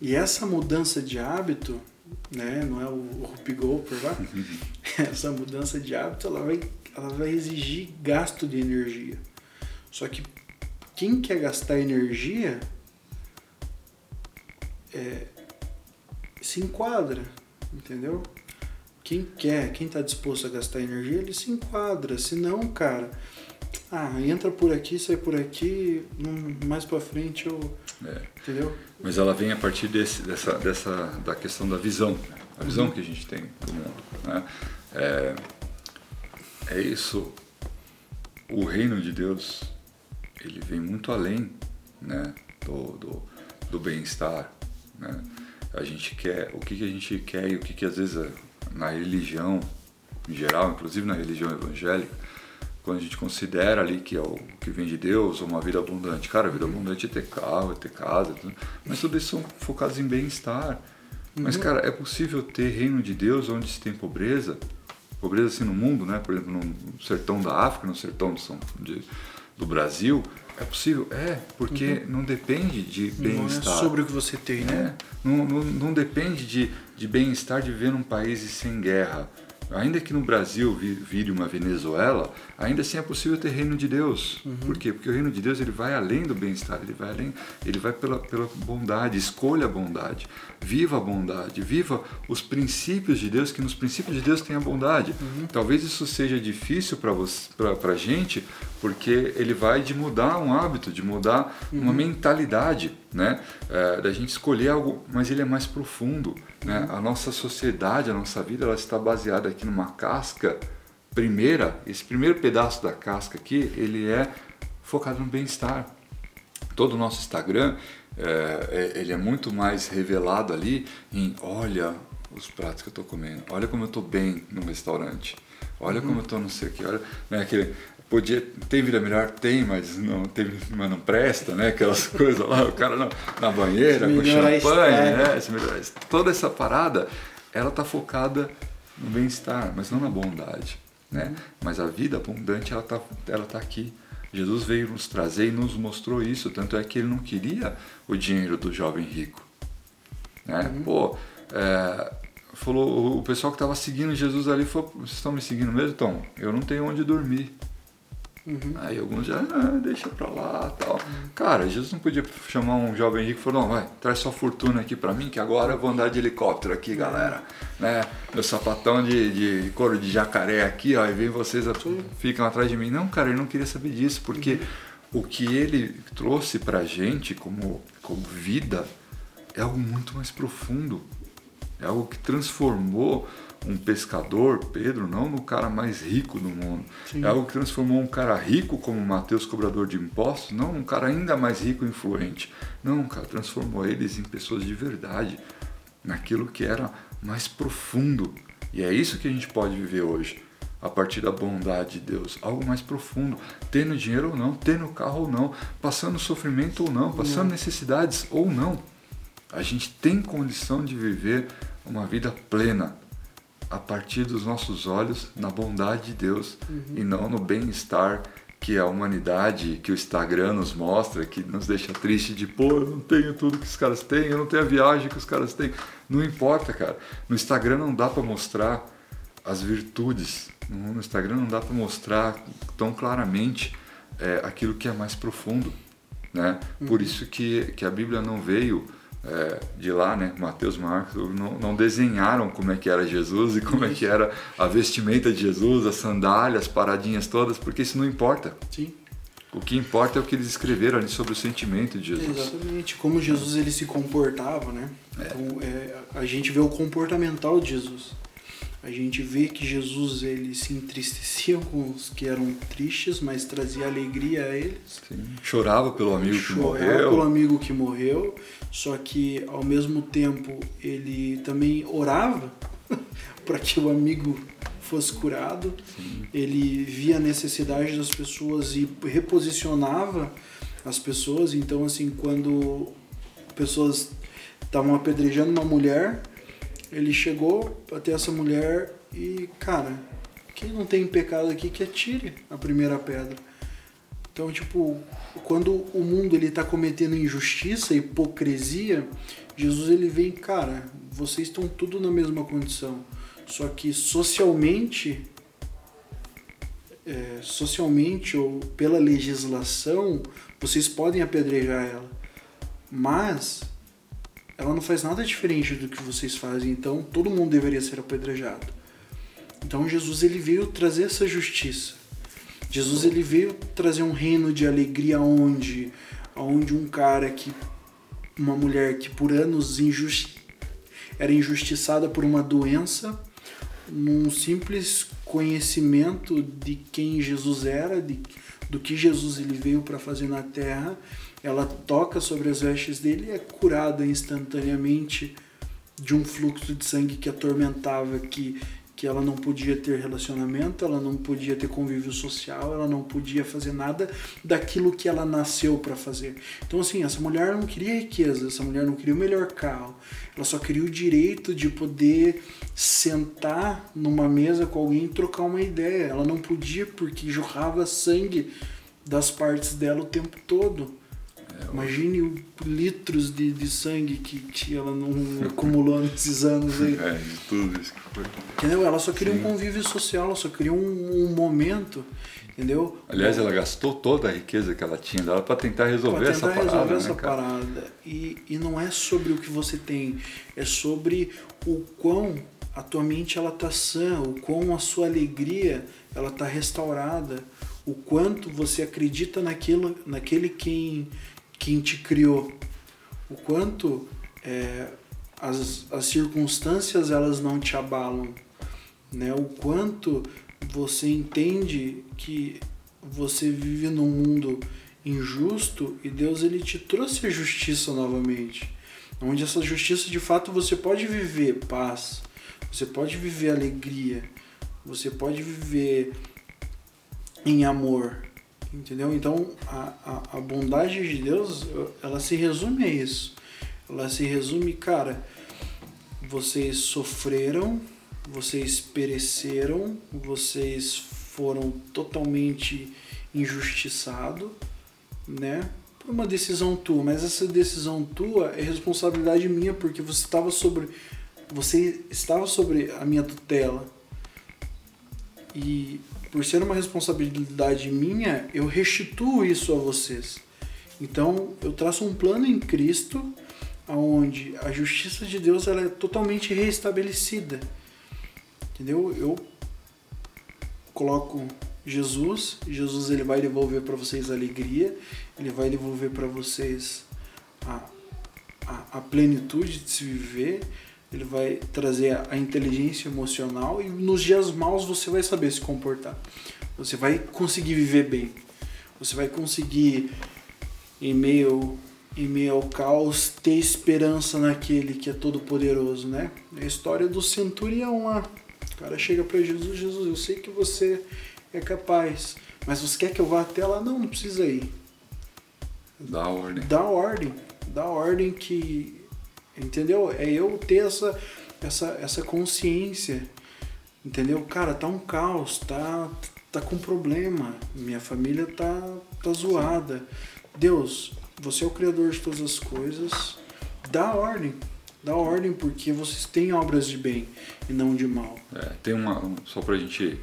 E essa mudança de hábito, né, não é o Rupi Gopher lá, [laughs] essa mudança de hábito, ela vai, ela vai exigir gasto de energia. Só que quem quer gastar energia é, se enquadra, entendeu? Quem quer, quem está disposto a gastar energia, ele se enquadra. Se não, cara, ah, entra por aqui, sai por aqui, mais para frente eu. É. Entendeu? Mas ela vem a partir desse, dessa, dessa, da questão da visão, a visão uhum. que a gente tem do mundo. Né? É, é isso. O reino de Deus, ele vem muito além né, do, do, do bem-estar. Né? A gente quer, o que, que a gente quer e o que, que às vezes na religião em geral, inclusive na religião evangélica, quando a gente considera ali que é o que vem de Deus, uma vida abundante. Cara, a vida abundante é ter carro, é ter casa, tudo, mas tudo isso são focados em bem-estar. Mas, uhum. cara, é possível ter reino de Deus onde se tem pobreza? Pobreza assim no mundo, né? Por exemplo, no sertão da África, no sertão de São, de, do Brasil, é possível? É, porque uhum. não depende de bem-estar. Não é sobre o que você tem, né? É, não, não, não depende de, de bem-estar de viver num país sem guerra. Ainda que no Brasil vire uma Venezuela, ainda assim é possível ter reino de Deus. Uhum. Por quê? Porque o reino de Deus ele vai além do bem-estar, ele vai além, ele vai pela, pela bondade, escolha a bondade, viva a bondade, viva os princípios de Deus, que nos princípios de Deus tem a bondade. Uhum. Talvez isso seja difícil para a gente, porque ele vai de mudar um hábito, de mudar uhum. uma mentalidade, né? É, da gente escolher algo, mas ele é mais profundo. Né? Uhum. A nossa sociedade, a nossa vida, ela está baseada aqui numa casca primeira. Esse primeiro pedaço da casca aqui, ele é focado no bem-estar. Todo o nosso Instagram, é, é, ele é muito mais revelado ali em, olha os pratos que eu estou comendo, olha como eu estou bem no restaurante, olha como eu estou não sei o que, olha, né, aquele, podia tem vida melhor? Tem mas não tem mas não presta né aquelas [laughs] coisas lá o cara na, na banheira com champanhe né toda essa parada ela tá focada no bem-estar mas não na bondade né mas a vida abundante ela tá ela tá aqui. Jesus veio nos trazer e nos mostrou isso tanto é que ele não queria o dinheiro do jovem rico né uhum. pô é, falou o pessoal que estava seguindo Jesus ali falou vocês estão me seguindo mesmo então eu não tenho onde dormir Uhum. Aí alguns já, ah, deixa pra lá tal. Uhum. Cara, Jesus não podia chamar um jovem rico e falar, não, vai, traz sua fortuna aqui pra mim, que agora eu vou andar de helicóptero aqui, galera. Né? Meu sapatão de, de couro de jacaré aqui, ó, e vem vocês, ficam atrás de mim. Não, cara, ele não queria saber disso, porque uhum. o que ele trouxe pra gente como, como vida é algo muito mais profundo. É algo que transformou um pescador, Pedro, não no cara mais rico do mundo. Sim. É algo que transformou um cara rico como Mateus, cobrador de impostos, não um cara ainda mais rico e influente. Não, cara, transformou eles em pessoas de verdade, naquilo que era mais profundo. E é isso que a gente pode viver hoje, a partir da bondade de Deus, algo mais profundo, tendo dinheiro ou não, tendo carro ou não, passando sofrimento ou não, passando necessidades ou não. A gente tem condição de viver uma vida plena a partir dos nossos olhos na bondade de Deus uhum. e não no bem-estar que a humanidade, que o Instagram nos mostra, que nos deixa triste de, pô, eu não tenho tudo que os caras têm, eu não tenho a viagem que os caras têm. Não importa, cara. No Instagram não dá para mostrar as virtudes. No Instagram não dá para mostrar tão claramente é, aquilo que é mais profundo, né? Uhum. Por isso que, que a Bíblia não veio é, de lá, né, Mateus, Marcos, não, não, desenharam como é que era Jesus e como é que era a vestimenta de Jesus, as sandálias, as paradinhas todas, porque isso não importa. Sim. O que importa é o que eles escreveram ali sobre o sentimento de Jesus. Exatamente, como Jesus ele se comportava, né? É. Então, é, a gente vê o comportamental de Jesus. A gente vê que Jesus ele se entristecia [laughs] com os que eram tristes, mas trazia alegria a eles. Sim. Chorava pelo amigo que Chorava morreu. Chorava pelo amigo que morreu, só que ao mesmo tempo ele também orava [laughs] para que o amigo fosse curado. Sim. Ele via a necessidade das pessoas e reposicionava as pessoas. Então, assim, quando pessoas estavam apedrejando uma mulher, ele chegou até essa mulher e, cara, quem não tem pecado aqui que atire a primeira pedra. Então, tipo, quando o mundo ele tá cometendo injustiça, hipocrisia, Jesus ele vem, cara, vocês estão tudo na mesma condição. Só que socialmente, é, socialmente ou pela legislação, vocês podem apedrejar ela. Mas ela não faz nada diferente do que vocês fazem, então todo mundo deveria ser apedrejado. Então Jesus ele veio trazer essa justiça. Jesus ele veio trazer um reino de alegria onde onde um cara que uma mulher que por anos injusti era injustiçada por uma doença, num simples conhecimento de quem Jesus era, de, do que Jesus ele veio para fazer na terra, ela toca sobre as vestes dele e é curada instantaneamente de um fluxo de sangue que atormentava, que, que ela não podia ter relacionamento, ela não podia ter convívio social, ela não podia fazer nada daquilo que ela nasceu para fazer. Então, assim, essa mulher não queria riqueza, essa mulher não queria o melhor carro, ela só queria o direito de poder sentar numa mesa com alguém e trocar uma ideia. Ela não podia porque jorrava sangue das partes dela o tempo todo. Imagine litros de, de sangue que, que ela não acumulou nesses anos aí. É, de tudo isso que foi. Entendeu? Ela só queria Sim. um convívio social, ela só queria um, um, momento, entendeu? Aliás, ela gastou toda a riqueza que ela tinha dela para tentar resolver pra tentar essa resolver parada. essa né, parada. E, e não é sobre o que você tem, é sobre o quão a tua mente ela tá sã, o quão a sua alegria ela tá restaurada, o quanto você acredita naquilo, naquele quem quem te criou, o quanto é, as, as circunstâncias elas não te abalam, né? O quanto você entende que você vive num mundo injusto e Deus ele te trouxe a justiça novamente, onde essa justiça de fato você pode viver paz, você pode viver alegria, você pode viver em amor, Entendeu? Então, a, a, a bondade de Deus, ela se resume a isso. Ela se resume, cara, vocês sofreram, vocês pereceram, vocês foram totalmente injustiçados, né? Por uma decisão tua, mas essa decisão tua é responsabilidade minha porque você estava sobre você estava sobre a minha tutela. E por ser uma responsabilidade minha, eu restituo isso a vocês. Então, eu traço um plano em Cristo onde a justiça de Deus ela é totalmente restabelecida. Entendeu? Eu coloco Jesus, Jesus ele vai devolver para vocês a alegria, ele vai devolver para vocês a, a, a plenitude de se viver, ele vai trazer a inteligência emocional e nos dias maus você vai saber se comportar. Você vai conseguir viver bem. Você vai conseguir, em meio, em meio ao caos, ter esperança naquele que é todo poderoso, né? A história do centurião lá. O cara chega para Jesus, Jesus, eu sei que você é capaz, mas você quer que eu vá até lá? Não, não precisa ir. Dá ordem. Dá ordem. Dá ordem que Entendeu? É eu ter essa, essa, essa consciência. Entendeu? Cara, tá um caos, tá, tá com problema. Minha família tá, tá zoada. Deus, você é o Criador de todas as coisas. Dá ordem. Dá ordem porque vocês têm obras de bem e não de mal. É, tem uma. Só pra gente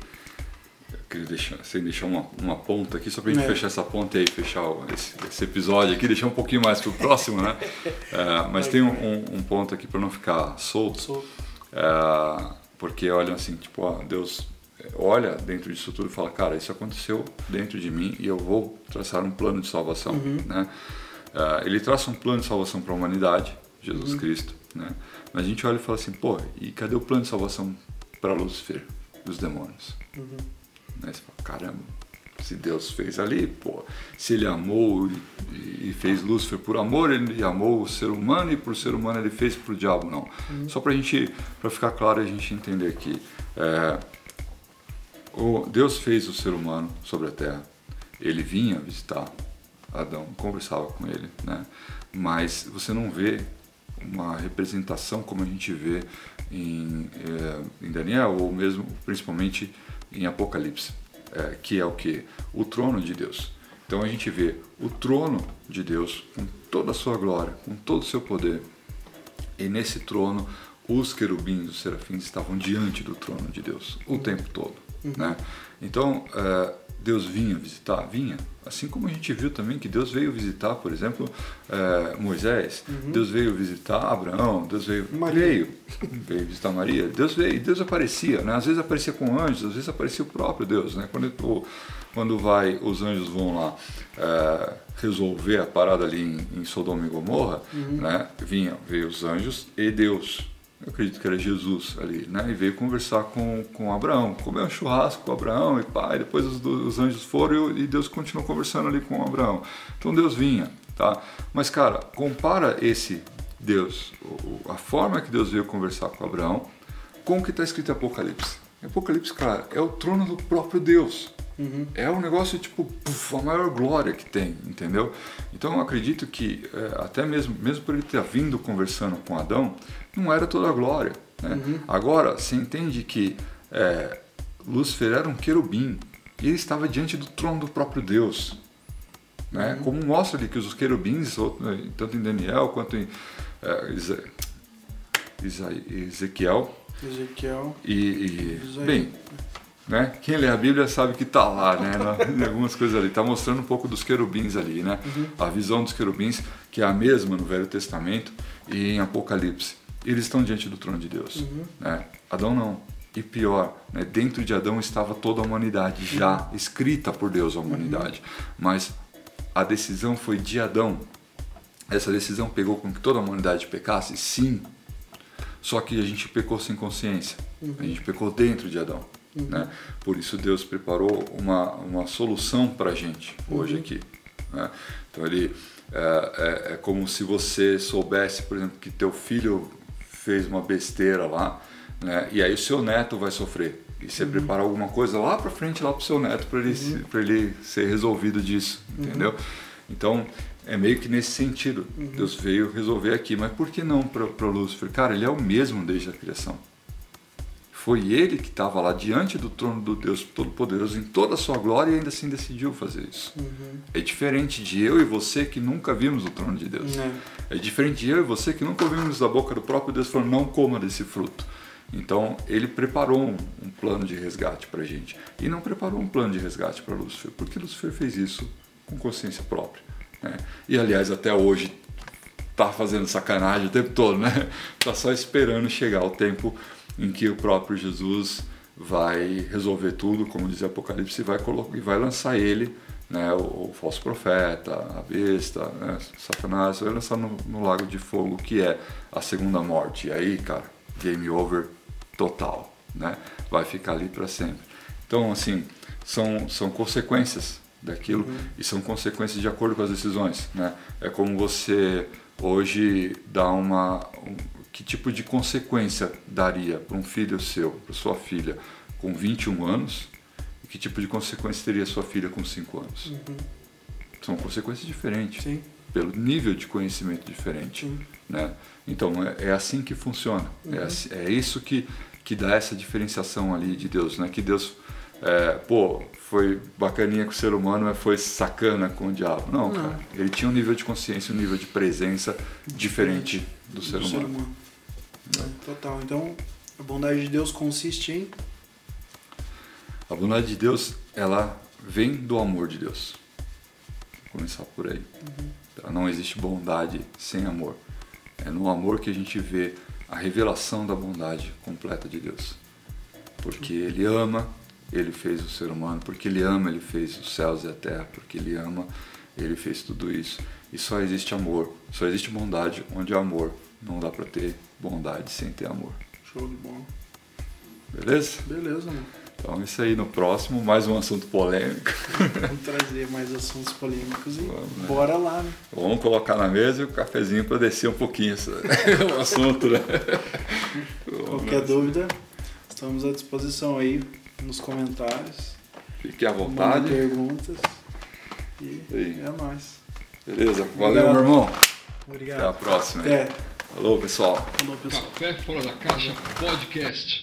queria deixar, sem deixar uma, uma ponta aqui, só para a gente é. fechar essa ponta aí, fechar esse, esse, episódio aqui, deixar um pouquinho mais para o próximo, né? [laughs] É, mas tem um, um, um, ponto aqui para não ficar solto, solto. É, porque olha assim, tipo, ó, Deus olha dentro disso tudo e fala, cara, isso aconteceu dentro de mim e eu vou traçar um plano de salvação, uhum. né? É, ele traça um plano de salvação para a humanidade, Jesus uhum. Cristo, né? Mas a gente olha e fala assim, pô, e cadê o plano de salvação para Lúcifer, dos demônios? Uhum. Né? Você fala, caramba, se Deus fez ali, pô, se ele amou e, fez Lúcifer por amor, ele amou o ser humano e por ser humano ele fez pro diabo, não. Uhum. Só pra gente, pra ficar claro a gente entender aqui, é, o, Deus fez o ser humano sobre a terra, ele vinha visitar Adão, conversava com ele, né? Mas você não vê uma representação como a gente vê em, é, em Daniel ou mesmo principalmente em Apocalipse, é, que é o que? O trono de Deus. Então a gente vê o trono de Deus com toda a sua glória, com todo o seu poder. E nesse trono, os querubins, os serafins estavam diante do trono de Deus o tempo todo. Uhum. Né? Então, é, Deus vinha visitar? Vinha. Assim como a gente viu também que Deus veio visitar, por exemplo, é, Moisés, uhum. Deus veio visitar Abraão, Deus veio, Maria. veio, veio visitar Maria, Deus veio, Deus aparecia, né? às vezes aparecia com anjos, às vezes aparecia o próprio Deus, né? quando, quando vai, os anjos vão lá é, resolver a parada ali em, em Sodoma e Gomorra, uhum. né? Vinha, veio os anjos e Deus, eu acredito que era Jesus ali, né? E veio conversar com, com Abraão, comeu um churrasco com Abraão e pai. Depois os, os anjos foram e Deus continuou conversando ali com Abraão. Então Deus vinha, tá? Mas cara, compara esse Deus, a forma que Deus veio conversar com Abraão, com o que está escrito em Apocalipse. Apocalipse, cara, é o trono do próprio Deus. Uhum. É um negócio tipo puf, a maior glória que tem, entendeu? Então eu acredito que é, até mesmo mesmo por ele ter vindo conversando com Adão, não era toda a glória. Né? Uhum. Agora você entende que é, Lúcifer era um querubim e ele estava diante do trono do próprio Deus. Né? Uhum. Como mostra ali que os querubins, tanto em Daniel quanto em é, Ezequiel, Ezequiel e, e bem né? Quem lê a Bíblia sabe que está lá, né? [laughs] em algumas coisas ali. Está mostrando um pouco dos querubins ali, né? Uhum. A visão dos querubins, que é a mesma no Velho Testamento e em Apocalipse. Eles estão diante do trono de Deus. Uhum. Né? Adão não. E pior, né? dentro de Adão estava toda a humanidade, já uhum. escrita por Deus a humanidade. Mas a decisão foi de Adão. Essa decisão pegou com que toda a humanidade pecasse? Sim. Só que a gente pecou sem consciência. A gente pecou dentro de Adão. Uhum. Né? Por isso Deus preparou uma, uma solução para a gente hoje uhum. aqui. Né? Então ele é, é, é, como se você soubesse, por exemplo, que teu filho fez uma besteira lá, né? e aí o seu neto vai sofrer. E você uhum. prepara alguma coisa lá para frente, lá para o seu neto, para ele, uhum. ele ser resolvido disso, uhum. entendeu? Então, é meio que nesse sentido. Uhum. Deus veio resolver aqui. Mas por que não para Lúcifer? Cara, ele é o mesmo desde a criação. Foi ele que estava lá diante do trono do Deus Todo-Poderoso em toda a sua glória e ainda assim decidiu fazer isso. Uhum. É diferente de eu e você que nunca vimos o trono de Deus. É. é diferente de eu e você que nunca ouvimos da boca do próprio Deus falando não coma desse fruto. Então ele preparou um, um plano de resgate para a gente e não preparou um plano de resgate para Lúcifer, porque Lúcifer fez isso com consciência própria. Né? E aliás até hoje tá fazendo sacanagem o tempo todo, né? [laughs] Tá só esperando chegar o tempo em que o próprio Jesus vai resolver tudo, como diz Apocalipse, e vai, colocar, e vai lançar ele né, o, o falso profeta, a besta, né, Satanás, vai lançar no, no lago de fogo, que é a segunda morte. E aí, cara, game over total, né? Vai ficar ali para sempre. Então, assim, são, são consequências daquilo uhum. e são consequências de acordo com as decisões, né? É como você hoje dá uma um, que tipo de consequência daria para um filho seu, para sua filha com 21 anos e que tipo de consequência teria sua filha com 5 anos? Uhum. São consequências diferentes. Sim. Pelo nível de conhecimento diferente. Sim. Né? Então é, é, assim que funciona. É uhum. É, é isso que, que dá essa diferenciação ali de Deus. Não é que Deus é, pô, foi bacaninha com o ser humano, mas foi sacana com o diabo. Não, Não. cara. Ele tinha um nível de consciência, um nível de presença diferente, diferente do, ser do humano. Ser humano. É. Total. Então, a bondade de Deus consiste em. A bondade de Deus, ela vem do amor de Deus. Vou começar por aí. Uhum. Não existe bondade sem amor. É no amor que a gente vê a revelação da bondade completa de Deus. Porque Ele ama, Ele fez o ser humano. Porque Ele ama, Ele fez os céus e a terra. Porque Ele ama, Ele fez tudo isso. E só existe amor, só existe bondade onde há amor. Não dá para ter bondade sem ter amor. Show de bola. Beleza? Beleza, mano. Então, isso aí no próximo, mais um assunto polêmico. [laughs] Vamos trazer mais assuntos polêmicos e Vamos, né? bora lá, né? Vamos colocar na mesa e o cafezinho para descer um pouquinho [laughs] o assunto, né? [laughs] Qualquer dúvida, estamos à disposição aí nos comentários. Fique à vontade. perguntas. E é nóis. Beleza, valeu, Obrigado. meu irmão. Obrigado. Até a próxima. Até. Falou, pessoal. Falou, pessoal. Café Fora da Caixa Podcast.